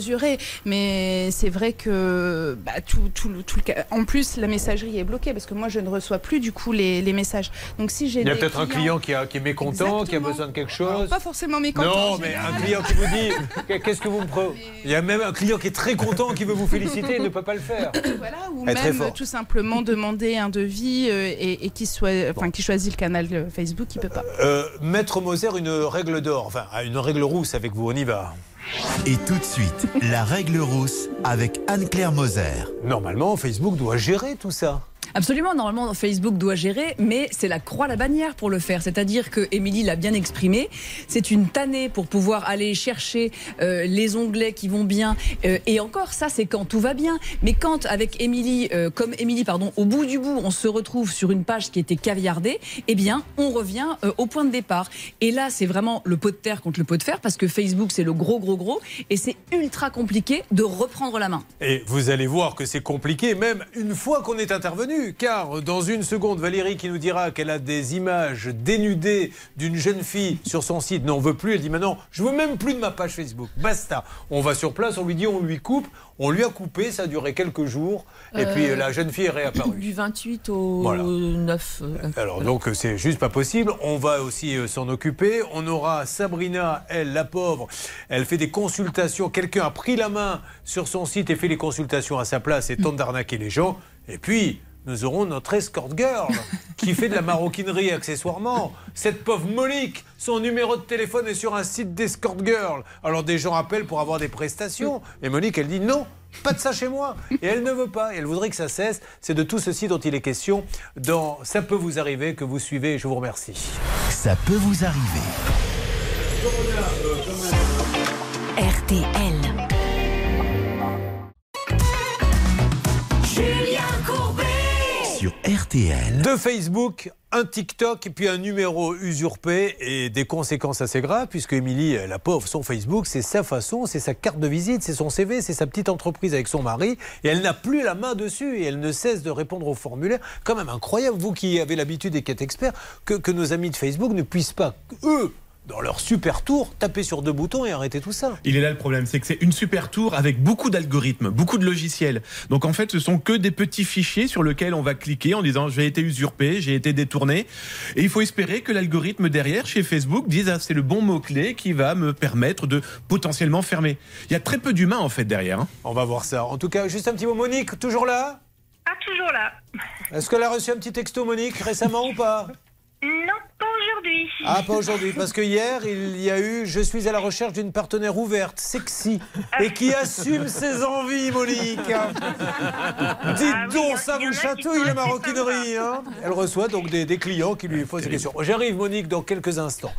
mais c'est vrai que bah, tout, tout, tout le En plus, la messagerie est bloquée parce que moi, je ne reçois plus du coup les, les messages. Donc si j'ai Il y a peut-être un client qui, a- qui est mécontent, qui a besoin de quelque chose. pas forcément mécontent. Non, mais un client qui vous dit qu'est-ce que vous me pre... Il y a même un client qui est très content, qui veut vous féliciter, il ne peut pas le faire. Voilà, ou même tout simplement demander un devis euh, et, et qui soit, enfin, qui choisit le canal euh, Facebook, il peut pas. Euh, Maître Moser, une règle d'or, enfin une règle rousse avec vous, on y va. Et tout de suite, la règle rousse avec Anne-Claire Moser. Normalement, Facebook doit gérer tout ça. Absolument, normalement Facebook doit gérer, mais c'est la croix à la bannière pour le faire. C'est-à-dire que Émilie l'a bien exprimé, c'est une tannée pour pouvoir aller chercher euh, les onglets qui vont bien. Euh, et encore, ça c'est quand tout va bien. Mais quand avec Émilie, euh, comme Émilie, pardon, au bout du bout, on se retrouve sur une page qui était caviardée, eh bien, on revient au point de départ. Et là, c'est vraiment le pot de terre contre le pot de fer, parce que Facebook c'est le gros, gros, gros, et c'est ultra compliqué de reprendre la main. Et vous allez voir que c'est compliqué, même une fois qu'on est intervenu, car dans une seconde, Valérie qui nous dira qu'elle a des images dénudées d'une jeune fille sur son site n'en veut plus. Elle dit maintenant, je veux même plus de ma page Facebook. Basta. On va sur place, on lui dit, on lui coupe. On lui a coupé, ça a duré quelques jours. Et Euh, puis la jeune fille est réapparue. Du 28 au Voilà. 9. euh, Alors donc euh, c'est juste pas possible. On va aussi euh, s'en occuper. On aura Sabrina, elle, la pauvre, elle fait des consultations. Quelqu'un a pris la main sur son site et fait les consultations à sa place et tente d'arnaquer les gens. Et puis nous aurons notre escort girl qui fait de la maroquinerie accessoirement. Cette pauvre Monique, son numéro de téléphone est sur un site d'escort girl. Alors des gens appellent pour avoir des prestations. Et Monique, elle dit non. Pas de ça chez moi. Et elle ne veut pas. Et elle voudrait que ça cesse. C'est de tout ceci dont il est question dans Ça peut vous arriver que vous suivez. Je vous remercie. Ça peut vous arriver. RTL. Sur RTL. De Facebook, un TikTok et puis un numéro usurpé et des conséquences assez graves puisque Émilie, la pauvre, son Facebook, c'est sa façon, c'est sa carte de visite, c'est son CV, c'est sa petite entreprise avec son mari et elle n'a plus la main dessus et elle ne cesse de répondre aux formulaires. Quand même incroyable, vous qui avez l'habitude et qui êtes expert, que nos amis de Facebook ne puissent pas, eux, dans leur super tour, taper sur deux boutons et arrêter tout ça. Il est là le problème, c'est que c'est une super tour avec beaucoup d'algorithmes, beaucoup de logiciels. Donc en fait, ce sont que des petits fichiers sur lesquels on va cliquer en disant j'ai été usurpé, j'ai été détourné. Et il faut espérer que l'algorithme derrière, chez Facebook, dise ah, c'est le bon mot-clé qui va me permettre de potentiellement fermer. Il y a très peu d'humains en fait derrière. hein. On va voir ça. En tout cas, juste un petit mot. Monique, toujours là? Ah, toujours là. Est-ce qu'elle a reçu un petit texto, Monique, récemment ou pas? Non, pas aujourd'hui. Ah, pas aujourd'hui, parce que hier, il y a eu Je suis à la recherche d'une partenaire ouverte, sexy, et qui assume ses envies, Monique. Dites donc, ça vous chatouille, la maroquinerie. hein Elle reçoit donc des, des clients qui lui posent des questions. J'arrive, Monique, dans quelques instants.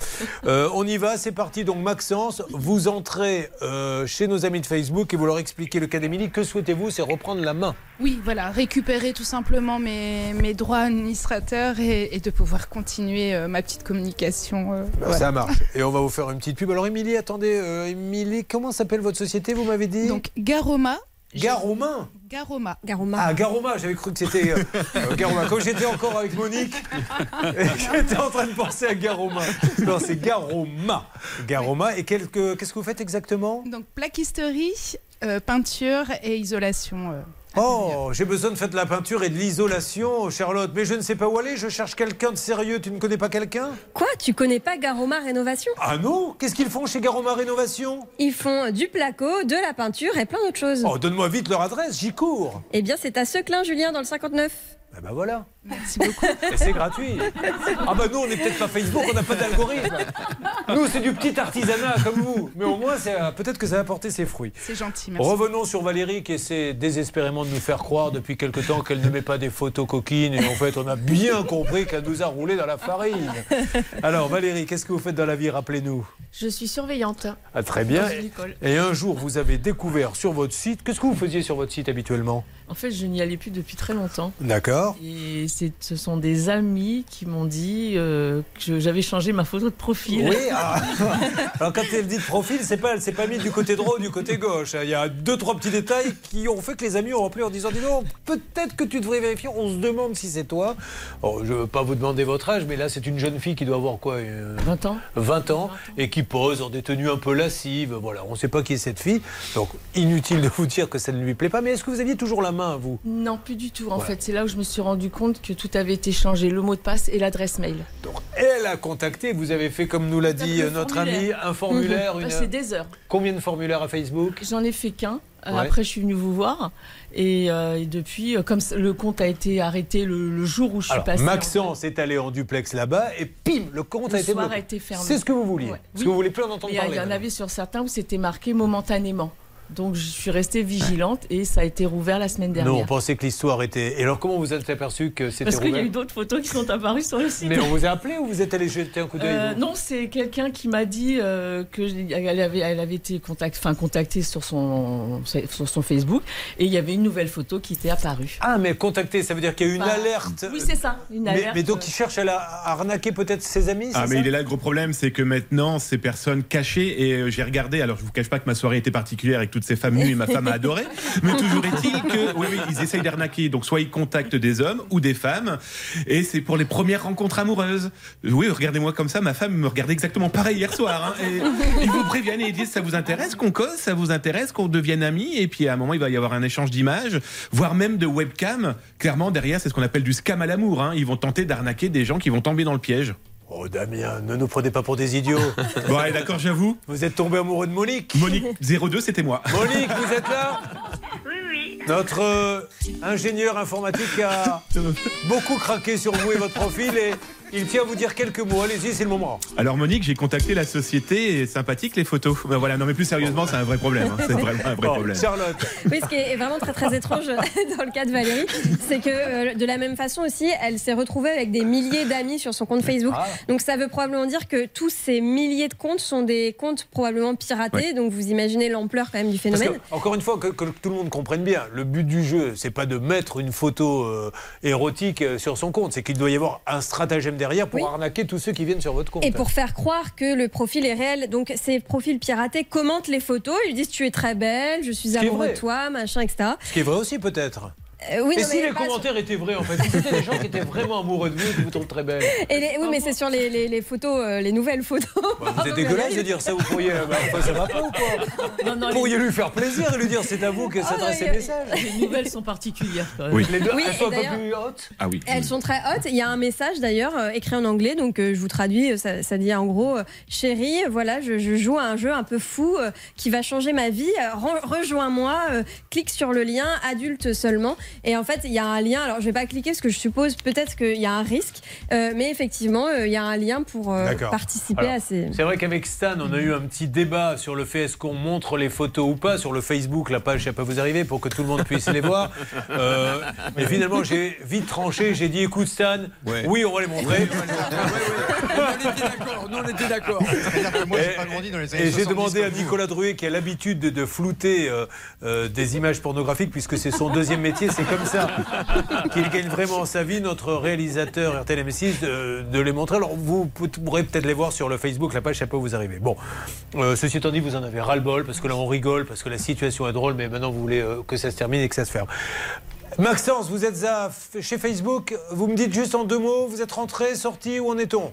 Euh, on y va, c'est parti. Donc, Maxence, vous entrez euh, chez nos amis de Facebook et vous leur expliquez le cas d'Émilie. Que souhaitez-vous? C'est reprendre la main. Oui, voilà, récupérer tout simplement mes, mes droits administrateurs et, et de pouvoir continuer euh, ma petite communication. euh, Ben, voilà. Ça marche. Et on va vous faire une petite pub. Alors, Émilie, attendez, euh, Émilie, comment s'appelle votre société, vous m'avez dit? Donc, Garoma. Garoma? Garoma. Garoma. Ah, Garoma, j'avais cru que c'était euh, euh, Garoma. Comme j'étais encore avec Monique, j'étais en train de penser à Garoma. Non, c'est Garoma. Garoma. Et qu'est-ce que vous faites exactement? Donc, plaquisterie, euh, peinture et isolation. euh. Oh, j'ai besoin de faire de la peinture et de l'isolation, Charlotte. Mais je ne sais pas où aller. Je cherche quelqu'un de sérieux. Tu ne connais pas quelqu'un? Quoi? Tu connais pas Garoma Rénovation? Ah non? Qu'est-ce qu'ils font chez Garoma Rénovation? Ils font du placo, de la peinture et plein d'autres choses. Oh, donne-moi vite leur adresse, j'y cours. Eh bien, c'est à Seclin, Julien, dans le 59. Bah voilà. Merci beaucoup. Et c'est gratuit. Ah bah nous, on n'est peut-être pas Facebook, on n'a pas d'algorithme. Nous, c'est du petit artisanat comme vous. Mais au moins, c'est, euh, peut-être que ça va porter ses fruits. C'est gentil, merci. Revenons sur Valérie qui essaie désespérément de nous faire croire depuis quelque temps qu'elle ne met pas des photos coquines. Et en fait, on a bien compris qu'elle nous a roulé dans la farine. Alors Valérie, qu'est-ce que vous faites dans la vie Rappelez-nous? Je suis surveillante. Ah, très bien. Et un jour, vous avez découvert sur votre site. Qu'est-ce que vous faisiez sur votre site habituellement? En fait, je n'y allais plus depuis très longtemps. D'accord. Et c'est- ce sont des amis qui m'ont dit euh, que j'avais changé ma photo de profil. Oui, ah. alors quand elle dit de profil, c'est pas, s'est pas mis du côté droit ou du côté gauche. Il y a deux, trois petits détails qui ont fait que les amis ont appelé en disant Dis donc, peut-être que tu devrais vérifier. On se demande si c'est toi. Je veux pas vous demander votre âge, mais là, c'est une jeune fille qui doit avoir quoi 20 ans. 20 ans et qui pose dans des tenues un peu lascives. Voilà, on ne sait pas qui est cette fille. Donc, inutile de vous dire que ça ne lui plaît pas. Mais est-ce que vous aviez toujours la main, vous Non, plus du tout. En Voilà. fait, c'est là où je me suis rendu compte que tout avait été changé, le mot de passe et l'adresse mail. Elle a contacté, vous avez fait comme nous l'a dit euh, notre ami, un formulaire. Mhm. une- c'est des heures. Combien de formulaires à Facebook J'en ai fait qu'un. Euh, Ouais. Après, je suis venue vous voir. Et, euh, et depuis, comme le compte a été arrêté le, le jour où je suis Alors, passée. en Maxence est allé en duplex là-bas et pim, le compte Le a été a été fermé. C'est ce que vous vouliez. Ouais. Parce Oui. que vous voulez plus en entendre parler. il y en avait sur certains où c'était marqué momentanément. Donc je suis restée vigilante et ça a été rouvert la semaine dernière. Non, on pensait que l'histoire était. Et alors, comment vous êtes aperçu que c'était Parce qu'il y a eu d'autres photos qui sont apparues sur le site. Mais on vous a appelé ou vous êtes allé jeter un coup d'œil Euh, non, c'est quelqu'un qui m'a dit euh, que elle avait, elle avait été contact, enfin, contactée sur son, sur son Facebook et il y avait une nouvelle photo qui était apparue. Ah, mais contacter, ça veut dire qu'il y a eu une Bah, alerte. Oui, c'est ça, une Mais, alerte. mais donc, il cherche à, la- à arnaquer peut-être ses amis Ah mais ça il est là le gros problème, c'est que maintenant ces personnes cachées et euh, j'ai regardé. Alors je vous cache pas que ma soirée était particulière avec toutes ces femmes nues et ma femme a adoré. Mais toujours est-il que oui, oui, ils essayent d'arnaquer. Donc soit ils contactent des hommes ou des femmes et c'est pour les premières rencontres amoureuses. Oui, regardez-moi comme ça, ma femme me regardait exactement pareil hier soir. hein. Et ils vous préviennent et ils disent ça vous intéresse qu'on cause, ça vous intéresse qu'on devienne amis? Et puis à un moment il va y avoir un échange d'images, voire même de webcam. Clairement derrière c'est ce qu'on appelle du scam à l'amour. hein. Ils vont tenter d'arnaquer des gens qui vont tomber dans le piège. Oh, Damien, ne nous prenez pas pour des idiots. Bon, allez, d'accord, j'avoue. Vous êtes tombé amoureux de Monique Monique 02, c'était moi. Monique, vous êtes là Oui, oui. Notre euh, ingénieur informatique a beaucoup craqué sur vous et votre profil et il tient à vous dire quelques mots. Allez-y, c'est le moment. Alors Monique, j'ai contacté la société sympathique les photos. Ben voilà, non mais plus sérieusement, c'est un vrai problème. hein. C'est vraiment un vrai Bon, problème. Charlotte. Oui, ce qui est vraiment très très étrange dans le cas de Valérie, c'est que euh, de la même façon aussi, elle s'est retrouvée avec des milliers d'amis sur son compte Facebook. Ah. Donc ça veut probablement dire que tous ces milliers de comptes sont des comptes probablement piratés. Ouais. Donc vous imaginez l'ampleur quand même du Parce phénomène. que, encore une fois, que, que tout le monde comprenne bien, le but du jeu, c'est pas de mettre une photo euh, érotique euh, sur son compte, c'est qu'il doit y avoir un stratagème derrière pour Oui. arnaquer tous ceux qui viennent sur votre compte. Et pour faire croire que le profil est réel, donc ces profils piratés commentent les photos, ils disent tu es très belle, je suis amoureux de toi, machin, etc. Ce qui est vrai aussi peut-être. Euh, oui, et non, si mais les commentaires étaient vrais en fait Si c'était des gens qui étaient vraiment amoureux de vous et qui vous trouvent très belle. Et les- oui, mais c'est sur les, les- les photos, euh, les nouvelles photos. Bah, vous êtes dégueulasse de dire ça, vous pourriez. euh, bah, enfin, ça va pas ou quoi Vous pourriez lui faire plaisir et lui dire c'est à vous que s'adressent ces messages. Les nouvelles sont particulières. quand même. Oui. Les deux, Oui, elles sont un peu plus hautes Ah oui. Elles sont très hautes. Il y a un message d'ailleurs euh, écrit en anglais, donc euh, je vous traduis. Ça, ça dit en gros, euh, chérie, voilà, je, je joue à un jeu un peu fou euh, qui va changer ma vie. Euh, ren- Rejoins-moi, euh, clique sur le lien, adulte seulement. Et en fait, il y a un lien. Alors je vais pas cliquer parce que je suppose peut-être qu'il y a un risque, euh, mais effectivement, euh, il y a un lien pour euh, participer Alors, à ces. C'est vrai qu'avec Stan, on a eu un petit débat sur le fait est-ce qu'on montre les photos ou pas sur le Facebook, la page, ça peut vous arriver pour que tout le monde puisse les voir. Euh, mais finalement, j'ai vite tranché, j'ai dit écoute Stan, oui, on va les montrer. Nous, on était d'accord. Moi, j'ai pas grandi dans les années Et j'ai 70 demandé à. Nicolas Druet, qui a l'habitude de, de flouter euh, euh, des images pornographiques, puisque c'est son deuxième métier, c'est comme ça qu'il gagne vraiment sa vie, notre réalisateur RTL M6, de, les montrer. Alors vous pourrez peut-être les voir sur le Facebook, la page, ça peut vous arriver. Bon, Euh, ceci étant dit, vous en avez ras-le-bol, parce que là on rigole, parce que la situation est drôle, mais maintenant vous voulez euh, que ça se termine et que ça se ferme. Maxence, vous êtes chez Facebook, vous me dites juste en deux mots, vous êtes rentré, sorti, où en est-on?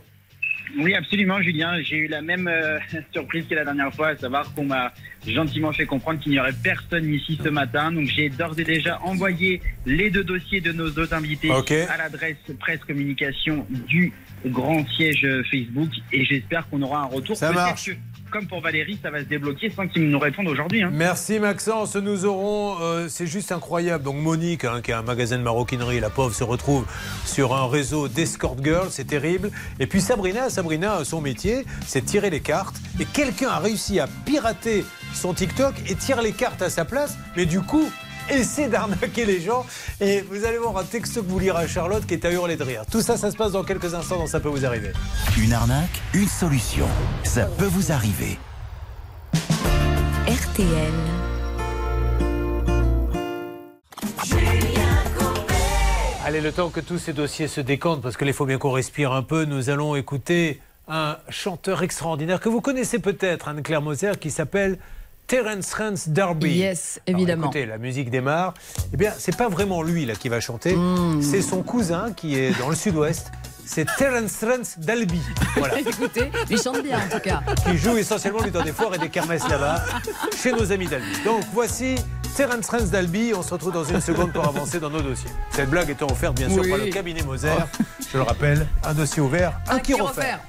Oui, absolument, Julien. J'ai eu la même euh, surprise que la dernière fois, à savoir qu'on m'a gentiment fait comprendre qu'il n'y aurait personne ici ce matin. Donc, j'ai d'ores et déjà envoyé les deux dossiers de nos deux invités à l'adresse presse communication du grand siège Facebook et j'espère qu'on aura un retour. Ça marche. que, comme pour Valérie, ça va se débloquer sans qu'ils nous répondent aujourd'hui. hein. Merci Maxence, nous aurons, euh, c'est juste incroyable. Donc Monique, hein, qui a un magasin de maroquinerie, la pauvre se retrouve sur un réseau d'escort girls, c'est terrible. Et puis Sabrina, Sabrina, son métier, c'est tirer les cartes. Et quelqu'un a réussi à pirater son TikTok et tire les cartes à sa place. Mais du coup, essaie d'arnaquer les gens. Et vous allez voir un texte que vous lira Charlotte qui est à hurler de rire. Tout ça, ça se passe dans quelques instants dans Ça peut vous arriver. Une arnaque, une solution. Ça peut vous arriver. RTL. Allez, le temps que tous ces dossiers se décantent, parce qu'il faut bien qu'on respire un peu, nous allons écouter un chanteur extraordinaire que vous connaissez peut-être, Anne-Claire Moser, qui s'appelle Terence Rance Darby. Yes, Alors, évidemment. écoutez, la musique démarre. Eh bien, c'est pas vraiment lui là qui va chanter, Hmm. c'est son cousin qui est dans le sud-ouest. C'est Terence Rance Dalby. Voilà. Écoutez, il chante bien en tout cas. qui joue essentiellement lui dans des foires et des kermesses là-bas, chez nos amis d'Albi. Donc voici Terence Rance d'Albi. On se retrouve dans une seconde pour avancer dans nos dossiers. Cette blague étant offerte bien sûr Oui. par le cabinet Moser. Je le rappelle, un dossier ouvert, un, qui refaire.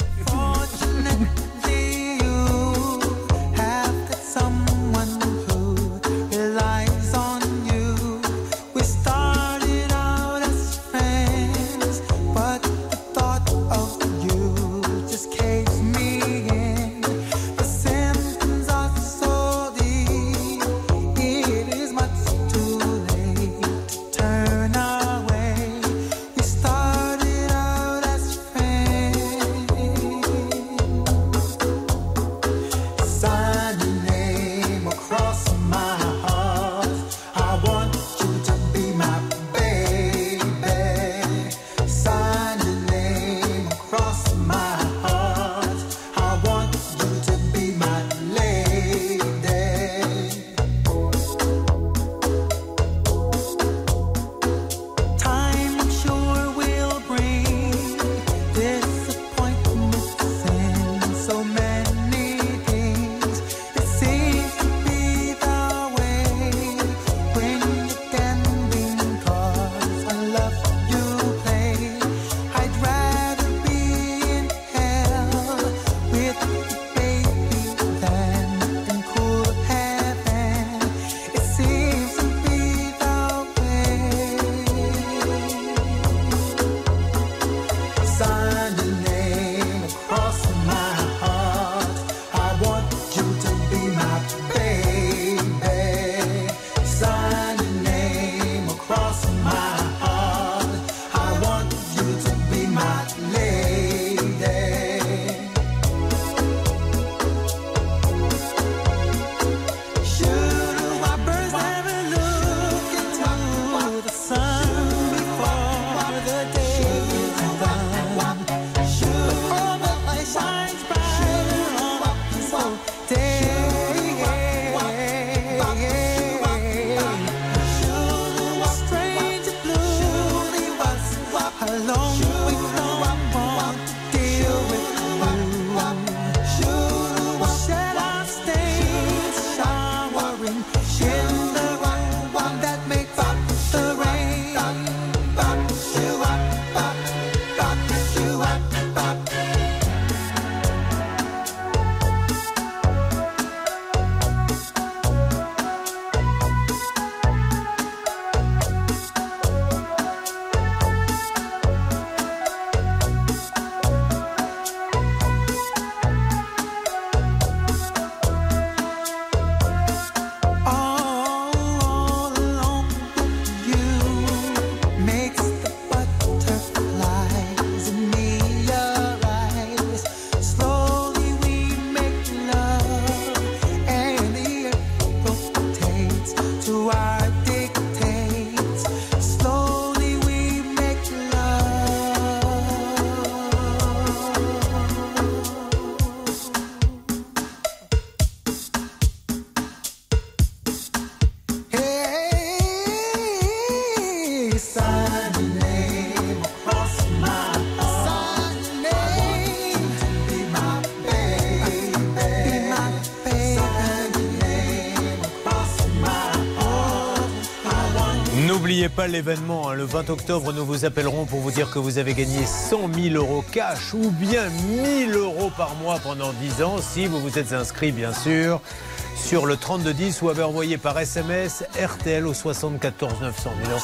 Pas l'événement. hein. Le 20 octobre, nous vous appellerons pour vous dire que vous avez gagné 100 000 euros cash ou bien 1000 euros par mois pendant 10 ans si vous vous êtes inscrit, bien sûr, sur le 3210 ou avez envoyé par SMS RTL au 74 900. Mais non,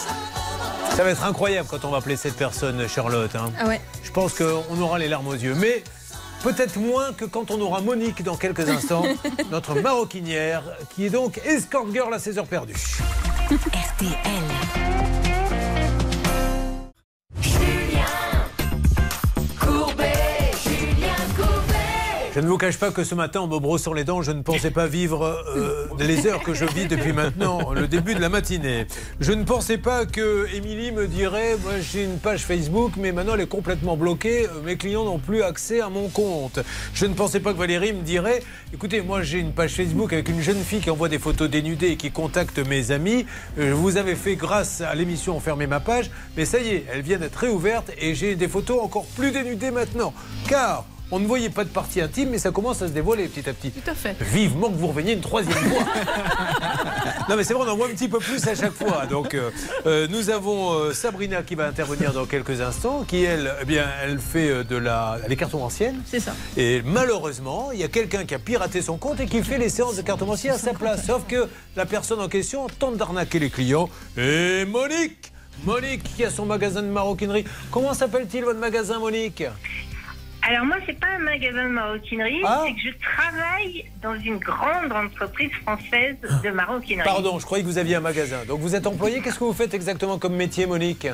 Ça va être incroyable quand on va appeler cette personne, Charlotte. hein. Ah ouais. Je pense qu'on aura les larmes aux yeux. Mais peut-être moins que quand on aura Monique dans quelques instants, notre maroquinière, qui est donc escort girl à 16 heures perdues. RTL. Je ne vous cache pas que ce matin, en me brossant les dents, je ne pensais pas vivre euh, les heures que je vis depuis maintenant, le début de la matinée. Je ne pensais pas que Émilie me dirait Moi, j'ai une page Facebook, mais maintenant elle est complètement bloquée. euh, Mes clients n'ont plus accès à mon compte. Je ne pensais pas que Valérie me dirait Écoutez, moi, j'ai une page Facebook avec une jeune fille qui envoie des photos dénudées et qui contacte mes amis. Euh, Vous avez fait, grâce à l'émission, enfermer ma page, mais ça y est, elle vient d'être réouverte et j'ai des photos encore plus dénudées maintenant. Car. On ne voyait pas de partie intime, mais ça commence à se dévoiler petit à petit. Tout à fait. Vivement que vous reveniez une troisième fois. non, mais c'est vrai, on en voit un petit peu plus à chaque fois. Donc, euh, euh, nous avons euh, Sabrina qui va intervenir dans quelques instants, qui elle, eh bien, elle fait de la, les cartomanciennes. C'est ça. Et malheureusement, il y a quelqu'un qui a piraté son compte et qui fait les séances de cartomancie à sa place. Sauf que la personne en question tente d'arnaquer les clients. Et Monique Monique qui a son magasin de maroquinerie. Comment s'appelle-t-il votre magasin, Monique? Alors moi, c'est pas un magasin de maroquinerie, Ah. c'est que je travaille dans une grande entreprise française de maroquinerie. Pardon, je croyais que vous aviez un magasin. Donc vous êtes employé. Qu'est-ce que vous faites exactement comme métier, Monique?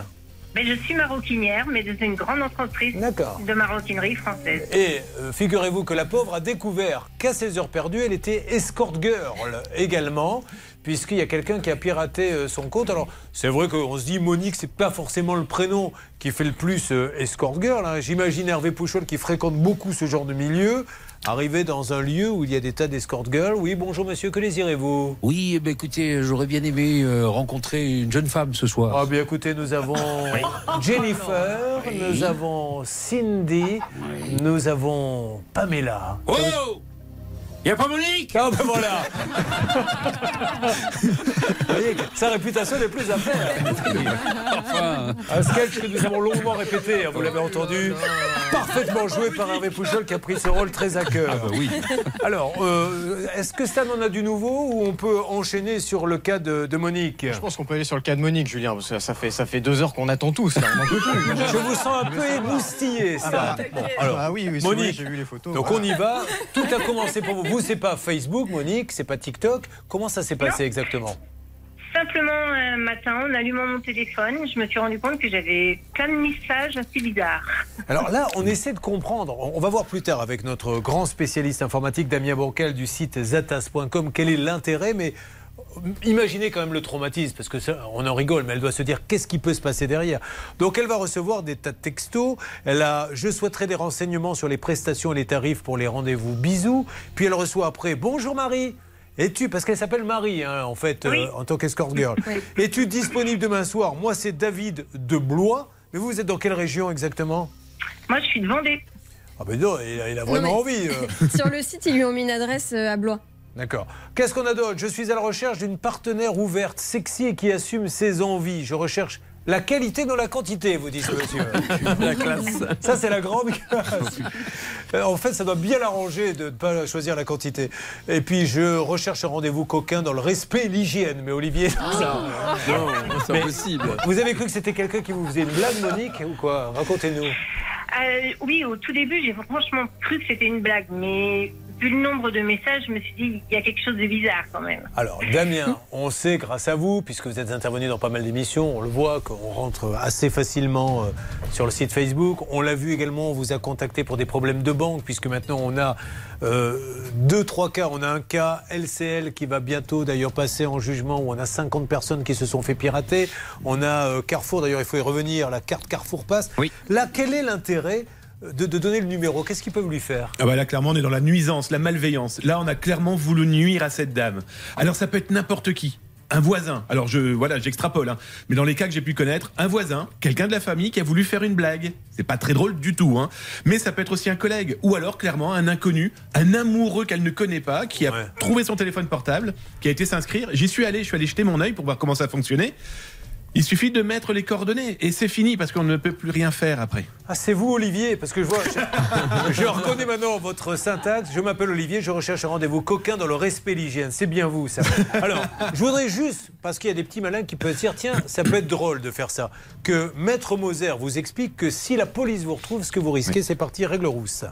Mais je suis maroquinière, mais dans une grande entreprise de maroquinerie française. Et euh, figurez-vous que la pauvre a découvert qu'à ses heures perdues, elle était escort girl également, puisqu'il y a quelqu'un qui a piraté euh, son compte. Alors, c'est vrai qu'on se dit Monique, c'est pas forcément le prénom qui fait le plus euh, escort girl. hein. J'imagine Hervé Pouchol qui fréquente beaucoup ce genre de milieu. Arriver dans un lieu où il y a des tas d'escort girls. Oui, bonjour monsieur, que désirez-vous? Oui, eh ben, écoutez, j'aurais bien aimé euh, rencontrer une jeune femme ce soir. Ah bien écoutez, nous avons Jennifer, nous avons Cindy, nous avons Pamela. Oh Il n'y a pas Monique Ah ben voilà Vous voyez, sa réputation n'est plus à faire. Un sketch que nous avons longuement répété, hein, vous l'avez entendu, parfaitement joué par Hervé Pouchol qui a pris ce rôle très à cœur. Ah bah oui. Alors, euh, est-ce que Stan en a du nouveau ou on peut enchaîner sur le cas de, de Monique? Je pense qu'on peut aller sur le cas de Monique, Julien, parce que ça fait, ça fait deux heures qu'on attend tous. là, on peut plus. Je vous sens un peu émoustillé, Stan. Ah bah, Bon, alors, ah oui, oui, Monique, j'ai vu les photos. donc on y va. Tout a commencé pour vous. Vous, c'est pas Facebook, Monique, c'est pas TikTok. Comment ça s'est passé exactement? Simplement, un matin, en allumant mon téléphone, je me suis rendu compte que j'avais plein de messages assez bizarres. Alors là, on essaie de comprendre. On va voir plus tard avec notre grand spécialiste informatique Damien Bourcal du site zatas.com quel est l'intérêt, mais imaginez quand même le traumatisme, parce que ça, on en rigole, mais elle doit se dire qu'est-ce qui peut se passer derrière? Donc elle va recevoir des tas de textos. Elle a je souhaiterais des renseignements sur les prestations et les tarifs pour les rendez-vous. Bisous. Puis elle reçoit après bonjour Marie. Es-tu, parce qu'elle s'appelle Marie, hein, en fait, euh, en tant qu'escort girl. Es-tu disponible demain soir? Moi, c'est David de Blois. Mais vous, vous êtes dans quelle région exactement? Moi, je suis de Vendée. Ah ben non, il a, il a vraiment Non, envie. euh. Sur le site, ils lui ont mis une adresse euh, à Blois. D'accord. Qu'est-ce qu'on a d'autre? Je suis à la recherche d'une partenaire ouverte, sexy et qui assume ses envies. Je recherche la qualité dans la quantité, vous dites monsieur. La classe. Ça, c'est la grande classe. Euh, En fait, ça doit bien l'arranger de ne pas choisir la quantité. Et puis, je recherche un rendez-vous coquin dans le respect et l'hygiène. Mais Olivier, ça. Non, c'est impossible. Vous avez cru que c'était quelqu'un qui vous faisait une blague, Monique, ou quoi? Racontez-nous. Euh, oui, au tout début, j'ai franchement cru que c'était une blague, mais vu le nombre de messages, je me suis dit, il y a quelque chose de bizarre quand même. Alors, Damien, on sait grâce à vous, puisque vous êtes intervenu dans pas mal d'émissions, on le voit qu'on rentre assez facilement euh, sur le site Facebook. On l'a vu également, on vous a contacté pour des problèmes de banque, puisque maintenant on a euh, deux, trois cas. On a un cas LCL qui va bientôt d'ailleurs passer en jugement, où on a 50 personnes qui se sont fait pirater. On a euh, Carrefour, d'ailleurs il faut y revenir, la carte Carrefour passe. Là, quel est l'intérêt de, de donner le numéro Qu'est-ce qu'ils peuvent lui faire Ah bah là, clairement, on est dans la nuisance, la malveillance. Là, on a clairement voulu nuire à cette dame. Alors, ça peut être n'importe qui. Un voisin. Alors, je, voilà, j'extrapole, hein. Mais dans les cas que j'ai pu connaître, un voisin, quelqu'un de la famille qui a voulu faire une blague. C'est pas très drôle du tout, hein. Mais ça peut être aussi un collègue. Ou alors, clairement, un inconnu, un amoureux qu'elle ne connaît pas, qui a trouvé son téléphone portable, qui a été s'inscrire. J'y suis allé, je suis allé jeter mon œil pour voir comment ça fonctionnait. Il suffit de mettre les coordonnées et c'est fini parce qu'on ne peut plus rien faire après. Ah, c'est vous, Olivier, parce que je vois. Je, je reconnais maintenant votre syntaxe. Je m'appelle Olivier, je recherche un rendez-vous coquin dans le respect l'hygiène. C'est bien vous, ça. Alors, je voudrais juste, parce qu'il y a des petits malins qui peuvent se dire tiens, ça peut être drôle de faire ça, que Maître Moser vous explique que si la police vous retrouve, ce que vous risquez, c'est parti règle rousse.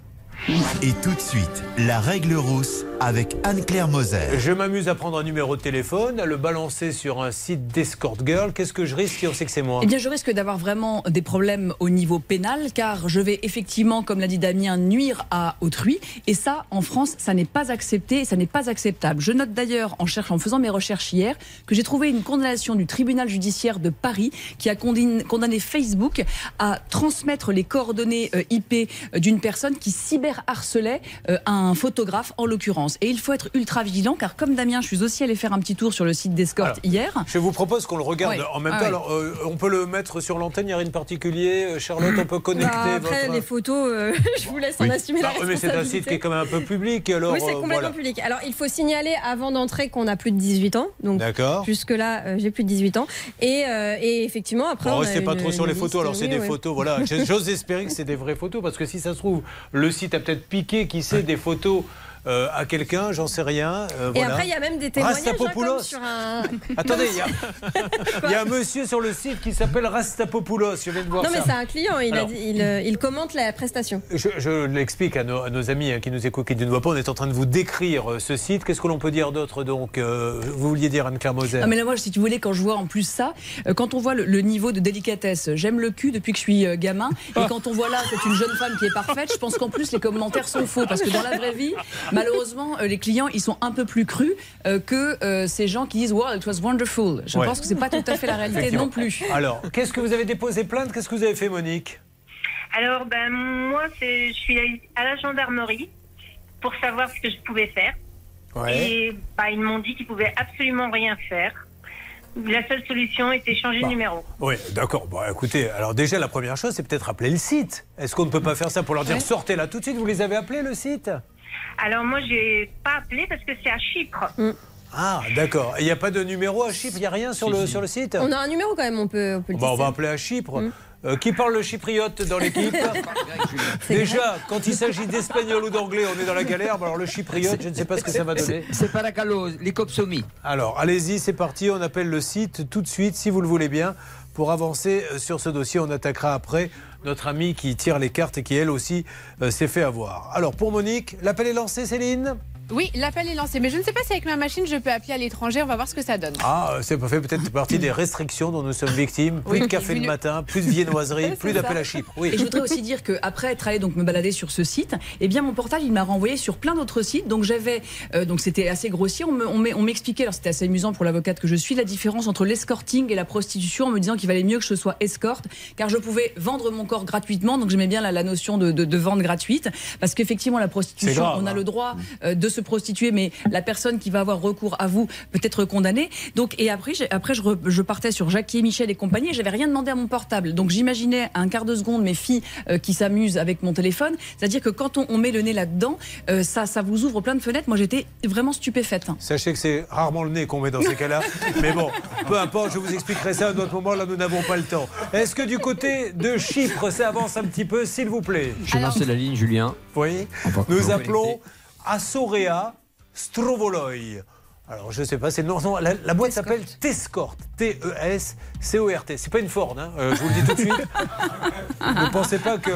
Et tout de suite, la règle rousse avec Anne-Claire Moser. Je m'amuse à prendre un numéro de téléphone, à le balancer sur un site d'escort girl. Qu'est-ce que je risque si on sait que c'est moi? Eh bien, je risque d'avoir vraiment des problèmes au niveau pénal, car je vais effectivement, comme l'a dit Damien, nuire à autrui. Et ça, en France, ça n'est pas accepté, et ça n'est pas acceptable. Je note d'ailleurs, en, cherchant, en faisant mes recherches hier, que j'ai trouvé une condamnation du tribunal judiciaire de Paris qui a condamné, Facebook à transmettre les coordonnées euh, IP d'une personne qui cyberharcelait euh, un photographe, en l'occurrence. Et il faut être ultra vigilant, car comme Damien, je suis aussi allé faire un petit tour sur le site d'Escort Alors, hier. Je vous propose qu'on le regarde Ouais. en même Ah temps. ouais. Alors, euh, on peut le mettre sur l'antenne, il n'y a rien de particulier. Euh, Charlotte, on peut connecter Bah, après, votre... les photos, euh, je vous laisse en assumer Bah, la mais c'est un site qui est quand même un peu public. Alors, oui, c'est euh, complètement voilà. public. Alors, il faut signaler avant d'entrer qu'on a plus de 18 ans. Donc, D'accord. jusque-là, euh, j'ai plus de 18 ans. Et, euh, et effectivement, après. Bon, on restez pas une- trop sur les photos, alors c'est des ouais. photos, voilà. J'ose espérer que c'est des vraies photos, parce que si ça se trouve, le site a peut-être piqué, qui sait, des photos euh, à quelqu'un, j'en sais rien. euh, Et voilà. après, il y a même des témoignages hein, Rastapopoulos. sur un. Attendez, il y, a... il y a un monsieur sur le site qui s'appelle Rastapopoulos, je viens de voir Non, mais c'est un client, il, a Alors, dit- il, euh, il commente la prestation. Je, je l'explique à nos, à nos amis hein, qui nous écoutent, qui ne nous voient pas. On est en train de vous décrire ce site. Qu'est-ce que l'on peut dire d'autre donc euh, Vous vouliez dire Anne-Claire Moser Ah mais là moi si tu voulais quand je vois en plus ça euh, quand on voit le, le niveau de délicatesse j'aime le cul depuis que je suis euh, gamin et quand on voit là c'est une jeune femme qui est parfaite je pense qu'en plus les commentaires sont faux parce que dans la vraie vie malheureusement euh, les clients ils sont un peu plus crus euh, que euh, ces gens qui disent wow it was wonderful je Ouais. pense que c'est pas tout à fait la réalité non plus Alors, qu'est-ce que vous avez déposé plainte? Qu'est-ce que vous avez fait, Monique? Alors, ben, moi, je suis allée à la gendarmerie pour savoir ce que je pouvais faire. Et bah, ils m'ont dit qu'ils pouvaient absolument rien faire. La seule solution était changer de numéro. Oui, d'accord. Bon, écoutez, alors déjà, la première chose, c'est peut-être appeler le site. Est-ce qu'on ne peut pas faire ça pour leur dire Ouais. sortez là tout de suite Vous les avez appelés, le site? Alors, moi, j'ai pas appelé parce que c'est à Chypre. Ah, d'accord. Il n'y a pas de numéro à Chypre? Il n'y a rien sur, le, sur le site? On a un numéro quand même, on peut, on peut le Bah, on dire. va appeler à Chypre. Euh, qui parle le chypriote dans l'équipe? Déjà, quand il s'agit d'espagnol ou d'anglais, on est dans la galère. Alors le chypriote, je ne sais pas ce que ça va donner. C'est pas la calo, les copsomies. Alors, allez-y, c'est parti. On appelle le site tout de suite, si vous le voulez bien. Pour avancer euh, sur ce dossier, on attaquera après notre amie qui tire les cartes et qui, elle aussi, euh, s'est fait avoir. Alors, pour Monique, l'appel est lancé, Céline Oui, l'appel est lancé. Mais je ne sais pas si avec ma machine, je peux appeler à l'étranger. On va voir ce que ça donne. Ah, c'est fait peut-être partie des restrictions dont nous sommes victimes. Plus Oui. de café le Une- matin, plus de viennoiserie, plus d'appel à Chypre. Oui. Et je voudrais aussi dire qu'après être allé donc me balader sur ce site, eh bien mon portal il m'a renvoyé sur plein d'autres sites. Donc j'avais euh, donc c'était assez grossier. On m'expliquait, alors c'était assez amusant pour l'avocate que je suis, la différence entre l'escorting et la prostitution, en me disant qu'il valait mieux que je sois escorte, car je pouvais vendre mon corps gratuitement. Donc j'aimais bien la, la notion de, de, de vente gratuite, parce qu'effectivement la prostitution, grave, on a hein. le droit euh, de se prostituer, mais la personne qui va avoir recours à vous peut être condamnée. Donc et après, après je, re- je partais sur Jackie et Michel et compagnie. et J'avais rien demandé à mon portable, donc j'imaginais un quart de seconde mes filles euh, qui s'amusent avec mon téléphone. C'est-à-dire que quand on, on met le nez là-dedans, euh, ça, ça vous ouvre plein de fenêtres. Moi, j'étais vraiment stupéfaite. Sachez que c'est rarement le nez qu'on met dans ces cas-là. Mais bon, peu importe, je vous expliquerai ça à un autre moment. Là, nous n'avons pas le temps. Est-ce que du côté de Chypre, ça avance un petit peu, s'il vous plaît? Je lance la ligne, Julien. Oui. Nous appelons Assorea Strovoloi. Alors, je ne sais pas, c'est non, non, la, la boîte s'appelle Tescort. T-E-S-C-O-R-T. C'est pas une Ford, hein, euh, je vous le dis tout de suite. ne pensez pas que.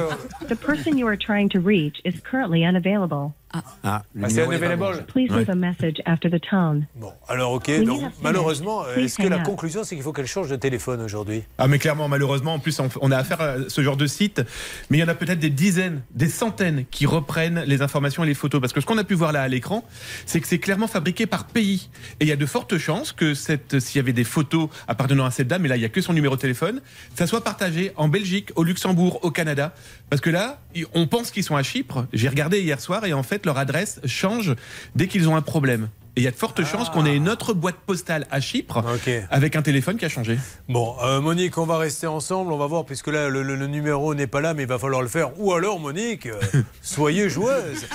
The person you are trying to reach is currently unavailable. Ah, Ah, c'est unavailable. Please leave a message after the tone. Bon, alors ok. Donc, malheureusement, est-ce que la conclusion, c'est qu'il faut qu'elle change de téléphone aujourd'hui? Ah mais clairement, malheureusement, en plus on, a affaire à ce genre de site, mais il y en a peut-être des dizaines, des centaines qui reprennent les informations et les photos. Parce que ce qu'on a pu voir là à l'écran, c'est que c'est clairement fabriqué par pays. Et il y a de fortes chances que s'il y avait des photos appartenant à cette dame, et là il n'y a que son numéro de téléphone, ça soit partagé en Belgique, au Luxembourg, au Canada. Parce que là, on pense qu'ils sont à Chypre. J'ai regardé hier soir et en fait leur adresse change dès qu'ils ont un problème. Et il y a de fortes chances qu'on ait une autre boîte postale à Chypre Ok. avec un téléphone qui a changé. Bon, euh, Monique, on va rester ensemble, on va voir, puisque là, le, le- le numéro n'est pas là, mais il va falloir le faire. Ou alors, Monique, euh, soyez joueuse.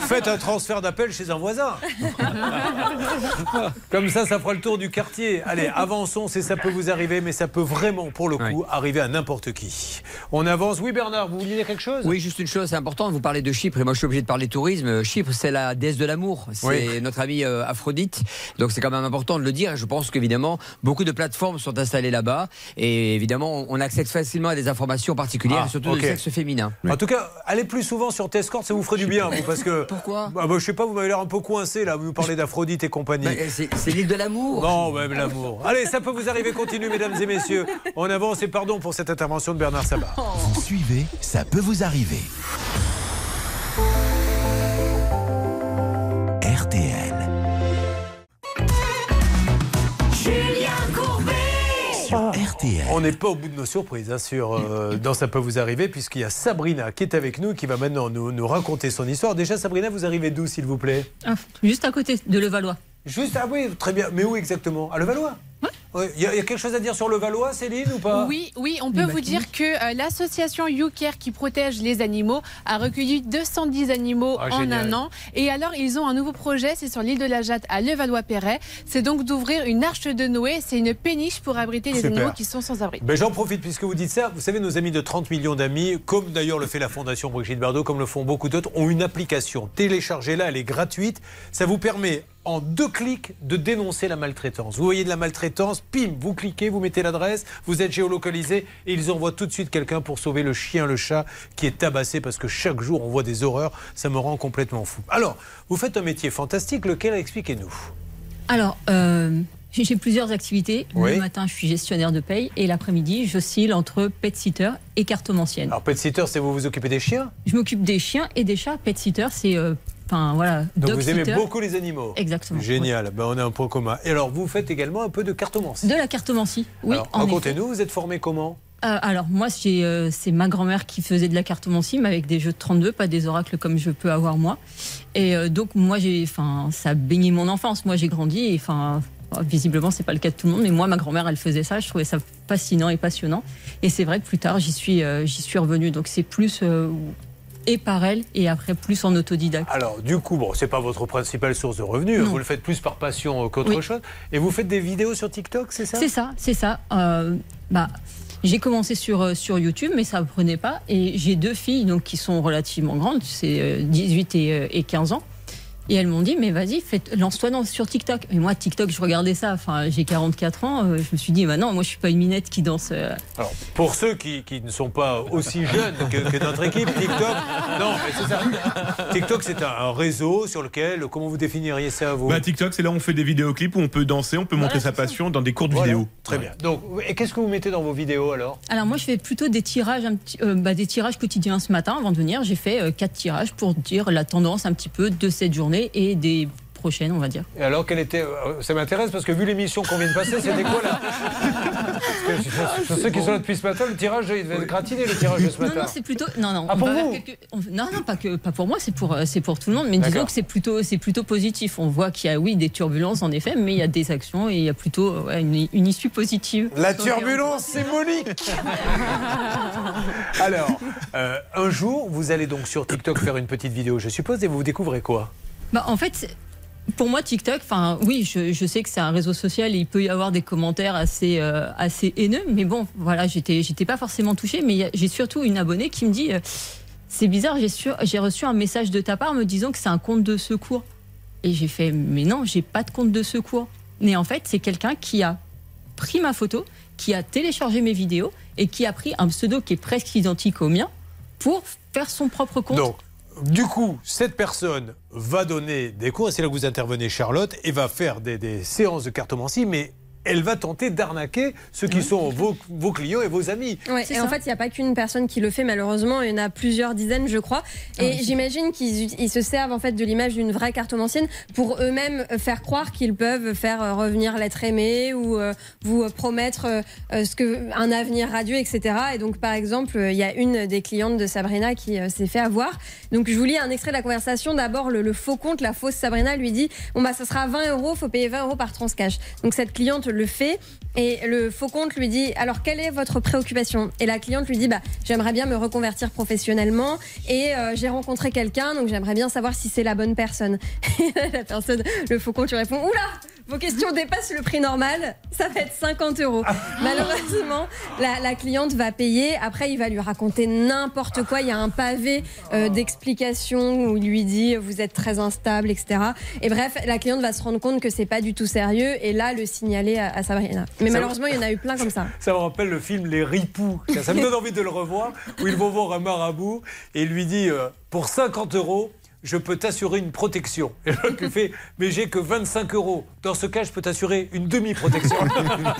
Faites un transfert d'appel chez un voisin. Comme ça, ça fera le tour du quartier. Allez, avançons, c'est ça peut vous arriver, mais ça peut vraiment, pour le coup, arriver à n'importe qui. On avance. Oui, Bernard, vous vouliez dire quelque chose? Oui, juste une chose, c'est important, vous parlez de Chypre, et moi je suis obligé de parler tourisme. Chypre, c'est la déesse de l'amour, c'est Oui. notre amie euh, Aphrodite, donc c'est quand même important de le dire. Je pense qu'évidemment, beaucoup de plateformes sont installées là-bas, et évidemment, on accède facilement à des informations particulières, Ah, et surtout du sexe féminin. En tout cas, allez plus souvent sur Tescort, ça vous ferait du bien, vous, parce que. Pourquoi bah, bah, Je sais pas, vous m'avez l'air un peu coincé là, vous nous parlez d'Aphrodite et compagnie. Bah, c'est c'est l'île de l'amour. Non, même l'amour. Allez, ça peut vous arriver, continue, mesdames et messieurs. On avance et pardon pour cette intervention de Bernard Sabat. Vous suivez, ça peut vous arriver. RTL. RTL. On n'est pas au bout de nos surprises hein, sur, euh, dans Ça peut vous arriver, puisqu'il y a Sabrina qui est avec nous, qui va maintenant nous, nous raconter son histoire. Déjà, Sabrina, vous arrivez d'où, s'il vous plaît? Ah, Juste à côté de Levallois. Juste, ah oui, très bien. Mais où exactement? À Levallois? Ouais, Il y, a il y a quelque chose à dire sur le Valois, Céline, ou pas? Oui, oui, on peut vous dire que euh, l'association YouCare qui protège les animaux a recueilli 210 animaux Ah, en génial. un an. Et alors, ils ont un nouveau projet, c'est sur l'île de la Jatte à Levallois-Perret. C'est donc d'ouvrir une arche de Noé. C'est une péniche pour abriter les Super. animaux qui sont sans abri. Ben, J'en profite puisque vous dites ça. Vous savez, nos amis de 30 millions d'amis, comme d'ailleurs le fait la Fondation Brigitte Bardot, comme le font beaucoup d'autres, ont une application. Téléchargez-la, elle est gratuite. Ça vous permet en deux clics de dénoncer la maltraitance. Vous voyez de la maltraitance, pim, vous cliquez, vous mettez l'adresse, vous êtes géolocalisé et ils envoient tout de suite quelqu'un pour sauver le chien, le chat qui est tabassé parce que chaque jour on voit des horreurs. Ça me rend complètement fou. Alors, vous faites un métier fantastique, lequel expliquez-nous? Alors, euh, j'ai plusieurs activités. Oui. Le matin, je suis gestionnaire de paye et l'après-midi, j'oscille entre pet sitter et cartomancienne. Alors, pet sitter, c'est vous vous occupez des chiens? Je m'occupe des chiens et des chats. Pet sitter, c'est. euh, Enfin, voilà. Donc vous aimez sitter. beaucoup les animaux Exactement. Génial, ben, on a un point commun. Et alors, vous faites également un peu de cartomancie. De la cartomancie, oui. racontez-nous, vous êtes formé comment? Euh, alors, moi, euh, c'est ma grand-mère qui faisait de la cartomancie, mais avec des jeux de 32, pas des oracles comme je peux avoir moi. Et euh, donc, moi, j'ai, enfin, ça a baigné mon enfance. Moi, j'ai grandi et, enfin, visiblement, c'est pas le cas de tout le monde, mais moi, ma grand-mère, elle faisait ça. Je trouvais ça fascinant et passionnant. Et c'est vrai que plus tard, j'y suis, j'y suis revenue. Donc, c'est plus et par elle et après plus en autodidacte. Alors, du coup, bon, c'est pas votre principale source de revenus, hein, Non. vous le faites plus par passion qu'autre Oui. chose. Et vous faites des vidéos sur TikTok, c'est ça? C'est ça, c'est ça. Euh, bah, j'ai commencé sur, euh, sur YouTube, mais ça ne prenait pas. Et j'ai deux filles donc, qui sont relativement grandes, c'est euh, 18 et, euh, et 15 ans. Et elles m'ont dit, mais vas-y, lance-toi dans- sur TikTok. Et moi, TikTok, je regardais ça. Enfin, j'ai 44 ans. euh, je me suis dit, bah non, moi, je suis pas une minette qui danse. euh, Alors, pour ceux qui, qui ne sont pas aussi jeunes que, que notre équipe, TikTok, non, mais c'est ça. TikTok, c'est un, un réseau sur lequel, comment vous définiriez ça, vous? Bah, TikTok, c'est là où on fait des vidéoclips où on peut danser, on peut montrer sa passion dans des courtes Voilà, vidéos. Très bien. Donc, et qu'est-ce que vous mettez dans vos vidéos alors? Alors moi, je fais plutôt des tirages, un petit- euh, bah, des tirages quotidiens. Ce matin, avant de venir, j'ai fait euh, quatre tirages pour dire la tendance un petit peu de cette journée et des prochaines, on va dire. Et alors, quelle était. euh, Ça m'intéresse parce que vu l'émission qu'on vient de passer, c'était quoi là Pour ceux qui sont là depuis ce matin, le tirage, il devait être gratiné le tirage de ce Non, matin. non, c'est plutôt. Non, non. Ah, pour vous quelques- Non, non, pas que pas pour moi, c'est pour euh, c'est pour tout le monde. Mais disons que c'est plutôt c'est plutôt positif. On voit qu'il y a oui des turbulences en effet, mais il y a des actions et il y a plutôt euh, ouais, une, une issue positive. La turbulence, c'est Monique Alors, euh, un jour, vous allez donc sur TikTok faire une petite vidéo, je suppose, et vous découvrez quoi? Bah, en fait, pour moi, TikTok, enfin, oui, je, je sais que c'est un réseau social et il peut y avoir des commentaires assez, euh, assez haineux, mais bon, voilà, j'étais, j'étais pas forcément touchée, mais j'ai surtout une abonnée qui me dit, euh, c'est bizarre, j'ai reçu un message de ta part me disant que c'est un compte de secours. Et j'ai fait, mais non, j'ai pas de compte de secours. Mais en fait, c'est quelqu'un qui a pris ma photo, qui a téléchargé mes vidéos et qui a pris un pseudo qui est presque identique au mien pour faire son propre compte. Donc, du coup, cette personne va donner des cours, et c'est là que vous intervenez, Charlotte, et va faire des, des séances de cartomancie, mais elle va tenter d'arnaquer ceux qui sont vos, vos clients et vos amis. Ouais, et en fait, il n'y a pas qu'une personne qui le fait, malheureusement. Il y en a plusieurs dizaines, je crois. Et j'imagine qu'ils se servent en fait de l'image d'une vraie cartomancienne pour eux-mêmes euh, faire croire qu'ils peuvent faire euh, revenir l'être aimé ou euh, vous promettre euh, ce que, un avenir radieux, etc. Et donc, par exemple, il y a une des clientes de Sabrina qui euh, s'est fait avoir. Donc, je vous lis un extrait de la conversation. D'abord, le, le faux compte, la fausse Sabrina lui dit Bon, bah, ça sera 20 euros, faut payer 20 euros par transcash. Donc, cette cliente le fait et le faux compte lui dit Alors, quelle est votre préoccupation? Et la cliente lui dit bah, J'aimerais bien me reconvertir professionnellement et euh, j'ai rencontré quelqu'un, donc j'aimerais bien savoir si c'est la bonne personne. Et la personne, le faux compte lui répond Oula vos questions dépassent le prix normal, ça va être 50 euros. Malheureusement, la, la cliente va payer. Après, il va lui raconter n'importe quoi. Il y a un pavé euh, d'explications où il lui dit vous êtes très instable, etc. Et bref, la cliente va se rendre compte que c'est pas du tout sérieux et là le signaler à, à Sabrina. Mais Ça- malheureusement, il y en a eu plein comme ça. Ça me rappelle le film Les Ripoux. Ça, ça me donne envie de le revoir, où ils vont voir un marabout et il lui dit euh, Pour 50 euros, je peux t'assurer une protection. Et l'autre lui fait Mais j'ai que 25 euros. Dans ce cas, je peux t'assurer une demi-protection.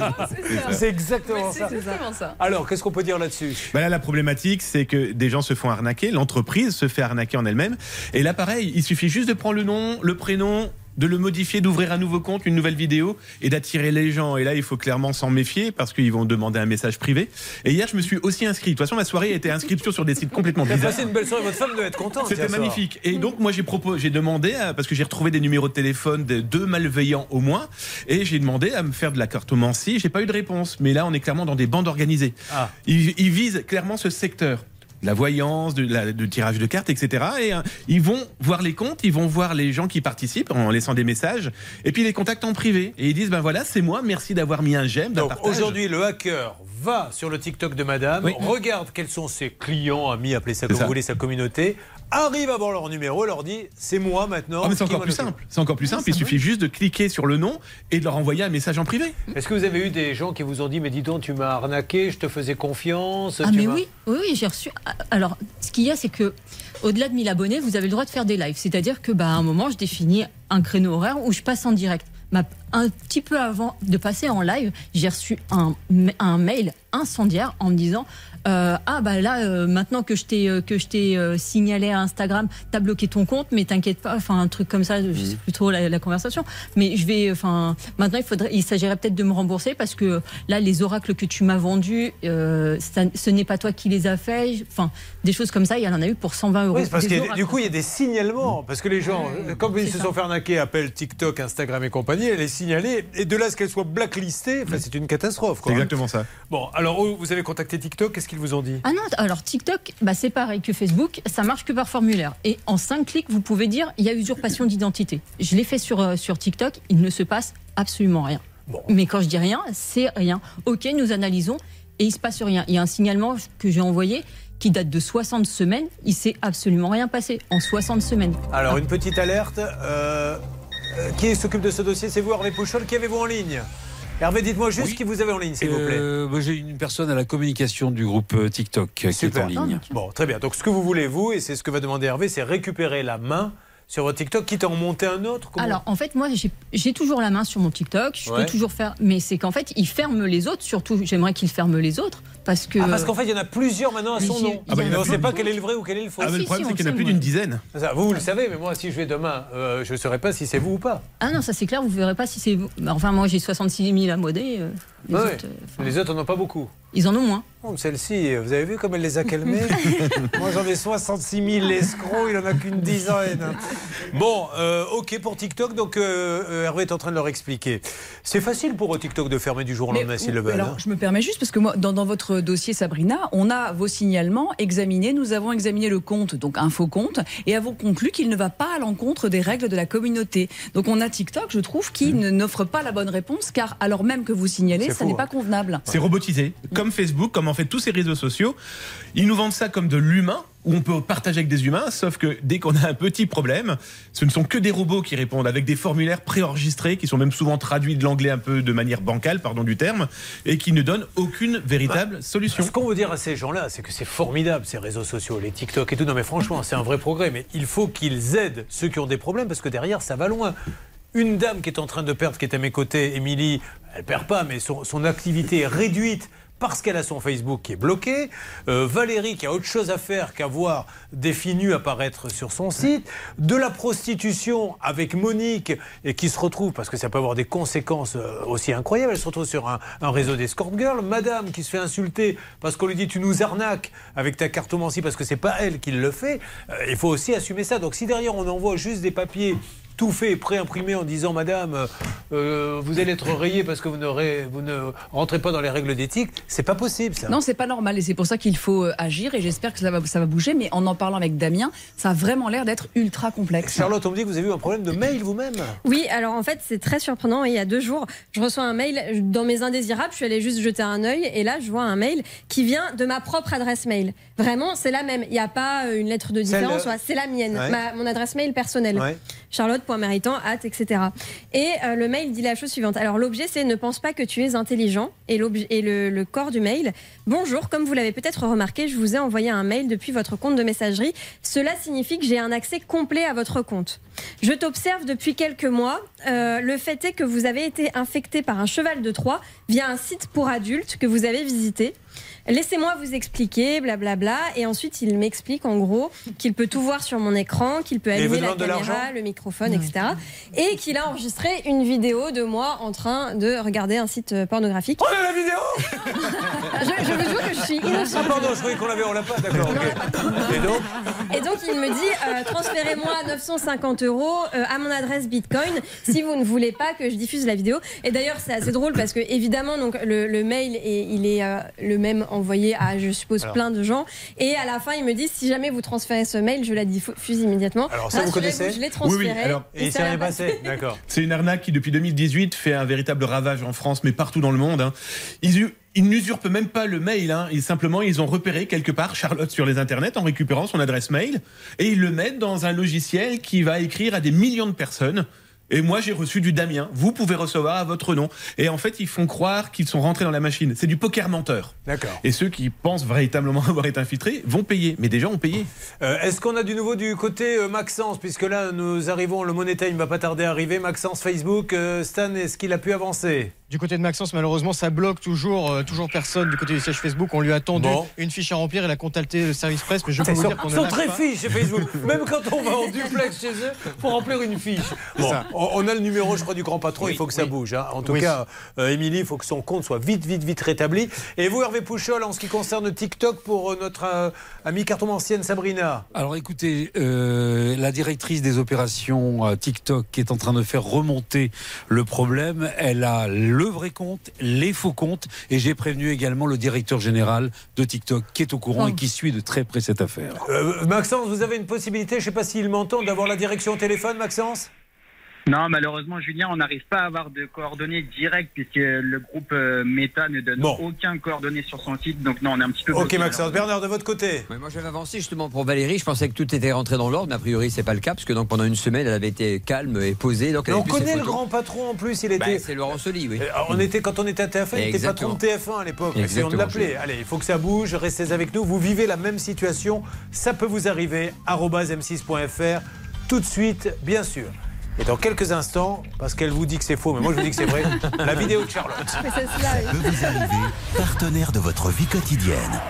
c'est exactement ça. Alors, qu'est-ce qu'on peut dire là-dessus? Bah là, la problématique, c'est que des gens se font arnaquer, l'entreprise se fait arnaquer en elle-même. Et là, pareil, il suffit juste de prendre le nom, le prénom, de le modifier, d'ouvrir un nouveau compte, une nouvelle vidéo et d'attirer les gens. Et là, il faut clairement s'en méfier parce qu'ils vont demander un message privé. Et hier, je me suis aussi inscrit. De toute façon, ma soirée était inscription sur des sites complètement bizarres. passé une belle soirée, votre femme doit être contente. C'était magnifique. Et donc, moi, j'ai proposé, j'ai demandé, à- parce que j'ai retrouvé des numéros de téléphone de deux malveillants au moins, et j'ai demandé à me faire de la cartomancie. J'ai pas eu de réponse. Mais là, on est clairement dans des bandes organisées. Ah. Ils, ils visent clairement ce secteur. De La voyance, de, la, de tirage de cartes, etc. Et euh, ils vont voir les comptes, ils vont voir les gens qui participent en laissant des messages, et puis ils les contactent en privé. Et ils disent, ben voilà, c'est moi, merci d'avoir mis un j'aime, d'un Donc partage. aujourd'hui, le hacker va sur le TikTok de madame, regarde quels sont ses clients, amis, appelez ça comme ça. vous voulez, sa communauté, arrive à voir leur numéro, leur dit c'est moi maintenant. Ah, mais c'est encore plus simple. C'est encore plus simple. Il suffit juste de cliquer sur le nom et de leur envoyer un message en privé. Est-ce que vous avez eu des gens qui vous ont dit mais dis donc tu m'as arnaqué, je te faisais confiance Ah tu mais oui, oui, oui, j'ai reçu. Alors, ce qu'il y a, c'est que au-delà de 1000 abonnés, vous avez le droit de faire des lives. C'est-à-dire que, bah, à un moment, je définis un créneau horaire où je passe en direct. Ma- un petit peu avant de passer en live, j'ai reçu un, un mail incendiaire en me disant euh, ah bah là euh, maintenant que je t'ai euh, que je t'ai euh, signalé à Instagram, t'as bloqué ton compte, mais t'inquiète pas, enfin un truc comme ça, je sais plus trop la, la conversation, mais je vais, enfin maintenant il faudrait, il s'agirait peut-être de me rembourser parce que là les oracles que tu m'as vendus, euh, ça- ce n'est pas toi qui les as faits, enfin des choses comme ça, il y en a eu pour 120 euros. Oui, parce que du coup, il y a des signalements. Parce que les gens, euh, comme ils se sont fait arnaquer, appellent TikTok, Instagram et compagnie, elle est signalée. Et de là, ce qu'elle soit blacklistée, enfin, c'est une catastrophe. quoi. Exactement ça. Bon, alors, vous avez contacté TikTok, qu'est-ce qu'ils vous ont dit? Ah non, alors TikTok, bah c'est pareil que Facebook, ça marche que par formulaire. Et en 5 clics, vous pouvez dire il y a usurpation d'identité. Je l'ai fait sur, euh, sur TikTok, il ne se passe absolument rien. Mais quand je dis rien, c'est rien. Ok, nous analysons et il se passe rien. Il y a un signalement que j'ai envoyé qui date de 60 semaines, il s'est absolument rien passé en 60 semaines. Alors, une petite alerte. euh, euh, qui s'occupe de ce dossier? C'est vous, Hervé Pouchol. Qui avez-vous en ligne? Hervé, dites-moi juste qui vous avez en ligne, s'il vous plaît. Euh, moi, J'ai une personne à la communication du groupe euh, TikTok qui est en ligne. Bon, très bien. Donc, ce que vous voulez, vous, et c'est ce que va demander Hervé, c'est récupérer la main sur votre TikTok, quitte à en monter un autre. Comment- Alors en fait moi j'ai- j'ai toujours la main sur mon TikTok, je Ouais. peux toujours faire, mais c'est qu'en fait il ferme les autres, surtout j'aimerais qu'il ferme les autres parce que. Ah, parce qu'en fait, il y en a plusieurs maintenant à son nom. Ah bah, il y en mais a on ne sait pas quel est le vrai ou quel est le faux. Ah, mais le problème, c'est qu'il y en a plus d'une dizaine. Ça, vous, vous le savez, mais moi, si je vais demain, euh, je ne saurais pas si c'est vous ou pas. Ah non, ça c'est clair, vous verrez pas si c'est vous. Bah, Enfin, moi j'ai 66 000 abonnés. euh, les, autres, euh, les autres n'en ont pas beaucoup. ils en ont moins. Oh, Celle-ci, vous avez vu comme elle les a calmés Moi j'en ai 66 000 escrocs, il en a qu'une dizaine. Bon, euh, ok pour TikTok, donc euh, euh, Hervé est en train de leur expliquer. C'est facile pour eux TikTok de fermer du jour au lendemain s'ils le veulent. Alors, hein. je me permets juste parce que moi, dans, dans votre dossier, Sabrina, on a vos signalements examinés. Nous avons examiné le compte, donc un faux compte, et avons conclu qu'il ne va pas à l'encontre des règles de la communauté. Donc, on a TikTok, je trouve, qui ne- n'offre pas la bonne réponse, car alors même que vous signalez, C'est ça n'est hein. pas convenable. C'est robotisé. Comme Facebook, comme en fait tous ces réseaux sociaux. Ils nous vendent ça comme de l'humain, où on peut partager avec des humains, sauf que dès qu'on a un petit problème, ce ne sont que des robots qui répondent avec des formulaires préenregistrés, qui sont même souvent traduits de l'anglais un peu de manière bancale, pardon du terme, et qui ne donnent aucune véritable solution. Ce qu'on veut dire à ces gens-là, c'est que c'est formidable ces réseaux sociaux, les TikTok et tout. Non mais franchement, c'est un vrai progrès. Mais il faut qu'ils aident ceux qui ont des problèmes parce que derrière, ça va loin. Une dame qui est en train de perdre, qui est à mes côtés, Émilie, elle perd pas, mais son, activité est réduite parce qu'elle a son Facebook qui est bloqué. Euh, Valérie qui a autre chose à faire qu'à voir des filles nues apparaître sur son site. De la prostitution avec Monique et qui se retrouve, parce que ça peut avoir des conséquences euh, aussi incroyables, elle se retrouve sur un, un réseau d'escort girls. Madame qui se fait insulter parce qu'on lui dit tu nous arnaques avec ta cartomancie parce que c'est pas elle qui le fait. Euh, il faut aussi assumer ça. Donc si derrière on envoie juste des papiers tout fait, pré-imprimé en disant Madame, euh, vous allez être rayée parce que vous, ne rentrez pas dans les règles d'éthique, c'est pas possible ça. Non, c'est pas normal et c'est pour ça qu'il faut euh, agir et j'espère que ça va, ça va bouger. Mais en en parlant avec Damien, ça a vraiment l'air d'être ultra complexe. Charlotte, on me dit que vous avez eu un problème de mail vous-même. Oui, alors en fait, c'est très surprenant. Il y a deux jours, je reçois un mail dans mes indésirables. Je suis allée juste jeter un œil et là, je vois un mail qui vient de ma propre adresse mail. Vraiment, c'est la même. Il n'y a pas euh, une lettre de différence. euh, C'est la mienne, ouais. ma- mon adresse mail personnelle. Ouais. Charlotte.méritant, at, etc. Et euh, le mail dit la chose suivante. Alors, l'objet, c'est ne pense pas que tu es intelligent. Et le, le corps du mail. Bonjour, comme vous l'avez peut-être remarqué, je vous ai envoyé un mail depuis votre compte de messagerie. Cela signifie que j'ai un accès complet à votre compte. Je t'observe depuis quelques mois. Euh, le fait est que vous avez été infecté par un cheval de Troie via un site pour adultes que vous avez visité. Laissez-moi vous expliquer, blablabla. Et ensuite, il m'explique en gros qu'il peut tout voir sur mon écran, qu'il peut allumer la caméra, le microphone, etc. Et qu'il a enregistré une vidéo de moi en train de regarder un site euh, pornographique. Oh là, la vidéo je, je vous jure que je suis innocente. Ah pardon, je croyais qu'on l'avait, on l'a pas, d'accord. ok. Et donc Et donc il me dit euh, transférez-moi 950 euros euh, à mon adresse Bitcoin si vous ne voulez pas que je diffuse la vidéo. Et d'ailleurs c'est assez drôle parce que évidemment donc le, le mail est, il est euh, le même envoyé à je suppose Alors. plein de gens. Et à la fin il me dit si jamais vous transférez ce mail je la diffuse immédiatement. Alors, ça, vous connaissez Je l'ai transféré. Oui, oui, alors- Et il s'est rien passé, d'accord. C'est une arnaque qui, depuis 2018, fait un véritable ravage en France, mais partout dans le monde. hein. Ils, ils n'usurpent même pas le mail. Hein. Ils, simplement, ils ont repéré quelque part Charlotte sur les internets en récupérant son adresse mail et ils le mettent dans un logiciel qui va écrire à des millions de personnes. Et moi, j'ai reçu du Damien. Vous pouvez recevoir à votre nom. Et en fait, ils font croire qu'ils sont rentrés dans la machine. C'est du poker menteur. D'accord. Et ceux qui pensent véritablement avoir été infiltrés vont payer. Mais déjà, ont payé. Euh, Est-ce qu'on a du nouveau du côté euh, Maxence? Puisque là, nous arrivons, le Money Time va pas tarder à arriver. Maxence, Facebook, euh, Stan, est-ce qu'il a pu avancer? Du côté de Maxence, malheureusement, ça bloque toujours, euh, toujours personne du côté du siège Facebook. On lui a tendu Bon. une fiche à remplir. Il a contacté le service presse, mais je peux Ils vous sont, dire qu'on ils ne sont très fiches chez Facebook. Même quand on va en duplex chez eux, pour remplir une fiche. C'est Bon, ça. on on a le numéro, je crois, du grand patron. il faut que ça bouge. hein. En tout Oui. cas, euh, Émilie, il faut que son compte soit vite, vite, vite rétabli. Et vous, Hervé Pouchol, en ce qui concerne TikTok, pour euh, notre euh, amie cartomancienne Sabrina Alors écoutez, euh, la directrice des opérations euh, TikTok qui est en train de faire remonter le problème, elle a le vrai compte, les faux comptes, et j'ai prévenu également le directeur général de TikTok qui est au courant et qui suit de très près cette affaire. Euh, Maxence, vous avez une possibilité, je ne sais pas s'il m'entend, d'avoir la direction au téléphone, Maxence? Non, malheureusement, Julien, on n'arrive pas à avoir de coordonnées directes puisque le groupe euh, Meta ne donne Bon. aucun coordonnées sur son site. Donc non, on est un petit peu. Ok, Maxence. Bernard, de votre côté Ouais, moi j'avais avancé justement pour Valérie, je pensais que tout était rentré dans l'ordre, mais a priori c'est pas le cas, parce que donc pendant une semaine elle avait été calme et posée. Donc elle on connaît le grand patron en plus, il Bah, était. c'est Laurent Soli, oui. Euh, On était, quand on était à TF1, il était patron de TF1 à l'époque. Essayons de Exactement, l'appeler. Julien. Allez, il faut que ça bouge. Restez avec nous. Vous vivez la même situation. Ça peut vous arriver. arobase m6.fr. Tout de suite, bien sûr. Et dans quelques instants, parce qu'elle vous dit que c'est faux, mais moi je vous dis que c'est vrai, la vidéo de Charlotte. Ça peut vous arriver, partenaire de votre vie quotidienne.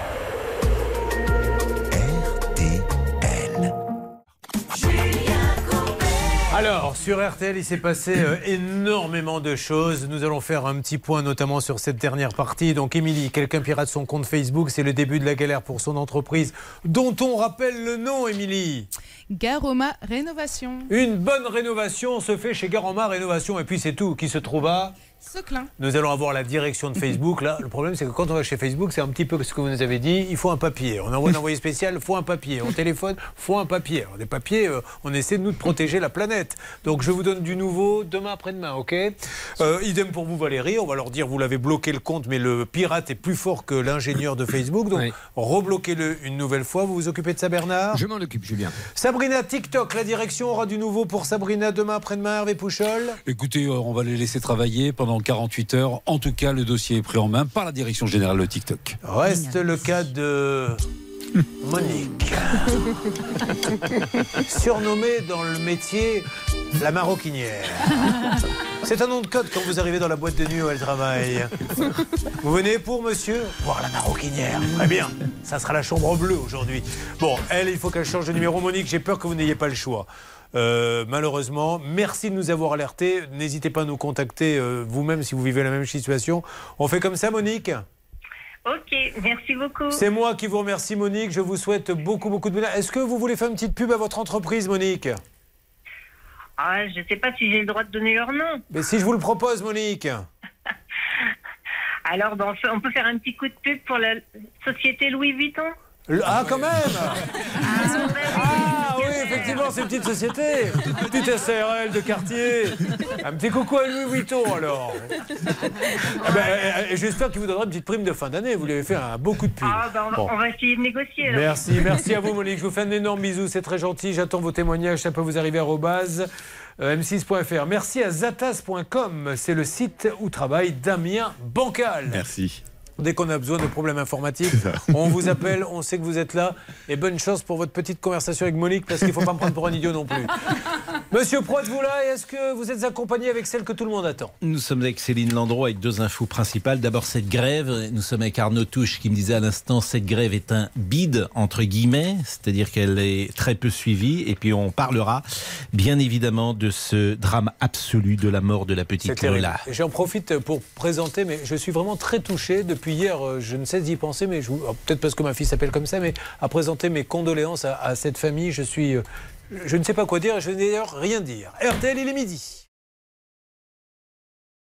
Alors, sur RTL, il s'est passé euh, énormément de choses. Nous allons faire un petit point, notamment sur cette dernière partie. Donc, Émilie, quelqu'un pirate son compte Facebook. C'est le début de la galère pour son entreprise, dont on rappelle le nom, Émilie. Garoma Rénovation. Une bonne rénovation se fait chez Garama Rénovation. Et puis, c'est tout. Qui se trouve à Seclin. Nous allons avoir la direction de Facebook. Là, le problème, c'est que quand on va chez Facebook, c'est un petit peu ce que vous nous avez dit. Il faut un papier. On envoie un envoyé spécial, il faut un papier. On téléphone, il faut un papier. Alors, des papiers, euh, on essaie de nous de protéger la planète. Donc, je vous donne du nouveau demain après-demain, ok? Euh, Idem pour vous, Valérie. On va leur dire, vous l'avez bloqué le compte, mais le pirate est plus fort que l'ingénieur de Facebook. Donc, rebloquez-le une nouvelle fois. Vous vous occupez de ça, Bernard Je m'en occupe, Julien. Sabrina TikTok, la direction aura du nouveau pour Sabrina demain après-demain. Hervé Pouchol? Écoutez, euh, on va les laisser travailler pendant 48 heures. En tout cas, le dossier est pris en main par la direction générale de TikTok. Reste le cas de Monique. Surnommée dans le métier la maroquinière. C'est un nom de code quand vous arrivez dans la boîte de nuit où elle travaille. Vous venez pour monsieur Voir la maroquinière. Très bien. Ça sera la chambre bleue aujourd'hui. Bon, elle, il faut qu'elle change de numéro. Monique, j'ai peur que vous n'ayez pas le choix. Euh, malheureusement, merci de nous avoir alertés. N'hésitez pas à nous contacter euh, vous-même si vous vivez la même situation. On fait comme ça, Monique Ok, merci beaucoup. C'est moi qui vous remercie, Monique. Je vous souhaite beaucoup, beaucoup de bonheur. Est-ce que vous voulez faire une petite pub à votre entreprise, Monique Ah, je sais pas si j'ai le droit de donner leur nom. Mais si je vous le propose, Monique Alors, ben, on peut faire un petit coup de pub pour la société Louis Vuitton? Ah, quand même Ah oui, effectivement, c'est une petite société. Petite SARL de quartier. Un petit coucou à Louis Vuitton, alors. Ah ben, euh, euh, J'espère qu'il vous donnera une petite prime de fin d'année. Vous lui avez fait un beau coup de pub. Ah, ben, on, va, Bon. on va essayer de négocier. alors. Merci, merci à vous Monique. Je vous fais un énorme bisou, c'est très gentil. J'attends vos témoignages, ça peut vous arriver à arobase, euh, m6.fr. Merci à zatas.com, c'est le site où travaille Damien Bancal. Merci. Dès qu'on a besoin de problèmes informatiques, on vous appelle, on sait que vous êtes là. Et bonne chance pour votre petite conversation avec Monique, parce qu'il ne faut pas me prendre pour un idiot non plus. Monsieur Pro, êtes-vous là et est-ce que vous êtes accompagné avec celle que tout le monde attend? Nous sommes avec Céline Landreau avec deux infos principales. D'abord cette grève. Nous sommes avec Arnaud Touche qui me disait à l'instant cette grève est un bide entre guillemets, c'est-à-dire qu'elle est très peu suivie. Et puis on parlera bien évidemment de ce drame absolu de la mort de la petite. Lola. J'en profite pour présenter, mais je suis vraiment très touché. Depuis hier, euh, je ne cesse d'y penser, mais oh, peut-être parce que ma fille s'appelle comme ça, mais à présenter mes condoléances à, cette famille. Je suis, euh, je ne sais pas quoi dire, je n'ai d'ailleurs rien dire. RTL, il est midi.